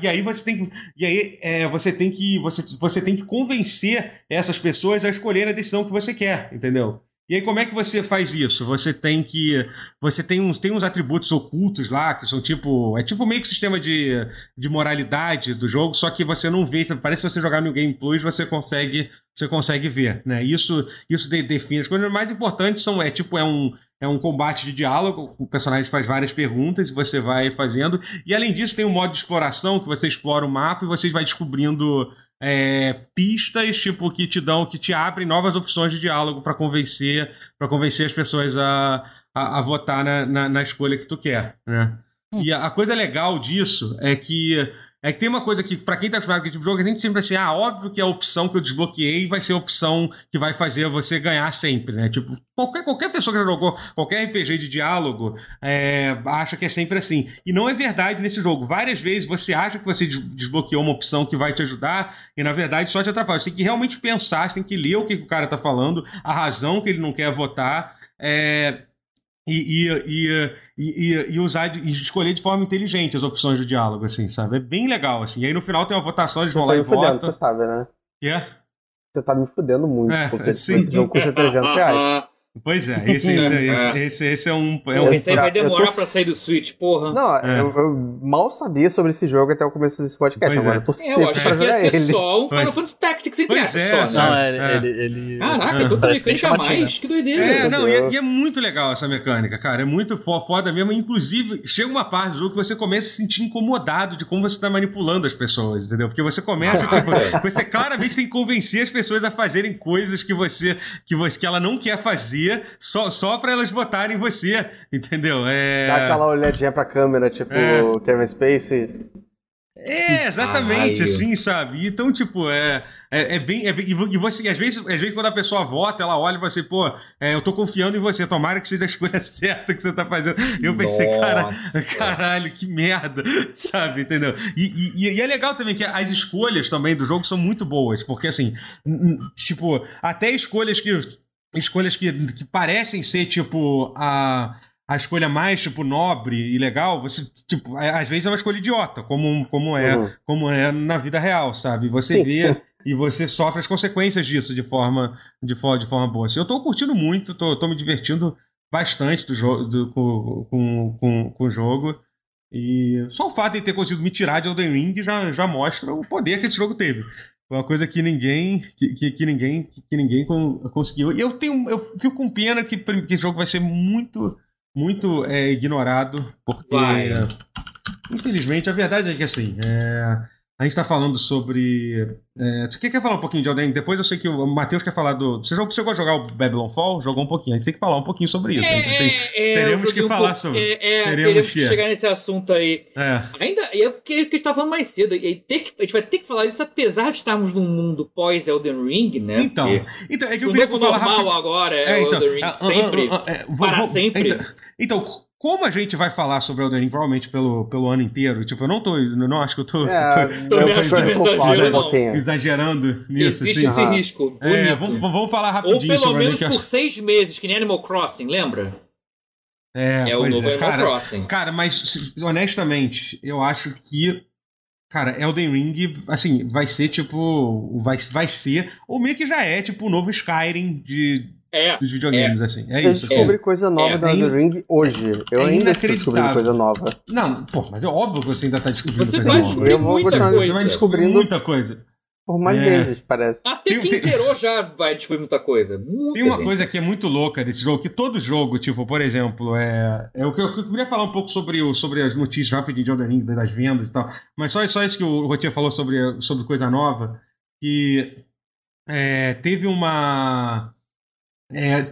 e aí você tem que e aí é, você tem que você, você tem que convencer essas pessoas a escolher a decisão que você quer entendeu e aí, como é que você faz isso? Você tem que. Você tem uns, tem uns atributos ocultos lá, que são tipo. É tipo meio que sistema de, de moralidade do jogo, só que você não vê. Parece que você jogar no Game Plus, você consegue. Você consegue ver, né? Isso, isso de- define as coisas mais importantes são. É tipo, é um. É um combate de diálogo, o personagem faz várias perguntas e você vai fazendo. E além disso, tem um modo de exploração que você explora o mapa e você vai descobrindo é, pistas tipo que te dão, que te abrem novas opções de diálogo para convencer, para convencer as pessoas a, a, a votar na, na, na escolha que tu quer, né? E a, a coisa legal disso é que é que tem uma coisa que, pra quem tá acostumado com esse tipo de jogo, a gente sempre assim, ah, óbvio que a opção que eu desbloqueei vai ser a opção que vai fazer você ganhar sempre, né? Tipo, qualquer, qualquer pessoa que já jogou qualquer RPG de diálogo é, acha que é sempre assim. E não é verdade nesse jogo. Várias vezes você acha que você des- desbloqueou uma opção que vai te ajudar e, na verdade, só te atrapalha. Você tem que realmente pensar, você tem que ler o que, que o cara tá falando, a razão que ele não quer votar. É, e, e, e, e, usar e escolher de forma inteligente as opções de diálogo, assim, sabe? É bem legal, assim. E aí no final tem uma votação, eles Você vão tá lá e votam. você sabe, né? É? Você tá me fudendo muito, É, porque sim. esse jogo custa 300 reais. Pois é, esse, esse, esse, esse, esse é um. É um Esse aí vai eu tô demorar s- pra sair do Switch, porra. Não, É. eu, eu mal sabia sobre esse jogo até o começo desse podcast. Pois Agora é. eu tô É, seco eu achei pra que ia ser ele. só um Final Fantasy Tactics entre Pois é, só, né? Não, sabe? ele. É. ele, ele Caraca, É. bem mecânica a chamativo, mais, que doideira. É, não, e é, e é muito legal essa mecânica, cara. É muito fo- foda mesmo. Inclusive, chega uma parte do jogo que você começa a se sentir incomodado de como você tá manipulando as pessoas, entendeu? Porque você começa, tipo, você claramente tem que convencer as pessoas a fazerem coisas que você, que você, que ela não quer fazer, só, só pra elas votarem em você, entendeu? É. Dá aquela olhadinha pra câmera, tipo É. Kevin Spacey. É, exatamente, Caralho. assim, sabe? Então, tipo, é, é, é bem. É bem- e vo- você, às vezes, às vezes, quando a pessoa vota, ela olha e você, pô, é, eu tô confiando em você, tomara que seja a escolha certa que você tá fazendo. Eu pensei, cara, caralho, que merda, sabe? Entendeu? E, e- e é legal também que as escolhas também do jogo são muito boas, porque assim, tipo, até escolhas que. Escolhas que, que parecem ser, tipo, a a escolha mais, tipo, nobre e legal, você, tipo, é- às vezes é uma escolha idiota, como, como, é, Uhum. como é na vida real, sabe? Você vê e você sofre as consequências disso de forma, de forma, de forma boa. Assim, eu tô curtindo muito, tô, tô me divertindo bastante do jogo, do, com, com, com, com o jogo. E só o fato de ter conseguido me tirar de Elden Ring já, já mostra o poder que esse jogo teve. Foi uma coisa que ninguém que, que, que ninguém que, que ninguém con- conseguiu. E eu tenho eu fico com pena que, que esse jogo vai ser muito muito é, ignorado porque Vai. infelizmente a verdade é que assim é, a gente tá falando sobre é, você quer falar um pouquinho de Elden Ring? Depois eu sei que o Matheus quer falar do você jogou, chegou a jogar o Babylon Fall? Jogou um pouquinho. A gente tem que falar um pouquinho sobre isso. né? Tem- É, é, teremos que um falar pouco- sobre- É, é, teremos teremos, que- chegar nesse assunto aí. é. Ainda, é o que que a gente tava falando mais cedo. E ter que- a gente vai ter que falar isso apesar de estarmos num mundo pós-Elden Ring, né? Então, Porque então, é que eu o queria falar normal rápido. agora é, É, então, Elden Ring. ah, ah, sempre. ah, é, vou- para sempre. Então, então, como a gente vai falar sobre Elden Ring provavelmente pelo, pelo ano inteiro, tipo, eu não tô, eu não acho que eu tô, É, tô- eu tô pouquinho. exagerando nisso, Existe assim. esse risco. É, vamos, vamos falar Ou rapidinho pelo sobre menos por acho- seis meses, que nem Animal Crossing, lembra? É, É, o pois novo é. Animal Cara, Crossing. cara, mas honestamente, eu acho que Cara, Elden Ring, assim, vai ser tipo. Vai, vai ser, ou meio que já é, tipo, o novo Skyrim de, É. dos videogames, assim. É Eu isso, assim. descobri coisa nova É, da é Ring hoje. Eu é ainda estou descobrindo coisa nova. Não, pô, mas é óbvio que você ainda tá descobrindo Você coisa vai nova. descobrir Eu vou muita continuar- coisa. Você vai descobrindo- muita coisa. Por mais É. meses, parece. Até Tem- quem tem- zerou já vai descobrir muita coisa. Muita Tem uma gente. coisa que é muito louca desse jogo, que todo jogo, tipo, por exemplo, é. é o que eu, eu queria falar um pouco sobre, o, sobre as notícias rapidinho de Elden Ring, das vendas e tal. Mas só, só isso que o Rotier falou sobre, sobre coisa nova. Que é, teve uma. É,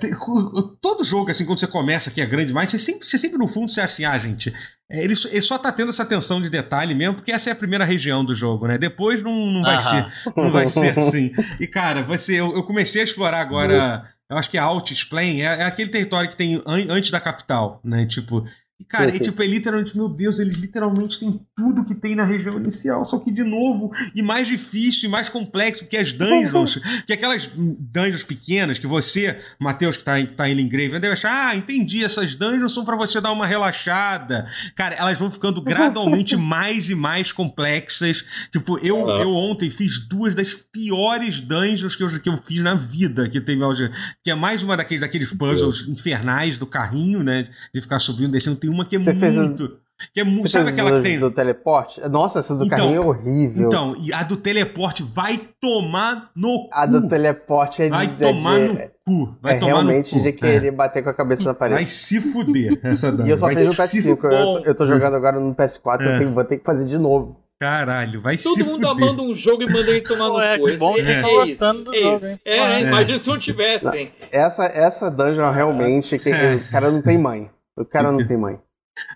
todo jogo, assim, quando você começa que é grande demais, você sempre, você sempre no fundo você acha assim, ah, gente, é, ele, só- ele só tá tendo essa atenção de detalhe mesmo, porque essa é a primeira região do jogo, né? Depois não, não vai Aham. ser não vai ser assim. E, cara, você, eu, eu comecei a explorar agora. Eu acho que a Altisplain é, é aquele território que tem an- antes da capital, né? Tipo. E, cara, Sim, e, tipo, é literalmente, meu Deus, eles literalmente têm tudo que tem na região inicial, só que de novo, e mais difícil, e mais complexo, porque as dungeons, que aquelas dungeons pequenas que você, Matheus, que tá, que tá em Lingrave, deve achar, ah, entendi, essas dungeons são pra você dar uma relaxada. Cara, elas vão ficando gradualmente mais e mais complexas. Tipo, eu, eu ontem fiz duas das piores dungeons que eu, que eu fiz na vida, que teve que é mais uma daqueles, daqueles puzzles infernais do carrinho, né? De ficar subindo, descendo. Tem uma que é Você fez a- muito. Que é muito. Você Sabe fez aquela do, que tem. do teleporte? Nossa, essa do Então, carrinho é horrível. Então, e a do teleporte vai tomar no a cu. do teleporte é de, Vai é tomar de- no cu. Vai é tomar realmente no cu. de querer É. bater com a cabeça na Vai parede. se fuder essa E dungeon. eu só vai fiz no se PS5. Eu, tô- eu tô jogando agora no PS4, É. eu tenho- vou ter que fazer de novo. Caralho, vai Todo se mundo fuder. amando um jogo e manda ele tomar no cu. que bom que vocês é estão isso, gostando do é jogo, hein? É, É. imagina se não tivessem. Essa, essa dungeon realmente, que, É. o cara não tem mãe. O cara não tem mãe.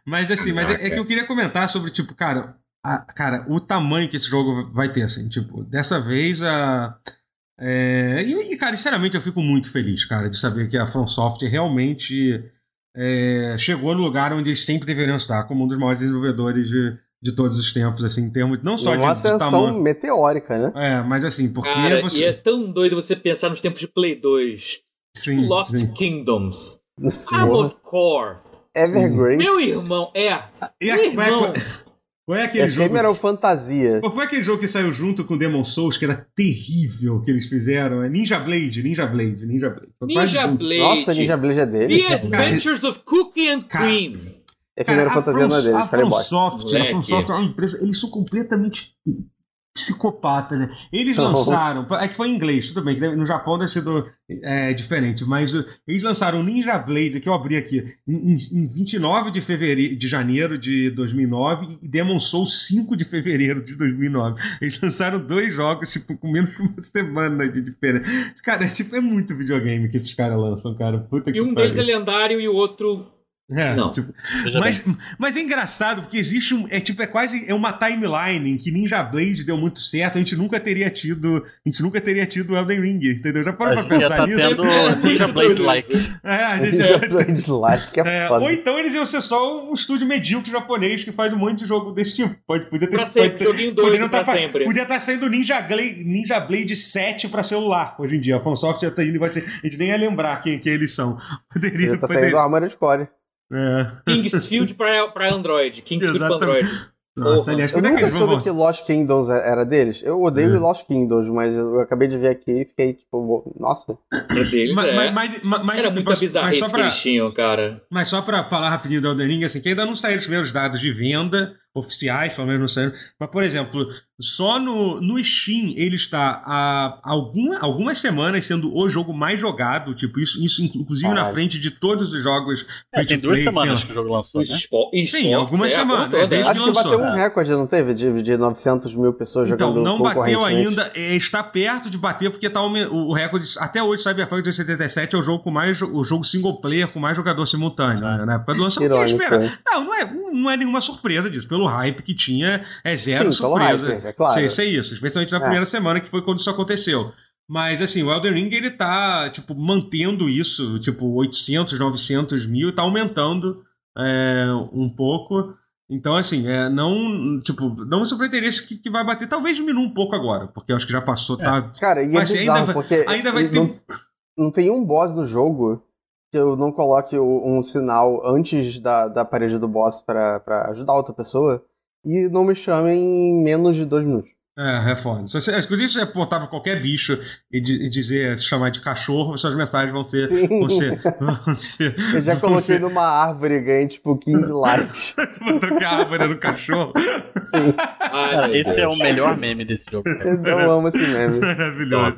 Mas assim, mas é, é que eu queria comentar sobre, tipo, cara, a- cara, o tamanho que esse jogo vai ter, assim, tipo, dessa vez a. é, e, e, cara, sinceramente, eu fico muito feliz, cara, de saber que a From Software realmente é, chegou no lugar onde eles sempre deveriam estar, como um dos maiores desenvolvedores de, de todos os tempos, assim, em termos não só de, Uma de ascensão tamanho. meteórica, né? É, mas assim, porque Cara, você. e é tão doido você pensar nos tempos de Play 2. sim, Lost sim. Kingdoms. Armored Core. Evergrace. Meu irmão, é. E a- Meu qual, é, irmão. qual é aquele jogo? Ou fantasia? Qual foi aquele jogo que saiu junto com Demon Souls que era terrível que eles fizeram? É Ninja Blade, Ninja Blade, Ninja Blade. Foi Ninja. Blade. Nossa, Ninja Blade é dele. The Adventures of Cookie and Cara, Cream. Ou fantasia não é dele, a falei From bosta. Software, a From Moleque. Software é uma empresa, eles são completamente psicopatas, né? Eles lançaram, é que foi em inglês, tudo bem, que no Japão deve ser do- é, diferente, mas uh, eles lançaram o Ninja Blade, que eu abri aqui, em, em- em 29 de, fevereiro, de janeiro de 2009 e Demon Souls 5 de fevereiro de 2009. Eles lançaram dois jogos, tipo, com menos de uma semana de diferença. Cara, é, tipo, é muito videogame que esses caras lançam, cara. Puta que E um pariu. deles é lendário e o outro É, Não. tipo, mas, bem. mas é engraçado, porque existe um. É tipo, é quase é uma timeline em que Ninja Blade deu muito certo. A gente nunca teria tido. A gente nunca teria tido Elden Ring, entendeu? Já A parou pra já pensar tá nisso? tendo É Ninja Blade like. É, a gente Ninja Blade Light, que é, É, ou então eles iam ser só um estúdio medíocre japonês que faz um monte de jogo desse tipo. Pode, podia ter Pra pode sempre, ter- joguinho doido poderiam pra tá sempre. Podia estar saindo Ninja Blade, Ninja Blade 7 pra celular hoje em dia. A FanSoft já tá indo e vai ser. A gente nem ia lembrar quem, quem eles são. Poderia. Ele tá poderia saindo Armored Core. É. Kingsfield pra, pra Android. Kingsfield pra Exatamente. Android. Nossa, aliás, Eu quando é que nunca vão soube que Lost Kingdoms é- era deles. Eu odeio É. Lost Kingdoms, mas eu acabei de ver aqui e fiquei tipo, nossa. É deles, Mas, é. mas, mas, mas, mas, Era pra, eles tinham, cara. Mas só pra falar rapidinho do Elden Ring, assim, que ainda não saíram os primeiros dados de venda oficiais, pelo menos não saíram. Mas, por exemplo, só no, no Steam ele está há alguma, algumas semanas sendo o jogo mais jogado, tipo, isso, isso inclusive na Caralho. frente de todos os jogos É, tem duas free-to-play semanas tem- que o jogo lançou, né? espo- Sim, algumas é, porra semanas, é desde Acho que lançou. bateu um É. recorde, não teve? De, de 900 mil pessoas Então, jogando não bateu ainda, é, está perto de bater, porque tá o, o recorde. Até hoje, Cyberpunk 2077 é o jogo com mais. O jogo single player com mais jogador simultâneo. Né? Na época do lançamento? Não, não é, não é nenhuma surpresa disso. Pelo hype que tinha, é zero Sim, pelo surpresa. hype, é claro. Sei, sei isso. Especialmente na É. primeira semana, que foi quando isso aconteceu. Mas, assim, o Elden Ring, ele tá, tipo, mantendo isso, tipo, 800, 900 mil, tá aumentando é, um pouco. Então, assim, é, não, tipo, não me surpreenderia que, que vai bater. Talvez diminua um pouco agora, porque eu acho que já passou, tá... Cara, e é Mas ainda bizarro, vai- porque Ainda vai ter... não, não tem um boss no jogo que eu não coloque um sinal antes da, da parede do boss pra ajudar outra pessoa e não me chamem em menos de dois minutos. É, é foda. Se você, inclusive, se você botava qualquer bicho e, di- e dizer, chamar de cachorro, suas mensagens vão ser... Sim. Vão ser, vão ser Eu já coloquei ser- numa árvore e ganhei tipo 15 likes. Você botou que a árvore era no cachorro? Sim, meu esse é Deus. o melhor meme desse jogo. cara. eu amo esse meme. Maravilhoso.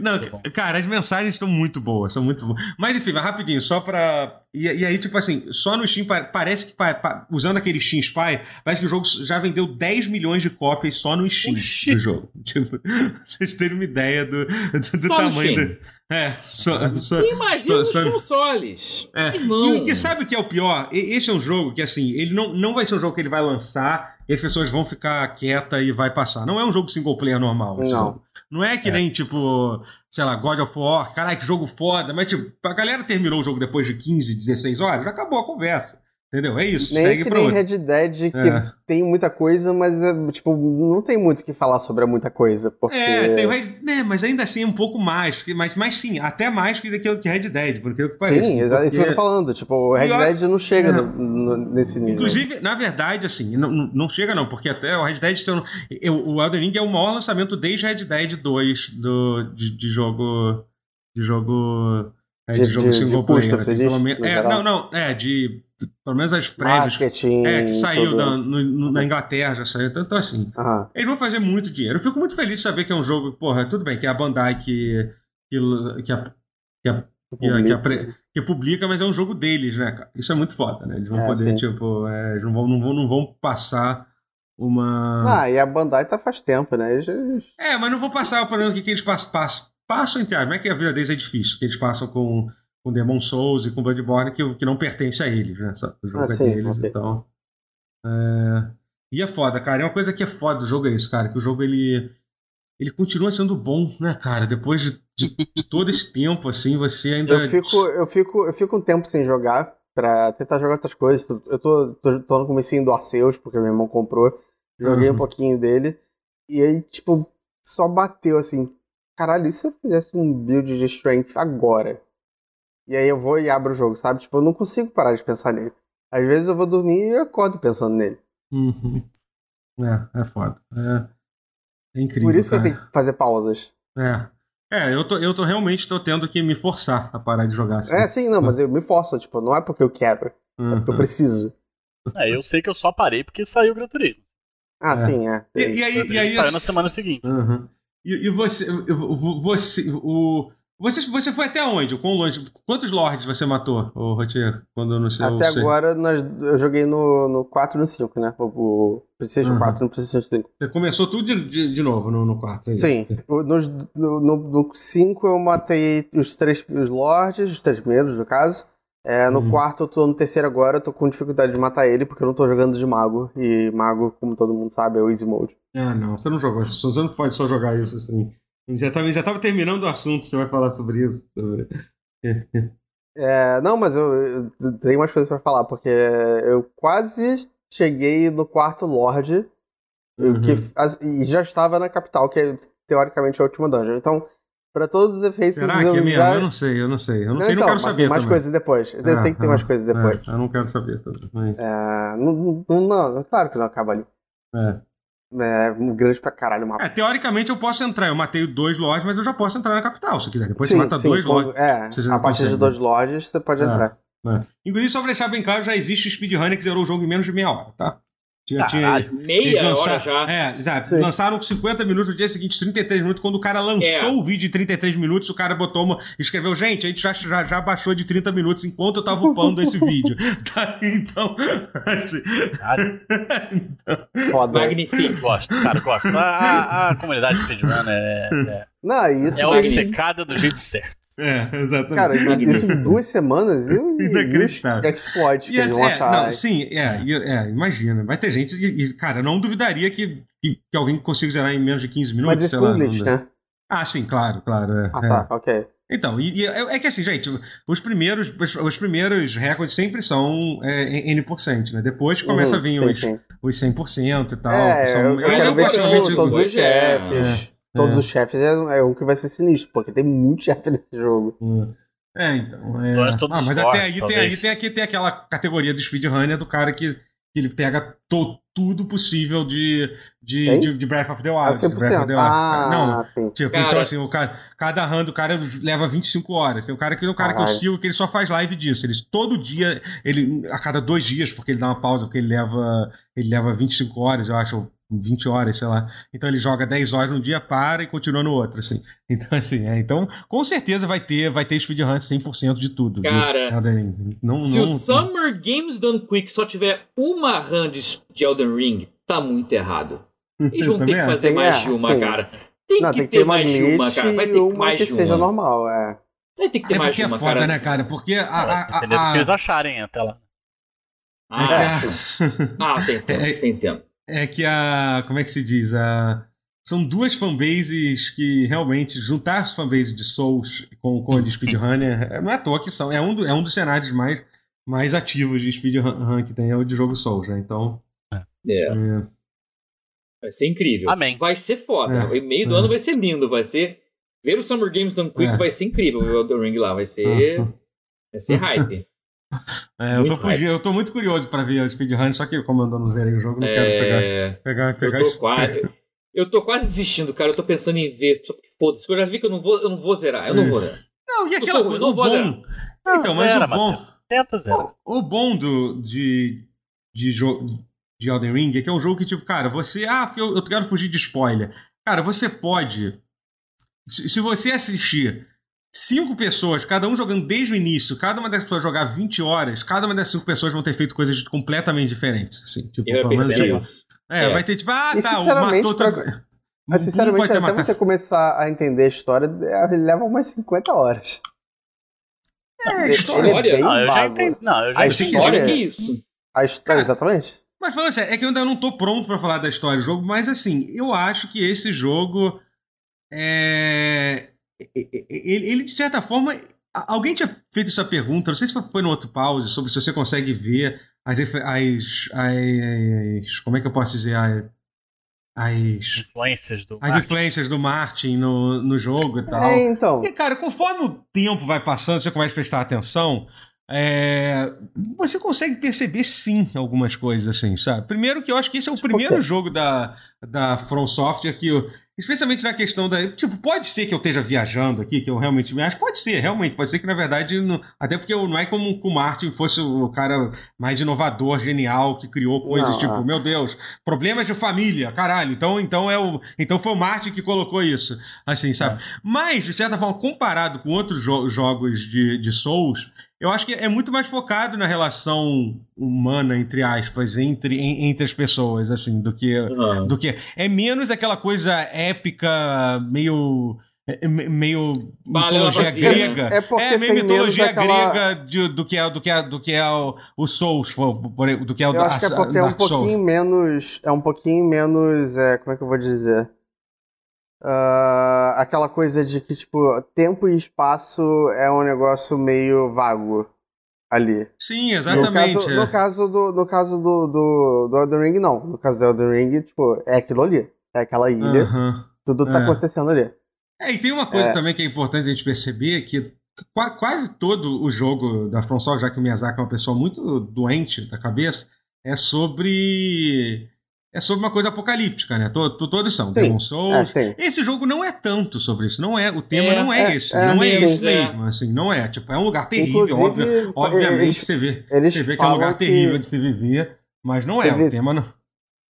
Não, cara, as mensagens estão muito boas, são muito boas. Mas enfim, rapidinho, só pra. E, e aí, tipo assim, só no Steam, pa- parece que, pa- pa- usando aquele Steam Spy, parece que o jogo já vendeu 10 milhões de cópias só no Steam. Do jogo. Tipo, vocês terem uma ideia do, do, do tamanho do. É, só. só Imagina só- os só- consoles. é. E, e sabe o que é o pior? Esse é um jogo que, assim, ele não, não vai ser um jogo que ele vai lançar e as pessoas vão ficar quietas e vai passar. Não é um jogo single player normal. esse Não. jogo. Não é que nem, tipo, sei lá, God of War, caralho, que jogo foda. Mas, tipo, a galera terminou o jogo depois de 15, 16 horas, já acabou a conversa. Entendeu? É isso, Nem segue que pra nem outro. Red Dead, que É. tem muita coisa, mas é, tipo, não tem muito o que falar sobre muita coisa. Porque. É, tem Red... né, mas ainda assim é um pouco mais. porque- Mas, mas sim, até mais que, que, Red Dead, porque o que parece. Sim, é isso que eu tô falando. Tipo, o Red eu- Dead não chega É. no- no- nesse nível. Inclusive, na verdade, assim, não, não- chega não, porque até o Red Dead, eu eu- o Elden Ring é o maior lançamento desde Red Dead 2 do, de, de jogo. De jogo. é, de, De- jogo de- single de player. assim, menos, no é, não, não, é, de. Pelo menos as prévias. Marketing. É, que saiu da- no- no- na Inglaterra, já saiu. Então, assim, Aham. eles vão fazer muito dinheiro. Eu fico muito feliz de saber que é um jogo. Porra, tudo bem, que é a Bandai que. que, que, a- que, a- que, a- que, que publica, mas é um jogo deles, né, cara? Isso é muito foda, né? Eles vão É, poder, sim. tipo, é, eles não vão, não, vão, não vão passar uma. Ah, e a Bandai tá faz tempo, né? Eles- É, mas não vou passar o problema que, que eles passam, passam, passam entre aspas. Não é que a vida deles é difícil, que eles passam com, com Demon Souls e com Bloodborne, que, que não pertence a eles, né? Só, o jogo Ah, é sim, deles, ok. então. É... E é foda, cara. É uma coisa que é foda do jogo é isso, cara. Que o jogo ele. Ele continua sendo bom, né, cara? Depois de, de- de todo esse tempo, assim, você ainda. Eu fico, eu, fico, eu fico um tempo sem jogar pra tentar jogar outras coisas. Eu tô, tô, tô no comecinho do Arceus, porque meu irmão comprou. Joguei Uhum. um pouquinho dele. E aí, tipo, só bateu assim. Caralho, e se eu fizesse um build de strength agora? E aí eu vou e abro o jogo, sabe? Tipo, eu não consigo parar de pensar nele. Às vezes eu vou dormir e acordo pensando nele. Uhum. É, é foda. É, é incrível. Por isso que eu cara. tenho que fazer pausas. É. É, eu, tô, eu tô realmente tô tendo que me forçar a parar de jogar assim. É, sim, não, mas eu me forço, tipo, não é porque eu quero, é porque eu Uhum. preciso. É, eu sei que eu só parei porque saiu o Gran Turismo. Ah, É. sim, é. E, e aí, e aí saiu na semana seguinte. Uhum. E, e você, vo- você, o, você, você foi até onde? Quão longe? Quantos lords você matou, o Rotier, quando no seu... Até seu- agora nós, eu joguei no, no 4 e no 5, né? O, o PlayStation Uhum. 4 e no PlayStation 5. Você começou tudo de, de, de novo no, no quarto, é isso? Sim, o- nos- no, no, no 5 eu matei os três os lords, os três primeiros, no caso. É, no Uhum. quarto eu tô no terceiro agora, eu tô com dificuldade de matar ele, porque eu não tô jogando de mago. E mago, como todo mundo sabe, é o easy mode. Ah, não, você não jogou isso. Você não pode só jogar isso assim. Já tava, já tava terminando o assunto, você vai falar sobre isso. sobre- É, não, mas eu, eu tenho umas coisas pra falar, porque eu quase cheguei no quarto Lorde, Uhum. que, as- e já estava na capital, que é teoricamente a última dungeon. Então, pra todos os efeitos. Será eu que é mesmo? já- Eu não sei, eu não sei. Eu não, sei, não então, quero mas saber tem mais também. coisas depois. Eu sei que tem mais Ah, coisas ah, depois. é, eu não quero saber também. É, não, não, não, claro que não acaba ali. É. É um grande pra caralho o mapa. É, teoricamente eu posso entrar. Eu matei dois lords, mas eu já posso entrar na capital, se quiser. Depois Sim, você mata sim, dois quando- lords. É, a partir consegue. de dois lords você pode É. entrar. né? Inclusive, só pra deixar bem claro, já existe speedrunner que zerou o jogo em menos de meia hora, tá? Tinha, tinha, Meia hora já. É, exato. Sim. Lançaram com 50 minutos, no dia seguinte 33 minutos. Quando o cara lançou É. o vídeo de 33 minutos, o cara botou uma. Escreveu, gente, a gente já, já, já baixou de 30 minutos enquanto eu tava upando esse vídeo. Tá? Então, assim. Caralho, Foda. Magnífico. gosto, cara, gosto. A, a- a comunidade speedrun é, é, Não, isso. é eles- obcecada do jeito certo. É, exatamente. Cara, isso em duas semanas e, e Inacreditável. os exploits que E assim, vão é, achar. não, sim, é, é, imagina. Vai ter gente. E, cara, eu não duvidaria que, que, que alguém consiga zerar em menos de 15 minutos. Mas isso sei com lá, glitch, não- né? Ah, sim, claro, claro. é, Ah, é. tá, ok. Então, e, e é, é que assim, gente, os primeiros, os, os primeiros recordes sempre são é, N%, né? Depois começa Uhum, a vir sim, os, sim. os 100% e tal. É, que são, eu, eu eu quero ver todos os hoje é- chefes. Todos é. os chefes é, é um que vai ser sinistro, porque tem muito chefe nesse jogo. É, então. É... Nós todos Ah, mas até aí tem, aí tem aqui tem aquela categoria do speedrunner do cara que, que ele pega to- tudo possível de, de, de, de Breath of the Ah, Wild. de Breath of 100%. the Wild. Ah, Não, sim. Tipo, Cara- então assim, o cara, cada run do cara leva 25 horas. Tem um cara que é um cara que eu Caralho. sigo que ele só faz live disso. Ele todo dia, ele a cada dois dias, porque ele dá uma pausa, porque ele leva ele leva 25 horas, eu acho, 20 horas, sei lá. Então ele joga 10 horas num dia, para e continua no outro, assim. Então assim, é, então com certeza vai ter, vai ter speedrun 100% de tudo. de Cara, Elden Ring. Não, Se não, o Summer Games Done Quick só tiver uma run de, de Elden Ring, tá muito errado. Eles vão ter que fazer Tem, mais é, de uma, tem. cara. Tem Não, que tem que ter ter uma mais de uma, cara. Vai ter que uma mais que de seja uma. normal, é. Vai ter que ter É mais de é uma, foda, cara. né, cara? Porque a, a, a, a- que eles acharem até lá. Ah, é, ah, tem tempo, É- tem tempo. É que a. Como é que se diz? A, são duas fanbases que realmente juntar as fanbases de Souls com, com a de Speedrunner é- não é à toa que são. É um, do- é um dos cenários mais, mais ativos de Speedrun que tem, é o de jogo Souls, né? Então. É, é, vai ser incrível. Amém. Vai ser foda. É, O meio do é. ano vai ser lindo. Vai ser. Ver o Summer Games Done Quick É. vai ser incrível. O Elden Ring lá. Vai ser. Vai ser hype. É, eu, tô Muito fugindo, eu tô muito curioso pra ver o Speedrun, só que como eu ainda não zerei o jogo, não quero pegar, É. pegar, pegar Eu tô, esse- quase, eu tô quase desistindo, cara. Eu tô pensando em ver. Só porque foda-se. Eu já vi que eu não vou, eu não vou zerar. Eu não vou zerar. Não, e aquela coisa, o não vou bom. Então, mas zera, o bom. Tenta zero. O, o bom do, de, de, de Elden Ring é que é um jogo que, tipo, cara, você. Ah, porque eu, eu quero fugir de spoiler. Cara, você pode. Se, se você assistir cinco pessoas, cada um jogando desde o início, cada uma dessas pessoas jogar 20 horas, cada uma dessas cinco pessoas vão ter feito coisas completamente diferentes. Assim, tipo, E vai pelo menos, tipo, é, É. vai ter, tipo, ah, E, tá, matou pra- todo. Mas, sinceramente, até matado- você começar a entender a história, é, leva umas 50 horas. É, Ele história. é bem Não, eu já entendi. Não, eu já A entendi. história- que isso. A história, exatamente. Mas falando sério, é que eu ainda não tô pronto pra falar da história do jogo, mas assim, eu acho que esse jogo é. Ele, ele, de certa forma. Alguém tinha feito essa pergunta, não sei se foi no outro pause, sobre se você consegue ver as. as, as como é que eu posso dizer? As, as, Influências do. as marketing. influências do Martin no, no jogo e tal. É, então. E, cara, conforme o tempo vai passando, você começa a prestar atenção, é, você consegue perceber sim algumas coisas, assim, sabe? Primeiro que eu acho que esse é o Tipo primeiro jogo da, da From Software que, eu- especialmente na questão da... Tipo, pode ser que eu esteja viajando aqui, que eu realmente me acho, pode ser, realmente, pode ser que na verdade, não- até porque não é como que o Martin fosse o cara mais inovador, genial, que criou coisas Não, tipo, é. meu Deus, problemas de família, caralho, então, então, é o, então foi o Martin que colocou isso, assim, sabe? Mas, de certa forma, comparado com outros jo- jogos de, de Souls, eu acho que é muito mais focado na relação humana, entre aspas, entre, en- entre as pessoas, assim, do que. Ah. Do que é menos aquela coisa épica, meio. é, é me- meio Balela mitologia né? grega. É porque meio tem mitologia menos aquela- grega de- do que é do que é do que é o, o Souls, do que é o Eu acho que é porque é um Souls. pouquinho menos. É um pouquinho menos. É, como é que eu vou dizer? Ah, aquela coisa de que, tipo, tempo e espaço é um negócio meio vago ali. Sim, No exatamente. caso, é. no caso do, no caso do, do, do Elden Ring, não. No caso do Elden Ring, tipo, é aquilo ali. É aquela ilha. Tudo tá É. acontecendo ali. É, e tem uma coisa É. também que é importante a gente perceber que qua- quase todo o jogo da From Software, já que o Miyazaki é uma pessoa muito doente da cabeça, é sobre é sobre uma coisa apocalíptica, né? To- to- todos são, Sim. Demon É, Souls. sim. Esse jogo não é tanto sobre isso, não é, o tema É, não é, é, esse, é, não é esse É. mesmo, assim, não é, tipo, é um lugar terrível, Inclusive, óbvio, obviamente eles- você vê, você vê que é um lugar que- terrível de se viver, mas não é, Teve- o tema não.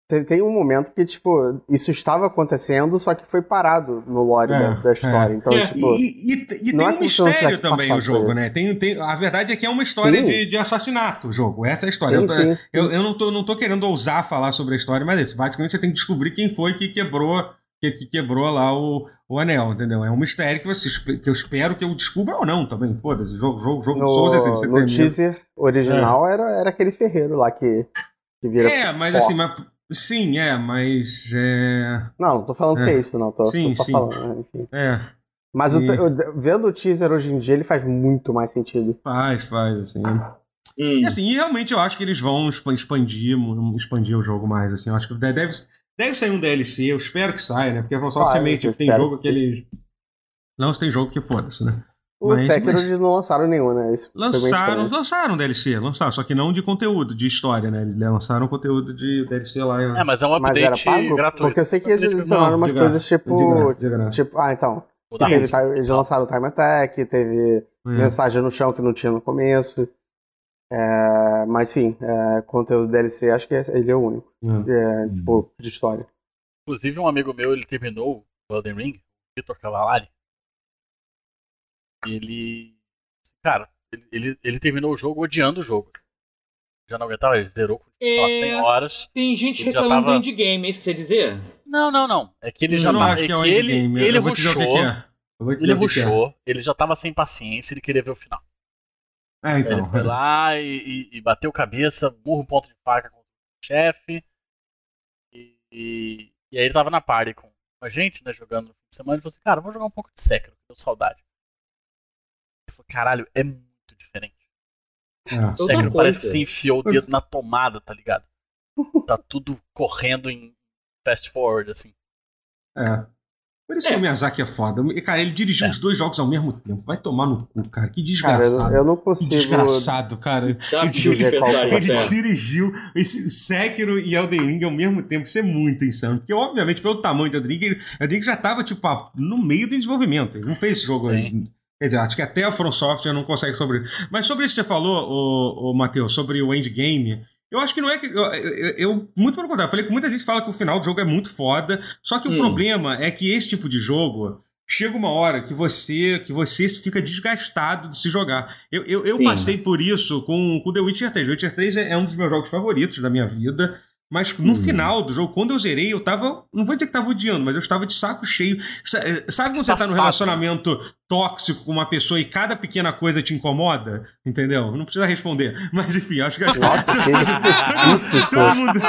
Tem, tem um momento que, tipo, isso estava acontecendo, só que foi parado no lore É, da, da história. é. Então, É. tipo. E, e- e não tem é um como se não mistério também o jogo, né? Tem, tem, a verdade é que é uma história Sim. de, de assassinato o jogo. Essa é a história. Sim, eu, tô- sim. eu, eu não, tô, não tô querendo ousar falar sobre a história, mas é isso. Basicamente você tem que descobrir quem foi que quebrou, que, que quebrou lá o, o anel, entendeu? É um mistério que, você, que eu espero que eu descubra ou não também. Foda-se. Jogo, jogo, jogo No, de Souls é assim, você no termina. teaser original era, era aquele ferreiro lá que, que vira. É, mas pó. assim, mas, sim, é, mas. É. Não, não tô falando É. que é isso, não. Tô, Sim, tô só sim. falando. né, enfim. É, Mas o E- te- o- vendo o teaser hoje em dia, ele faz muito mais sentido. faz, faz, assim. Hum. E assim, e realmente eu acho que eles vão expa- expandir, expandir o jogo mais, assim. Eu acho que de- deve, deve sair um DLC, eu espero que saia, né? Porque a FromSoft Claro, também, eu tipo, tem jogo que eles... Não, se tem jogo que foda-se, né? O Mas- Sekiro mas- eles não lançaram nenhum, né? Isso Lançaram, lançaram DLC, lançaram, só que não de conteúdo, de história, né? Eles lançaram conteúdo de DLC lá. em- É, mas é um Mas era update pago? gratuito. Porque eu sei que eles Update adicionaram Não, umas de graça, coisas tipo. de graça, de graça. Tipo, ah, então. Teve, eles lançaram o Time Attack, teve É. mensagem no chão que não tinha no começo. É, mas sim, é, conteúdo DLC, acho que ele é o único. É. É, tipo, de história. Inclusive, um amigo meu, ele terminou o Elden Ring, Vitor Cavalari. Ele. Cara, ele, ele, ele terminou o jogo odiando o jogo. Já não aguentava, ele zerou com lá, 100 É, horas. tem gente reclamando tava- do endgame, é isso que você dizer? Não, não, não. É que ele já não tá. acho é que é um ele, endgame. ele eu vou te dizer o que, é. Eu vou te Ele que que é. rushou, ele já tava sem paciência, ele queria ver o final. É, então. ele foi lá e, e- e bateu cabeça, burro ponto de faca com o chefe. E, e, e aí ele tava na party com a gente, né, jogando no fim de semana. Ele falou assim, cara, vou jogar um pouco de Sekiro, que deu saudade. Caralho, é muito diferente. É. Sekiro coisa. parece que você enfiou o dedo na tomada, tá ligado? Tá tudo correndo em fast forward, assim. É. Por isso É. que o Miyazaki é foda. Cara, ele dirigiu É. os dois jogos ao mesmo tempo. Vai tomar no cu, cara. Que Cara, desgraçado. eu, eu não Que consigo. desgraçado, cara. Ele qual Ele que Ele é. dirigiu esse Sekiro e Elden Ring ao mesmo tempo. Isso é muito insano. Porque, obviamente, pelo tamanho do Elden Ring, Elden Ring já tava, tipo, ah, no meio do desenvolvimento. Ele não fez esse jogo. Sim. Quer dizer, acho que até a From Software não consegue sobre. Mas sobre isso que você falou, o, o Matheus, sobre o endgame. Eu acho que não é que. Eu, eu- eu- muito pelo contrário, eu falei que muita gente fala que o final do jogo é muito foda. Só que o Hum. problema é que esse tipo de jogo. Chega uma hora que você que você fica desgastado de se jogar. Eu, eu, eu passei por isso com, com The Witcher 3. The Witcher 3 é, é um dos meus jogos favoritos da minha vida. Mas no Hum. final do jogo, quando eu zerei, eu tava. Não vou dizer que tava odiando, mas eu estava de saco cheio. Eh, Sabe quando você tá Safado. num relacionamento tóxico com uma pessoa e cada pequena coisa te incomoda? Entendeu? Não precisa responder. Mas enfim, acho que. Nossa, específico. Todo mundo.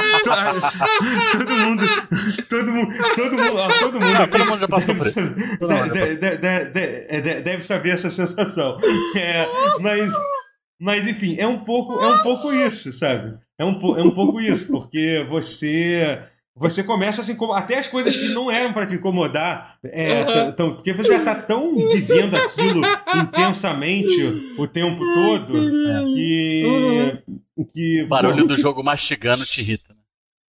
Todo mundo. Todo mundo. Todo mundo. ó, Todo mundo. Ah, todo mundo já passou deve saber- Todo mundo Deve saber essa sensação. É, mas. Mas enfim, é um pouco, é um pouco isso, sabe? É um, é um pouco isso, porque você você começa assim, como até as coisas que não eram para te incomodar, é, Uhum. tão- porque você já tá tão vivendo aquilo intensamente o tempo todo que que O barulho do jogo mastigando te irrita.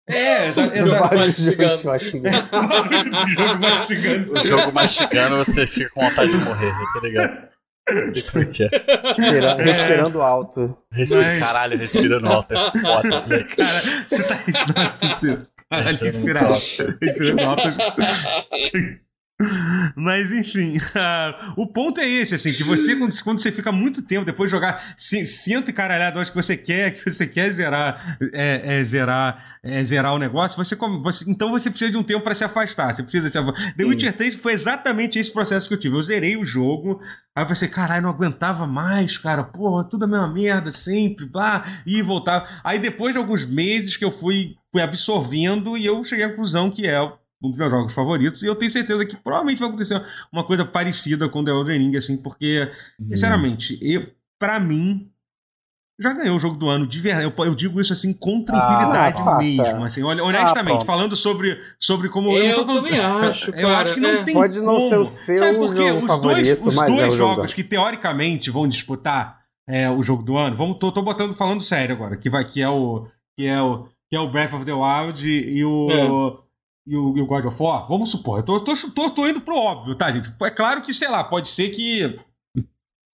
Né? é, exa, Eu exa, mastigando. que eu acho que- o barulho do jogo mastigando. O jogo mastigando, você fica com vontade de morrer, tá ligado? É que é. Respira- Respirando alto. Respira, Mas- Caralho, respirando alto, é foda. né? Cara, você tá. Nossa, você- caralho, respirar alto. Respirando alto. Mas enfim, uh, o ponto é esse, assim, que você, quando, você fica muito tempo depois de jogar cento e caralhado, acho que você quer, que você quer zerar, é, é, zerar, é, zerar o negócio, você, você, então você precisa de um tempo para se afastar. Você precisa se afastar. The Witcher 3 foi exatamente esse processo que eu tive. Eu zerei o jogo, aí eu pensei, caralho, não aguentava mais, cara, porra, tudo a mesma merda, sempre, blá, e voltava. Aí depois de alguns meses que eu fui, fui absorvendo e eu cheguei à conclusão que é um dos meus jogos favoritos. E eu tenho certeza que provavelmente vai acontecer uma coisa parecida com The Elden Ring, assim, porque, uhum. sinceramente, eu, pra mim, já ganhou o jogo do ano de verdade. Eu, eu digo isso assim com tranquilidade ah, mesmo. Assim, olha, honestamente, ah, falando sobre, sobre como. Eu, eu falando, também acho. Eu cara, acho que não é. tem Pode não como. ser o seu Sabe por quê? Os dois, os é dois jogos que teoricamente vão disputar é, o jogo do ano, vamos, tô, tô botando falando sério agora, que vai que é o que é o que é o Breath of the Wild e o é e o, e o God of War, vamos supor, eu tô, tô, tô, tô indo pro óbvio, tá, gente? É claro que, sei lá, pode ser que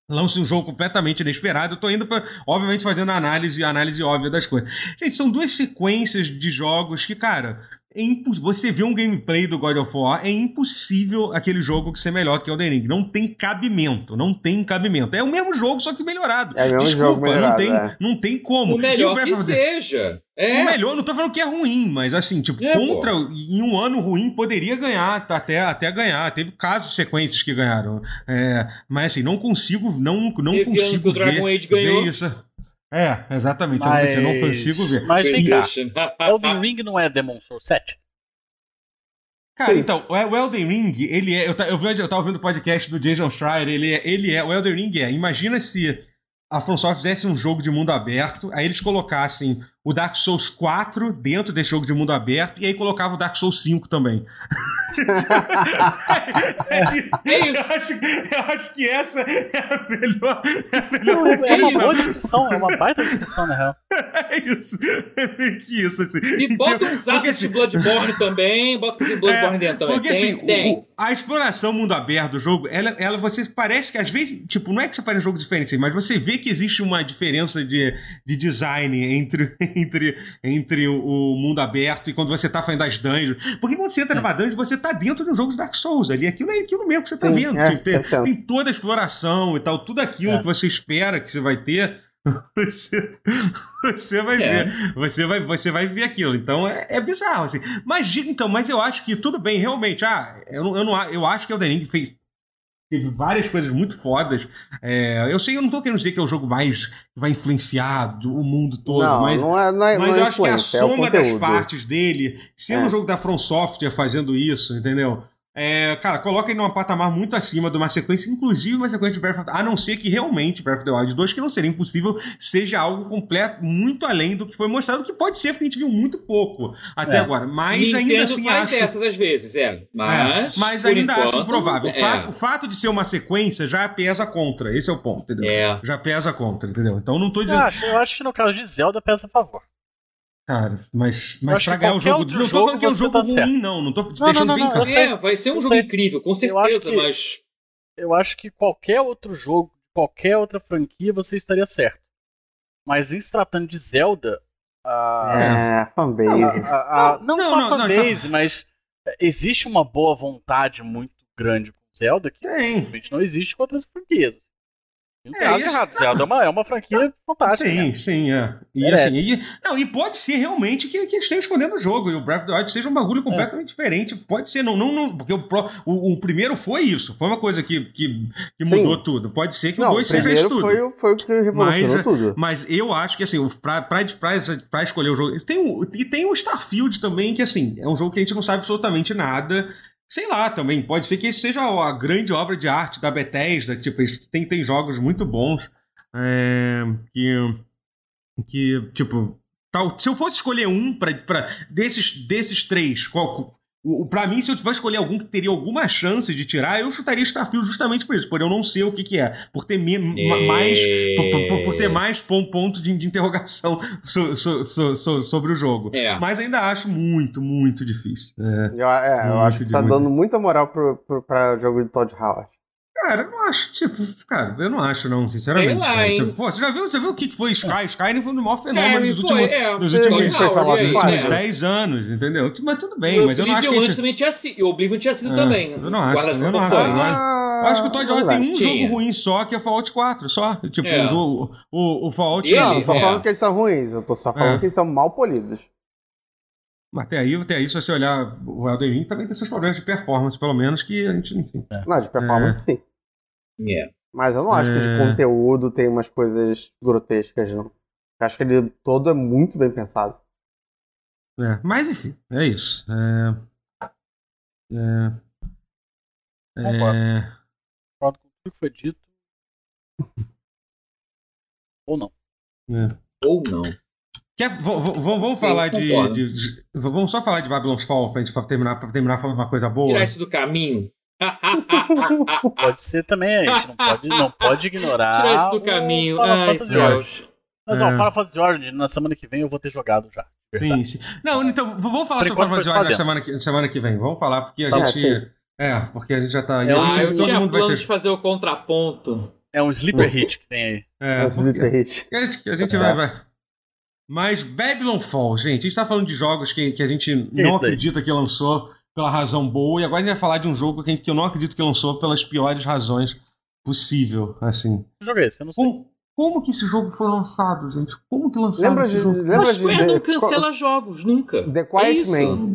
lance um jogo completamente inesperado. Eu tô indo pra, obviamente, fazendo análise, análise óbvia das coisas. Gente, são duas sequências de jogos que, cara, é você vê um gameplay do God of War, é impossível aquele jogo ser melhor que o Elden Ring. Não tem cabimento, não tem cabimento. É o mesmo jogo, só que melhorado. É o mesmo Desculpa, jogo melhorado, não, tem, é. não tem como. O melhor o que seja. É. O melhor, não tô falando que é ruim, mas assim, tipo, é, contra, pô. em um ano ruim, poderia ganhar, tá, até, até ganhar. Teve casos, sequências que ganharam. É, mas assim, não consigo, não, não Teve consigo que o Dragon ver, Age ganhou. ver isso. É, exatamente. Mas... Eu não consigo ver. Mas vem cá, Elden Ring não é Demon Souls 7? Cara, Sim. então, o Elden Ring, ele é. Eu, eu, eu tava ouvindo o podcast do Jason Schreier, ele é, ele é. O Elden Ring é. Imagina se a From Software fizesse um jogo de mundo aberto, aí eles colocassem o Dark Souls 4 dentro desse jogo de mundo aberto, e aí colocava o Dark Souls 5 também. é, isso. É isso. Eu, acho, eu acho que essa é a melhor. É, a melhor é uma boa descrição, é uma baita descrição, na real. É isso. É meio que isso, assim. E bota uns então, assets assim, de Bloodborne também, bota um Bloodborne é, dentro também. Porque tem, assim, tem. O, a exploração mundo aberto do jogo, ela, ela você parece que às vezes, tipo, não é que você parece um jogo diferente, mas você vê que existe uma diferença de, de design entre, entre, entre o, mundo aberto e quando você tá fazendo as dungeons. Porque quando você entra numa dungeon, você tá dentro de um jogo de Dark Souls ali. Aquilo é aquilo mesmo que você tá Sim, vendo. É, tipo, tem, é, tem, toda a exploração e tal, tudo aquilo É. que você espera que você vai ter. Você, você vai É. ver, você vai, você vai ver aquilo. Então é, é bizarro, assim. Mas diga então, mas eu acho que tudo bem, realmente. Ah, eu, não, eu, não, eu acho que o Elden Ring fez, teve várias coisas muito fodas. É, eu sei, eu não tô querendo dizer que é o jogo mais que vai influenciar o mundo todo, não, mas, não é, não é, mas é eu acho que a influência, é soma das partes dele, sendo É. o jogo da From Software fazendo isso, entendeu? É, cara, coloca ele num patamar muito acima de uma sequência, inclusive uma sequência de Breath of the A não ser que realmente Breath of the Wild 2, que não seria impossível, seja algo completo, muito além do que foi mostrado, que pode ser, porque a gente viu muito pouco até É. agora. Mas Nintendo ainda assim faz acho. dessas às vezes, é. Mas, É, mas ainda acho enquanto, improvável. O, é. fato, o fato de ser uma sequência já pesa contra. Esse é o ponto, entendeu? É. Já pesa contra, entendeu? Então não tô Eu dizendo. acho, eu acho que no caso de Zelda pesa a favor. Cara, mas, Eu mas pra ganhar o qualquer jogo. Não tô jogo falando que é um jogo tá ruim, certo. não. Não tô não, deixando não, bem não, claro. eu sei. É, vai ser um Eu jogo sei. incrível, com Eu certeza, que- mas. Eu acho que qualquer outro jogo, qualquer outra franquia, você estaria certo. Mas em se tratando de Zelda, a, É, fanbase. a- a- não, Não, só não, a não, fanbase, mas existe uma boa vontade muito grande com Zelda que Tem. simplesmente não existe com outras franquias. Não tem É, nada isso- errado. Zelda é uma, é uma franquia fantástica. Sim, né? sim, é. E Merece. assim, e, não, e pode ser realmente que, que estejam escondendo o jogo e o Breath of the Wild seja um bagulho completamente diferente. Pode ser, não, não, não porque o, o, o primeiro foi isso, foi uma coisa que, que, que Sim. mudou tudo. Pode ser que Não, o o 2 seja isso tudo. foi, o- foi o que revolucionou Mas, tudo. Mas eu acho que, assim, pra, pra, pra, pra escolher o jogo. Tem o, e tem o Starfield também, que, assim, é um jogo que a gente não sabe absolutamente nada. Sei lá também, pode ser que esse seja a grande obra de arte da Bethesda. Tipo, tem, tem jogos muito bons. é, que. Que, tipo. Tal, se eu fosse escolher um pra, pra, desses, desses três, qual, o, o- pra mim, se eu tivesse escolher algum que teria alguma chance de tirar, eu chutaria Starfield justamente por isso, por eu não sei o que, que é. Por ter me- ma- mais. Por, por- por- ter mais pon- ponto de, de interrogação so- so- so- so- sobre o jogo. É. Mas ainda acho muito, muito difícil. É. Eu, é, eu acho que tá muito. dando muita moral pro, pro, pra jogo de Todd Howard. Cara, eu não acho, tipo, cara, eu não acho, não, sinceramente. Sei lá, cara. hein? Você, pô, você já viu, você viu o que que foi Sky? Sky foi o maior fenômeno É, dos últimos, é. dos últimos, dos últimos né? 10 anos, entendeu? Mas tudo bem, o mas eu não acho que gente... também tinha sido. E o Oblivion tinha sido É, também. eu não acho, eu não acho, eu acho. Eu acho que o Todd Howard tem um Tinha. jogo ruim só, que é Fallout 4, só. Tipo, É. o, o, o Fallout... Não, eu tô é. falando que eles são ruins, eu tô só falando É. que eles são mal polidos. Mas até aí, até aí, se você olhar o Elden Ring, também tem seus problemas de performance, pelo menos, que a gente, enfim... Não, de performance sim. É. Mas eu não acho que de É. conteúdo tem umas coisas grotescas, não. Eu acho que ele todo é muito bem pensado. É, mas enfim, é isso. É... É... Concordo. É... Concordo com tudo que foi dito. Ou não. é. Ou não. Quer, vamos Sim, falar de, de- de- Vamos só falar de Babylon's Fall pra gente terminar, pra terminar falando uma coisa boa. Tirar isso do caminho. Pode ser também, a gente não pode, não pode ignorar. Tirar isso do o caminho. Final Ai, céus. Mas ó, É. Final Fantasy Origins, na semana que vem eu vou ter jogado já. Sim, sim. Não, então, v- vamos falar Por sobre Final Fantasy na só semana que, semana que vem. Vamos falar, porque a Tá, gente. sim. É, porque a gente já tá. É, a Ah, gente, eu todo tinha mundo vai plano ter. de fazer o contraponto. É um sleeper hit que tem aí. É, Os porque- Sleeper Hit. a gente, a gente É. vai, vai. Mas Babylon Fall, gente, a gente tá falando de jogos que, que a gente não isso daí? acredita que lançou pela razão boa, e agora a gente vai falar de um jogo que, que eu não acredito que lançou pelas piores razões possível, assim. Que jogo é esse? Eu não sei. Como, como que esse jogo foi lançado, gente? Como que lançaram Lembra esse de. jogo? Lembra Mas de. Square não de- cancela jogos, nunca. The É Quiet isso. Man.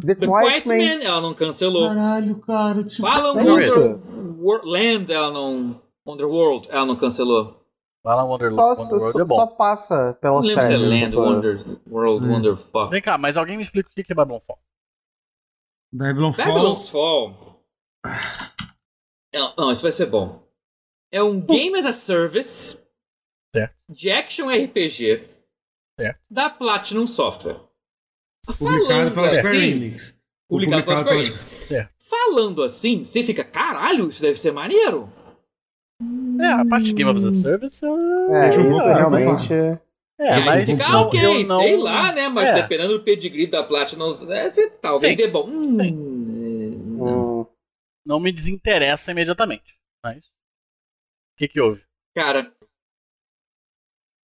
The The Quiet Quiet Man. Man, ela não cancelou. Caralho, cara. Tipo, Fala É Wonder Wor- Land, ela não. Underworld, ela não cancelou. Vai lá, Wonder, Só, Wonderworld só, é bom. só passa pela Não lembro se é série. Land. Wonder, World, Hum. Wonder Fuck. Vem cá, mas alguém me explica o que que é Babylon Fall. Babylon Fall. Babylon's Fall. Não, não, isso vai ser bom. É um Game as a Service Certo. de action RPG Certo. da Platinum Software. Publicado Falando pela Square assim, Enix. Publicado pela Square Enix. Falando assim, você fica, caralho, isso deve ser maneiro. É, a parte de Game of the Service. É, eu isso realmente. É, E aí mas fica, não- ok, eu não- sei lá, né? Mas É. dependendo do pedigree da Platinum, é, você, talvez Sim. dê bom. Hum, é, não. Não me desinteressa imediatamente. Mas. O que que houve? Cara,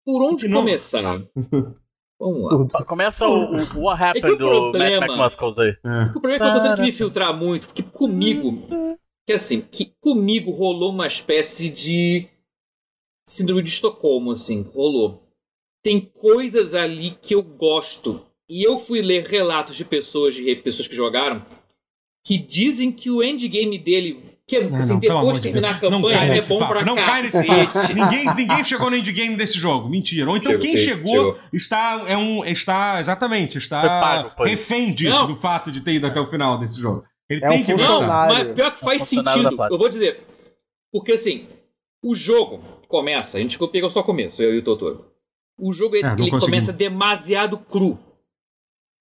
por onde Não. começar? Vamos lá. Começa o, o What É que Happened o do problema- Matt McMuscles aí. É. O problema é que eu tô tendo que me filtrar muito, porque comigo, que assim, que comigo rolou uma espécie de síndrome de Estocolmo, assim, rolou. Tem coisas ali que eu gosto. E eu fui ler relatos de pessoas, de pessoas que jogaram, que dizem que o endgame dele, que Não, assim, não, depois de terminar a Deus. Campanha, cai é nesse bom papo. pra Não cai nesse cacete. papo. Ninguém, ninguém chegou no endgame desse jogo. Mentira. Ou então Chegou, quem chegou, chegou, está, é um, está exatamente, está pago, foi. refém disso, Não. do fato de ter ido até o final desse jogo. Ele É tem um que Não, mas pior que faz É um sentido. Eu vou dizer. Porque assim, o jogo começa, a gente pegou só o começo, eu e o Totoro. O jogo ele, Ah, ele conseguimos. começa demasiado cru.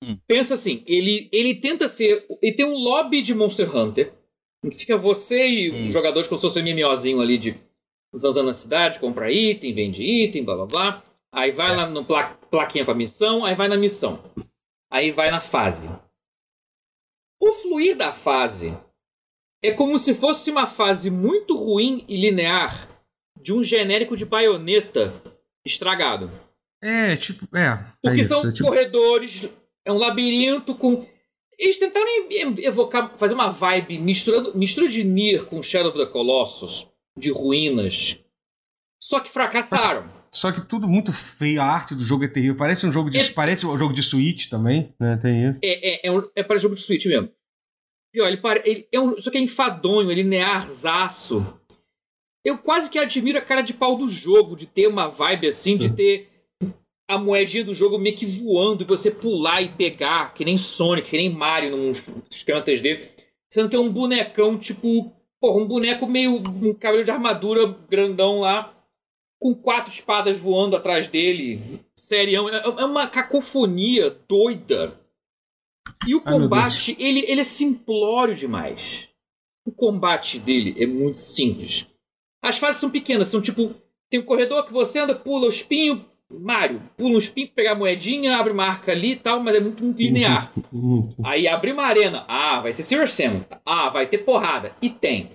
Hum. Pensa assim, ele, ele tenta ser. Ele tem um lobby de Monster Hunter. Em que fica você e Hum. os jogadores como se fosse um MMOzinho ali de zanzando na cidade, compra item, vende item, blá blá blá. Aí vai É. lá no pla plaquinha com a missão, aí vai na missão. Aí vai na fase. O fluir da fase é como se fosse uma fase muito ruim e linear de um genérico de baioneta estragado. É, tipo, é. Porque é isso, são é tipo, corredores, é um labirinto com. Eles tentaram evocar, fazer uma vibe misturando, mistura de Nier com Shadow of the Colossus, de ruínas. Só que fracassaram. Só que tudo muito feio, a arte do jogo é terrível. Parece um jogo de, É- parece um jogo de Switch também, né? Tem isso. É, é, é, um, é para jogo de Switch mesmo. Pior, ele, pare- ele é um, só que é enfadonho, ele linearzaço. Eu quase que admiro a cara de pau do jogo, de ter uma vibe assim, de ter a moedinha do jogo meio que voando e você pular e pegar, que nem Sonic, que nem Mario num esquema 3D. Sendo que é um bonecão, tipo, porra, um boneco meio. um cabelo de armadura grandão lá, com quatro espadas voando atrás dele. Serião. É, é uma cacofonia doida. E o Ai, combate, ele, ele é simplório demais. O combate dele é muito simples. As fases são pequenas, são tipo. Tem um corredor que você anda, pula o espinho, Mario, pula um espinho, pega a moedinha, abre marca ali e tal, mas é muito, muito linear. Muito. Aí abre uma arena. Ah, vai ser Silver Salmon. Ah, vai ter porrada. E tem.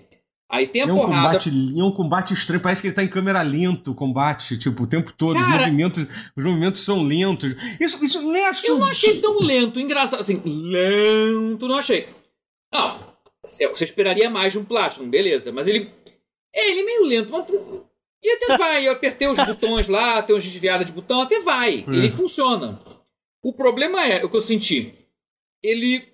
Aí tem a É um, porrada. combate, é um combate estranho, parece que ele tá em câmera lento, o combate, tipo, o tempo todo. os, Cara- movimentos, os movimentos são lentos. Isso, isso nem acho. Eu não achei tão lento, engraçado. Assim, lento não achei. Não, você esperaria mais de um Platinum, beleza. Mas ele. É, ele é meio lento, mas. Ele até vai. Eu apertei os botões lá, tem umas desviadas de botão, até vai. É. Ele funciona. O problema é, o que eu senti. Ele.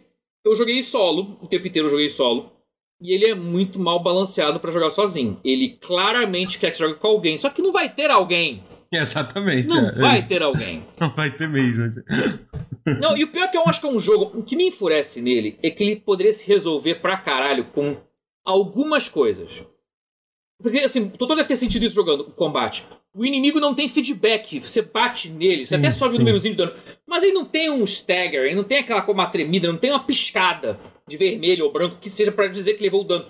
Eu joguei solo, o tempo inteiro eu joguei solo. E ele é muito mal balanceado pra jogar sozinho. Ele claramente quer que você jogue com alguém, só que não vai ter alguém. Exatamente. Não é, vai ter alguém. Não vai ter mesmo. assim. Não, e o pior é que eu acho que é um jogo. O que me enfurece nele é que ele poderia se resolver pra caralho com algumas coisas. Porque, assim, o Totó deve ter sentido isso jogando o combate. O inimigo não tem feedback, você bate nele, você Sim, até sobe sim. o númerozinho de dano. Mas ele não tem um stagger, ele não tem aquela uma tremida, não tem uma piscada de vermelho ou branco que seja pra dizer que levou o dano.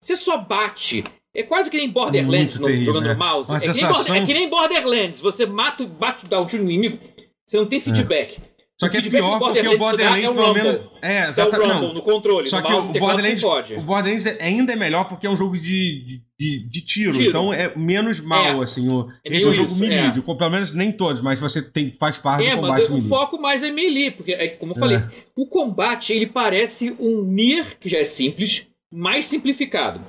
Você só bate. É quase que nem Borderlands no- terrível, jogando né? mouse. Uma É que, nem sensação- Border- é que nem Borderlands. Você mata, bate, dá um tiro no inimigo, você não tem feedback. Só O que é pior porque o Borderlands, é o pelo Rumble. menos. É, É o exatamente. Rumble Não. no controle. Só no que o teclado, Borderlands, o Borderlands é- ainda é melhor porque é um jogo de, de, de- tiro, Tiro. Então é menos mal, É. assim. O, É esse é um jogo isso, melee. é. Pelo menos nem todos, mas você tem, faz parte É, do mas combate o melee. foco mais é melee, porque, é, como eu falei, É. o combate ele parece um Nier, que já é simples, mais simplificado.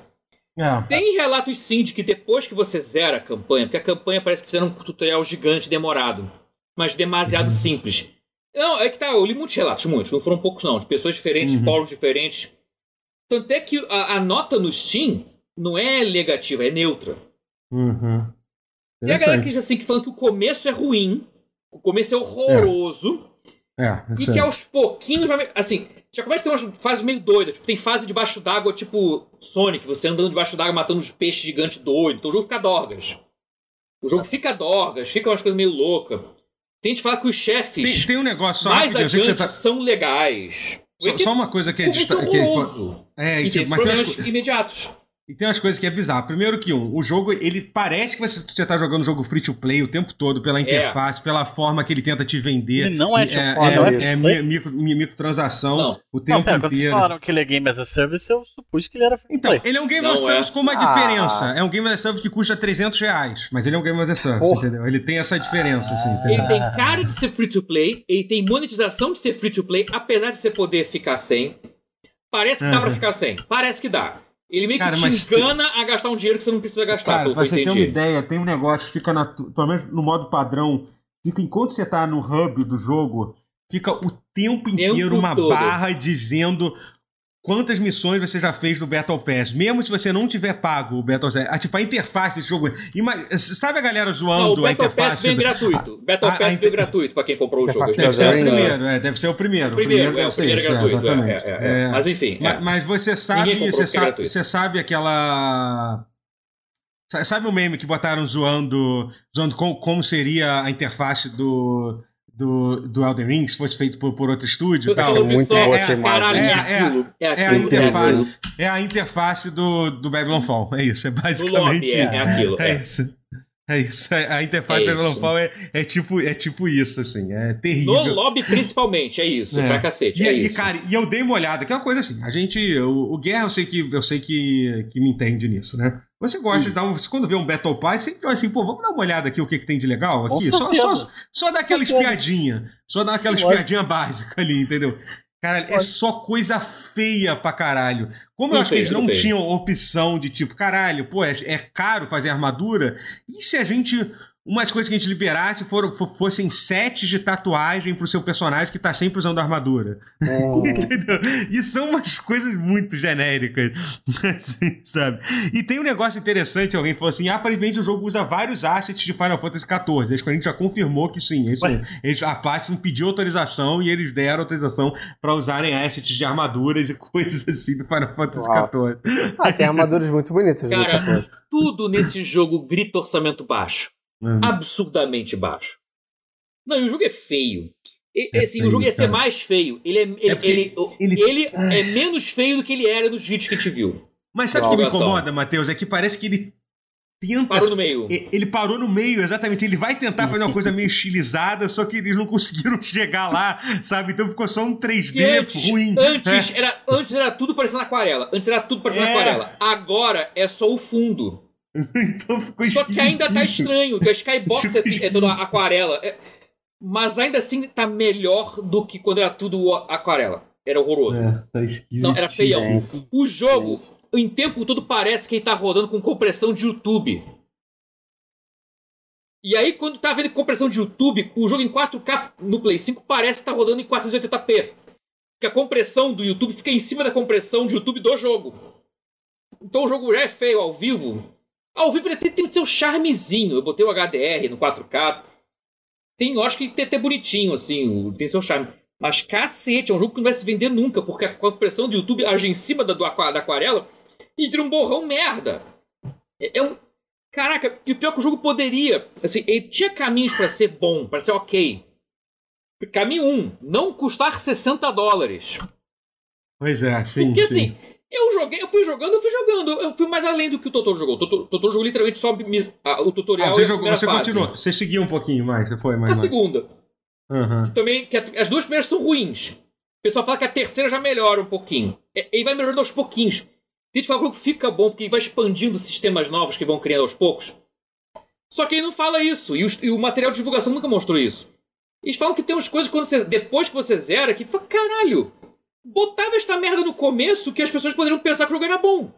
É. Tem relatos sim de que depois que você zera a campanha, porque a campanha parece que fizeram um tutorial gigante demorado, mas demasiado Uhum. simples. Não, é que tá, eu li muitos relatos, muitos, não foram poucos não, de pessoas diferentes, Uhum. de fóruns diferentes. Tanto é que a, a nota no Steam não é negativa, é neutra. Uhum. Tem a galera que diz assim que falando que o começo é ruim, o começo é horroroso, É, e isso que é. aos pouquinhos vai. Assim, já começa a ter umas fases meio doidas. Tipo, tem fase debaixo d'água, tipo Sonic, você andando debaixo d'água matando os peixes gigantes doidos. Então o jogo fica dorgas. O jogo fica dorgas, fica umas coisas meio loucas. Tem que fala que os chefes Tem, tem um negócio só mais que adiante tá. são legais. Só, só uma coisa que é. é dista- que é- é, e tem tipo, mas tem umas problemas imediatos. E tem umas coisas que é bizarro. Primeiro que um, o jogo, ele parece que você, você tá jogando jogo free to play o tempo todo, pela interface, pela forma que ele tenta te vender. Ele não é de é, não é, é é free. mi- micro, mi- microtransação Não. o Não, tempo pera, quando vocês inteiro. falaram que ele é Game as a Service, eu supus que ele era free to Então, play. ele é um Game Não as a Service é. com uma Ah. diferença. É um Game as a Service que custa 300 reais, mas ele é um Game as a Service, Porra. entendeu? Ele tem essa diferença, assim, entendeu? Ele tem cara de ser free to play, ele tem monetização de ser free to play, apesar de você poder ficar sem. Parece que dá Uhum. pra ficar sem. Parece que dá. Ele meio que Cara, te mas- engana a gastar um dinheiro que você não precisa gastar, Cara, pra que você ter uma ideia, tem um negócio, fica na, pelo menos no modo padrão, fica enquanto você tá no hub do jogo, fica o tempo inteiro uma todo. barra dizendo quantas missões você já fez no Battle Pass, mesmo se você não tiver pago o Battle Pass. Ah, tipo, a interface desse jogo. ima- Sabe a galera Não, zoando o a Battle Pass interface? vem do- gratuito. Battle a- a Pass inter- veio gratuito pra quem comprou o jogo. Interface Deve ser o primeiro, é, deve ser o primeiro. O primeiro, é, deve o ser primeiro é gratuito. é, exatamente. é, é. É. Mas enfim. Ma- é. Mas, você sabe, você é sabe, você sabe aquela. Sa- Sabe o meme que botaram zoando, zoando com- como seria a interface do, do, do Elden Ring se fosse feito por, por outro estúdio e tal? falou muito boa é, essa imagem. é, É, é. É, É a aquilo. interface, é a interface do, do Babylon Fall. É isso, é basicamente lobby, é, é aquilo. é é. isso. É isso. é- A interface É do Babylon isso. Fall é, é, tipo, é tipo isso, assim. É terrível. No lobby, principalmente, é isso. É. Pra cacete. E, é e, isso. cara, e eu dei uma olhada, que é uma coisa assim, a gente. O, o Guerra, eu sei que eu sei que, que me entende nisso, né? Você gosta de dar um. Quando vê um Battle Pass, sempre assim, pô, vamos dar uma olhada aqui o que, que tem de legal aqui. Só, só, só dar aquela espiadinha. Só dar aquela espiadinha básica ali, entendeu? Caralho, é só coisa feia pra caralho. Como eu Não acho que eles não não tinham opção de tipo, caralho, pô, é, é caro fazer armadura. E se a gente. Umas coisas que a gente liberasse foram, fo- fossem sets de tatuagem pro seu personagem que tá sempre usando armadura. Entendeu? E são umas coisas muito genéricas, assim, sabe? E tem um negócio interessante, alguém falou assim, aparentemente o jogo usa vários assets de Final Fantasy XIV. A gente já confirmou que sim, isso, Ué? eles, a Platinum pediu autorização e eles deram autorização pra usarem assets de armaduras e coisas assim do Final Fantasy. XIV. Ah, tem armaduras muito bonitas. Cara, tudo nesse jogo grita orçamento baixo. Hum. Absurdamente baixo. Não, e o jogo é feio. E, É assim, feio, o jogo ia ser cara. mais feio. Ele é, ele, porque ele, ele- ele é menos feio do que ele era nos vídeos que a gente viu. Mas sabe o que me incomoda, Matheus? É que parece que ele tenta. Parou no meio. Ele parou no meio, exatamente. Ele vai tentar fazer uma coisa meio estilizada, só que eles não conseguiram chegar lá, sabe? Então ficou só um 3D Que antes, ruim. Antes, era, antes era tudo parecendo aquarela. Antes era tudo parecendo É. aquarela. Agora é só o fundo. Então ficou Só que ainda tá estranho, que a Skybox é, é toda aquarela. É- mas ainda assim tá melhor do que quando era tudo aquarela. Era horroroso. É, tá esquisitíssimo. Não, era feião. O jogo, em tempo todo, parece que ele tá rodando com compressão de YouTube. E aí, quando tá vendo compressão de YouTube, o jogo em 4K no Play 5 parece que tá rodando em 480p. Porque a compressão do YouTube fica em cima da compressão de YouTube do jogo. Então o jogo já é feio ao vivo. Ao vivo ele tem, tem o seu charmezinho. Eu botei o HDR no 4K. Tem, eu acho que tem até bonitinho, assim, tem seu charme. Mas cacete, é um jogo que não vai se vender nunca, porque a compressão do YouTube age em cima da, do da aquarela e vira um borrão merda. É, é um. Caraca, e o pior é que o jogo poderia. Assim, ele tinha caminhos pra ser bom, pra ser ok. Caminho 1, não custar 60 dólares. Pois é, sim. Porque sim. assim, eu joguei, eu fui jogando, eu fui jogando. Eu fui mais além do que o Totoro jogou. O Totoro, Totoro jogou literalmente só o tutorial. Ah, e você jogou, você fase. continuou. Você seguiu um pouquinho mais, você foi A mais. mais. segunda. Aham. Também, que as duas primeiras são ruins. O pessoal fala que a terceira já melhora um pouquinho. É, Ele vai melhorando aos pouquinhos. A gente fala que fica bom porque vai expandindo sistemas novos que vão criando aos poucos. Só que ele não fala isso. E, os- e o material de divulgação nunca mostrou isso. Eles falam que tem umas coisas você, depois que você zera que fala, caralho, botava esta merda no começo que as pessoas poderiam pensar que o jogo era bom.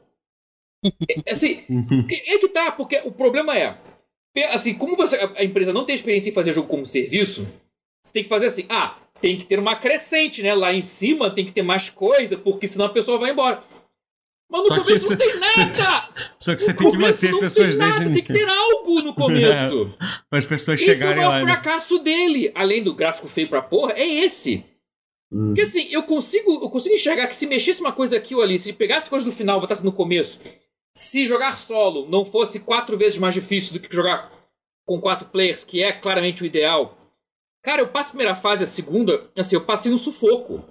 É, assim, Uhum. é que tá, porque o problema é. Assim, como você, a empresa não tem experiência em fazer jogo como serviço, você tem que fazer assim, ah, tem que ter uma crescente, né? Lá em cima tem que ter mais coisa, porque senão a pessoa vai embora. Mas no Só começo não tem nada! Só que você tem que manter as pessoas tem nada, desde tem que ter algo no começo. para as pessoas Esse é o chegarem maior lá. né? fracasso dele. Além do gráfico feio pra porra, é esse. Hum. Porque assim, eu consigo, eu consigo enxergar que se mexesse uma coisa aqui ou ali, se pegasse coisa do final e botasse no começo, se jogar solo não fosse quatro vezes mais difícil do que jogar com quatro players, que é claramente o ideal. Cara, eu passo a primeira fase, a segunda, assim, eu passei no sufoco.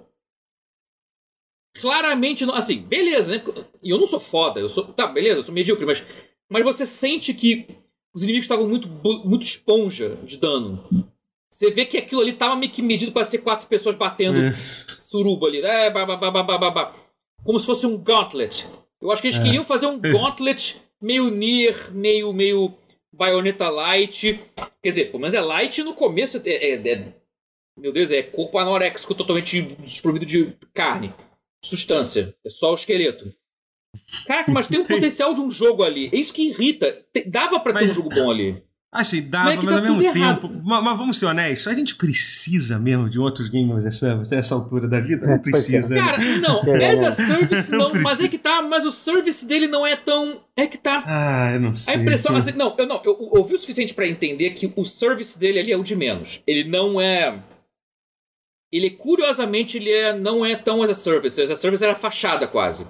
Claramente, assim, beleza, né? E eu não sou foda, eu sou. Tá, beleza, eu sou medíocre, mas. Mas você sente que os inimigos estavam muito, muito esponja de dano. Você vê que aquilo ali tava meio que medido pra ser quatro pessoas batendo É. suruba ali. É, bah, bah, bah, bah, bah, bah. Como se fosse um gauntlet. Eu acho que eles É. queriam fazer um gauntlet meio Nier, meio, meio Bayonetta Light. Quer dizer, pelo menos é light no começo. É, é- é- meu Deus, é corpo anoréxico totalmente desprovido de carne. Substância. É só o esqueleto. Caraca, mas tem um potencial de um jogo ali. É isso que irrita. Dava pra ter Mas- um jogo bom ali. Assim, dava, Mas é mas, tá ao mesmo tempo. Mas, mas vamos ser honestos, a gente precisa mesmo de outros games essa, essa altura da vida? É, Não pois é. precisa. né? Cara, não, Querendo. as a service Não não, mas é que tá, mas o service dele não é tão. É que tá. Ah, eu não A sei. impressão, assim, não, eu não, eu ouvi o suficiente pra entender que o service dele ali é o de menos. Ele não é. Ele, curiosamente, ele é, não é tão as a service. As a service era fachada quase.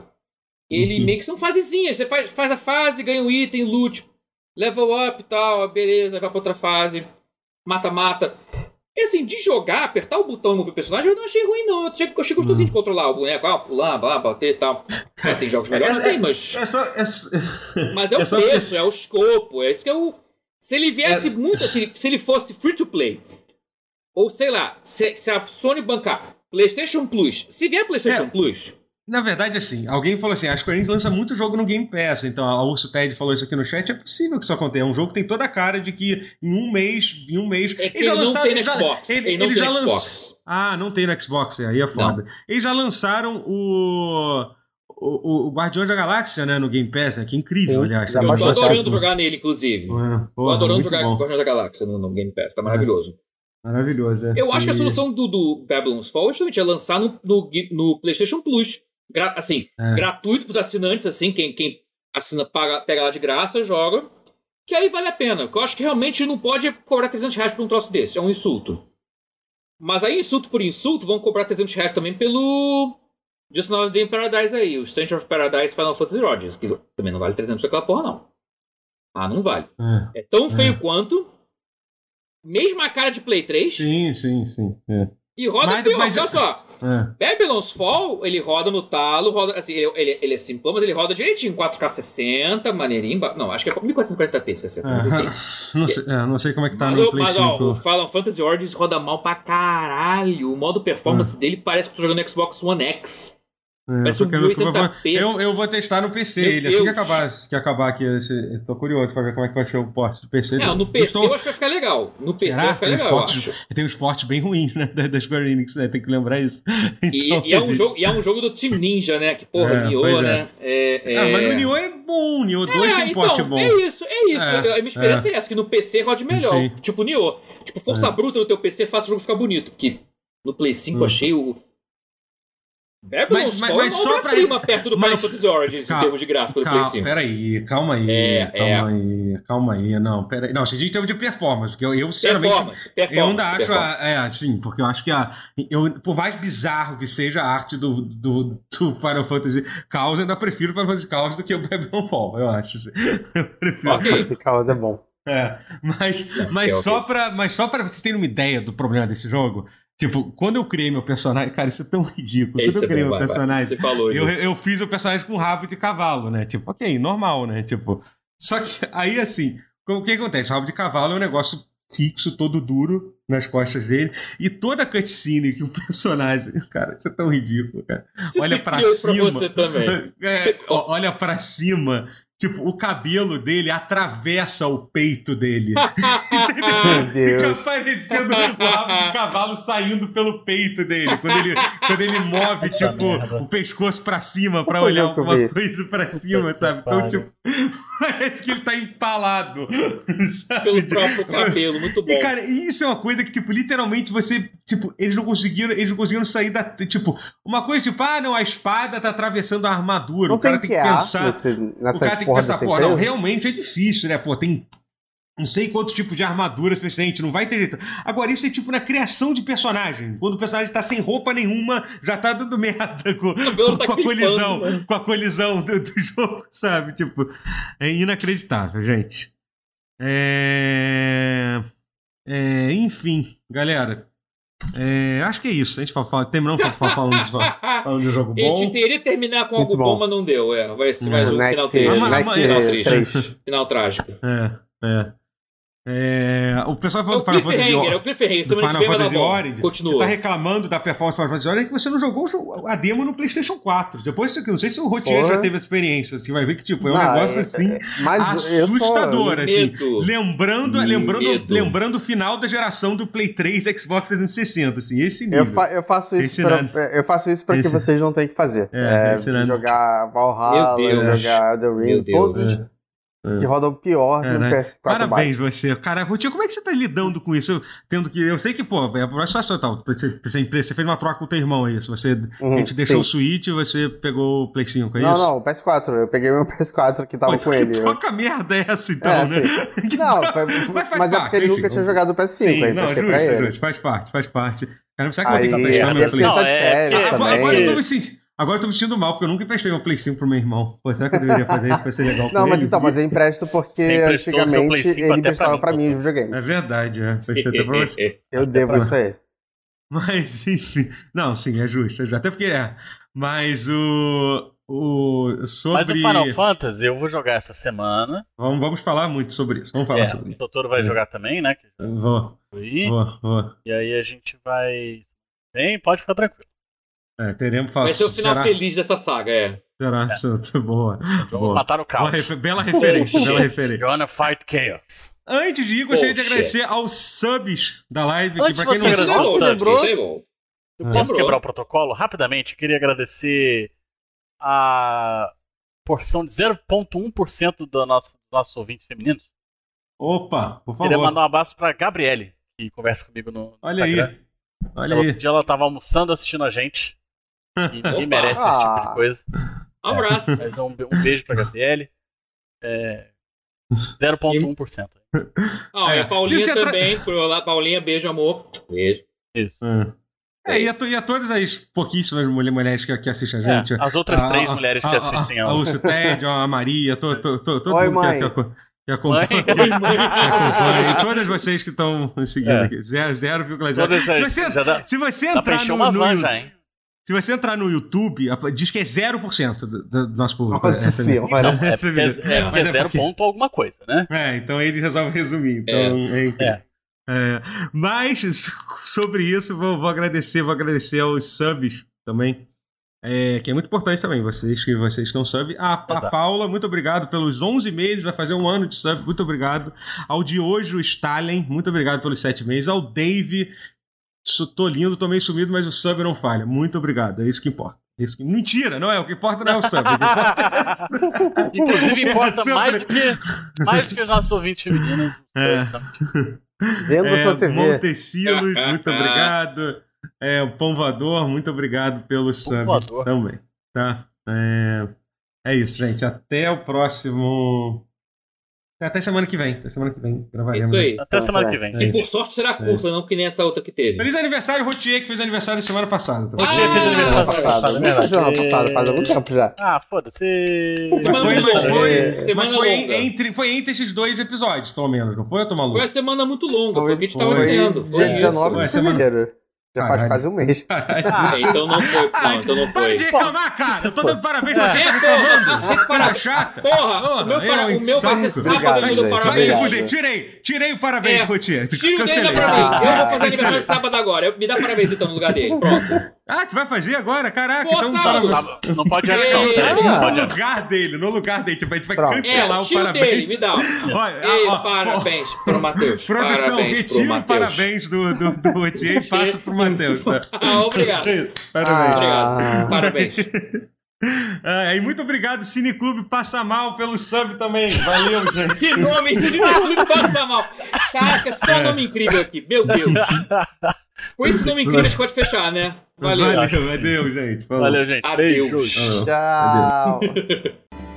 Ele Uhum. meio que são fasezinhas. Você faz, faz a fase, ganha um item, loot, level up e tal, beleza, vai pra outra fase, mata-mata. E assim, de jogar, apertar o botão e mover o personagem, eu não achei ruim, não. Eu achei, eu achei gostosinho de controlar o boneco, ah, pular, blá, bater e tal. Ah, tem jogos melhores? Tem, mas. É só. É, Mas é o É só preço, é o escopo, é isso que é o. Se ele viesse É. muito assim, se ele fosse free to play, ou sei lá, se, se a Sony bancar PlayStation Plus, se vier PlayStation É. Plus, Na verdade, assim, alguém falou assim: a Square Enix lança muito jogo no Game Pass. Então, a Urso Ted falou isso aqui no chat. É possível que isso aconteça. É um jogo que tem toda a cara de que em um mês, em um mês. é que ele não lançaram- tem no eles já- Xbox. ele- Ele, não tem já no lanç- Xbox. Ah, não tem no Xbox, aí é foda. Eles já lançaram o. O, o Guardiões da Galáxia, né, no Game Pass, né? Que incrível, Sim, aliás. já também. Eu tô adorando jogar nele, inclusive. É, Tô adorando jogar bom. Guardiões da Galáxia no, no Game Pass, tá maravilhoso. Maravilhoso, é. Eu acho que a solução do, do Babylon's Fall é justamente é lançar no, no, no PlayStation Plus. Gra- assim, É. gratuito pros assinantes, assim, quem, quem assina paga, pega lá de graça, joga. Que aí vale a pena. Eu acho que realmente não pode cobrar 300 reais por um troço desse. É um insulto. Mas aí, insulto por insulto, vão cobrar 300 reais também pelo Just Another Day in Paradise aí. O Stranger of Paradise Final Fantasy Rogers. Que também não vale 300 aquela porra, não. Ah, não vale. É. É tão feio quanto. Mesma cara de Play 3. Sim, sim, sim. é. E roda Mas- pior, mas- olha só. É. Babylon's Fall, ele roda no talo, roda, assim, ele, ele, ele é simplão, mas ele roda direitinho, 4K 60, maneirinho, não, acho que é 1440p 60, mas Aham. enfim. Não, sei, é, não sei como é que tá Mas, no ó, Play mas, ó, 5. o Final Fantasy Origins roda mal pra caralho. O modo performance dele parece que eu tô jogando no Xbox One X. É, um querendo- 1080p. eu, eu vou testar no PC Meu ele. Assim que acabar, que acabar aqui, tô curioso pra ver como é que vai ser o porte do PC. É, no PC Estou- eu acho que vai ficar legal. No PC Será? vai ficar Tem legal, eu acho. Tem uns portes bem ruins, né? Da, da Square Enix, né? Tem que lembrar isso. E, Então, e é um assim, jogo, e é um jogo do Team Ninja, né? Que porra, É, Nioh, é. né? É, é... Ah, mas o Nioh é bom, o Nioh 2 É, tem porte então, bom. é isso, é isso. É, a minha experiência é. essa, que no PC rode melhor. Sim. Tipo Nioh. Tipo, força É. bruta no teu PC faz o jogo ficar bonito. Porque no Play 5 Hum. achei o. Babylon's Mas- mas- Fall mas é só uma pra- prima perto do Final mas- Fantasy Origins Calma, em termos de gráfico do Play Calma, 5. peraí, calma aí, É, calma aí, calma aí, não, peraí. Não, se a gente teve de performance, porque eu, eu sinceramente, Performance, performance. eu ainda acho, a, é, sim, porque eu acho que a, eu, por mais bizarro que seja a arte do, do, do Final Fantasy Chaos, eu ainda prefiro o Final Fantasy Chaos do que o Babylon Fall, eu acho. assim. Eu prefiro. Ok. Esse caos é bom. É, mas, mas, ok. Só pra, mas só pra vocês terem uma ideia do problema desse jogo, tipo, quando eu criei meu personagem, cara, isso é tão ridículo. Esse quando eu é criei bom, meu vai, vai. personagem, Você falou eu, disso. eu fiz o personagem com rabo de cavalo, né? Tipo, ok, normal, né? Tipo, só que aí assim, o que acontece? O rabo de cavalo é um negócio fixo, todo duro nas costas dele, e toda a cutscene que o personagem, cara, isso é tão ridículo, cara. Olha criou cima. Pra você também. É, olha pra cima, tipo, o cabelo dele atravessa o peito dele. Fica Deus. aparecendo o rabo de cavalo saindo pelo peito dele. Quando ele, quando ele move, tipo, o pescoço pra cima pra Qual olhar alguma coisa pra cima, sabe? Então, tipo, parece que ele tá empalado. Sabe? Pelo próprio cabelo, muito bom. E, cara, isso é uma coisa que, tipo, literalmente você. Tipo, eles não conseguiram. Eles não conseguiram sair da. Tipo, uma coisa tipo, ah, não, a espada tá atravessando a armadura. Não o cara tem que QA pensar. nesse, O cara tem que pensar, pô, não, realmente é difícil, né? Pô, tem não sei quantos tipos de armadura suficiente, não vai ter jeito. Agora, isso é tipo na criação de personagem. Quando o personagem tá sem roupa nenhuma, já tá dando merda com, cabelo tá com a colisão, né? com a colisão do, do jogo, sabe? Tipo, é inacreditável, gente. É... é, enfim, galera. é, acho que é isso. A gente fala, fala, fa- falando, de- falando de um jogo A gente bom. teria terminar com Muito algo bom, bom. mas não deu. É. Vai ser É. mais um final triste. Ama- Neck ama- final triste. 3. Final trágico. É, é. É, o pessoal É falando o do Final Fantasy cliffhanger, é o cliffhanger. do Final Fantasy. Origin, você Continua. tá reclamando da performance do Final Fantasy Origin que você não jogou a demo no PlayStation 4. Depois não sei se o Rotier já teve essa experiência. Você vai ver que tipo, é um negócio é- assim é- assustador, assim. Lembrando, Medo. lembrando, lembrando o final da geração do Play 3 e Xbox 360, assim, esse nível. Eu, fa- eu faço isso pra, eu faço isso pra que vocês não tenham que fazer. É, É, jogar Valhalla, Meu Deus. jogar Elden Ring, todos É. que rodam pior É, no né? PS4 Parabéns básico. você. Cara, Rotier, como é que você tá lidando com isso? Eu, tendo que. Eu sei que, pô, é a situação tal. Você, você, você fez uma troca com o teu irmão, é isso? Você, Uhum, a gente deixou sim. o Switch e você pegou o Play 5, é Não, isso? não, o PS4. Eu peguei meu PS4 que tava Pô, então com que ele. troca merda é essa, então, É, né? Que Não, foi- Mas faz mas é parte, porque ele nunca tinha jogado o PS5. Sim, aí não, justo, é justo, faz parte, faz parte. Cara, será que eu vou ter que Aí, emprestar meu é Play 5? porque Não, é. Agora, agora eu tô que- me sentindo. Agora eu tô me sentindo mal, porque eu nunca emprestei meu Play 5 pro meu irmão. Pô, será que eu deveria fazer isso? Vai ser legal Não, mas ele? então, mas eu empresto porque Você emprestou seu Play antigamente 5 ele até pra emprestava mim, pra mim pô. os videogames. É verdade, é. Fechei até pra você. Eu devo pra- isso a ele. Mas, enfim. Não, sim, é justo. é justo. Até porque é. Mas o. O. Mas Sobre. o Final Fantasy eu vou jogar essa semana. Vamos, vamos falar muito sobre isso. Vamos falar É, sobre o isso. Totoro vai É. jogar também, né? Vou, vou, vou. E aí a gente vai. Bem, pode ficar tranquilo. É, teremos falar. Vai ser o final será, feliz dessa saga, é. será, será, boa. Vamos boa. matar o caos. refer- bela referência, bela referência. Gonna fight chaos. Antes de ir, gostaria de agradecer aos subs da live. Que Antes pra quem de não sabe. é lembrou? isso é bom. Eu Ah. posso Lembrou. quebrar o protocolo? Rapidamente, eu queria agradecer a porção de 0,1% do nosso, dos nossos ouvintes femininos. Opa, por Queria favor. mandar um abraço pra Gabriele, que conversa comigo no Olha Instagram. aí. Olha Ela, outro aí. dia ela tava almoçando assistindo a gente. E ninguém merece esse tipo de coisa. Um abraço. Mas um, be- um beijo pra Gabriele. É, 0,1%. Ah, É. e a Paulinha Se você tra- também. Por lá, Paulinha, beijo, amor. Beijo. Isso. É, e, a, to- e a todas as pouquíssimas mulher- mulheres que, que assistem a gente. É, as outras A- três a- mulheres que a- assistem a, a. Lúcia Ted, a Maria, to, to, to, todo Oi, mundo que, mãe. que, que que acompanha. E todas vocês que estão seguindo É. aqui. Zero- 0,0. Todas Se você, dá, se você entrar no, no van já, hein? Se você entrar no YouTube, diz que é 0% do, do nosso público. Nossa É, senhora. Então, é porque é, é, porque é é zero ponto alguma coisa, né? É, então eles resolvem resumir. Então, é. É. É, mas sobre isso, vou, vou agradecer, vou agradecer aos subs também. é, que é muito importante também, vocês que vocês estão sub. A, a. Paula, muito obrigado pelos 11 meses, vai fazer um ano de sub, muito obrigado. Ao de hoje, o Stalin, muito obrigado pelos 7 meses. Ao Dave, tô lindo, tô meio sumido, mas o sub não falha. Muito obrigado, é isso que importa. Isso que... Mentira, não é? O que importa não é o sub. O que importa é isso. Inclusive importa Sobre- mais do que mais do que os nossos ouvintes femininos. É. Vendo É, sua TV. Montecilos, muito obrigado. É, o Pão Voador, muito obrigado pelo sub Voador. também. Tá? É, é isso, gente. Até o próximo. Até semana que vem. Até semana que vem. Gravaremos. Isso aí. Até semana que vem. É Que isso. por sorte será curta, não que nem essa outra que teve. Feliz aniversário, Rotier, que fez aniversário semana passada. Tá? Rotier fez Ah, aniversário Passado, semana passada, é não foi semana passada, faz algum tempo já. Ah, foda-se. Mas Semana foi, mas foi, Semana mas foi longa. entre, foi entre esses dois episódios, pelo menos, não foi, eu tô maluco? Foi uma semana muito longa, foi o que a gente tava Foi. dizendo. Foi dia isso. 19 Ué, de semana- fevereiro. Já faz Caralho. quase um mês. Caralho. Ah, então não foi. Ah, Não, então não Para foi. de reclamar, cara! Eu tô dando parabéns pra É. você, tá É, porra, reclamando! cacete, para- Coisa chata! Porra, o meu, para- o meu vai ser sábado Obrigado, do gente. Vai se parabéns. Fuder, tirei, tirei o parabéns, É. Rotier. Tira o dele Cancelei. pra mim. Eu vou fazer Ah, aniversário sábado agora. Eu- Me dá parabéns então no lugar dele. Pronto. Ah, você vai fazer agora? Caraca, Pô, então sábado. parabéns. Não pode antes, não. Tá? Não pode No lugar dele, no lugar dele. Tipo, a gente vai Pronto. cancelar É, o parabéns. dele, me dá. Olha, Ei, ó, parabéns pro Matheus. Produção, parabéns pro retira o parabéns do, do, do e passa pro Matheus. Tá? Ah, obrigado. Parabéns. Obrigado. Ah. Parabéns. Ah, e muito obrigado, Cineclube Passa Mal, pelo sub também. Valeu, gente. Que nome nome passa mal. Caraca, só nome incrível aqui. Meu Deus. Com esse nome incrível a gente pode fechar, né? Valeu. Valeu, valeu gente. Falou. Valeu, gente. Adeus. Falou. Tchau.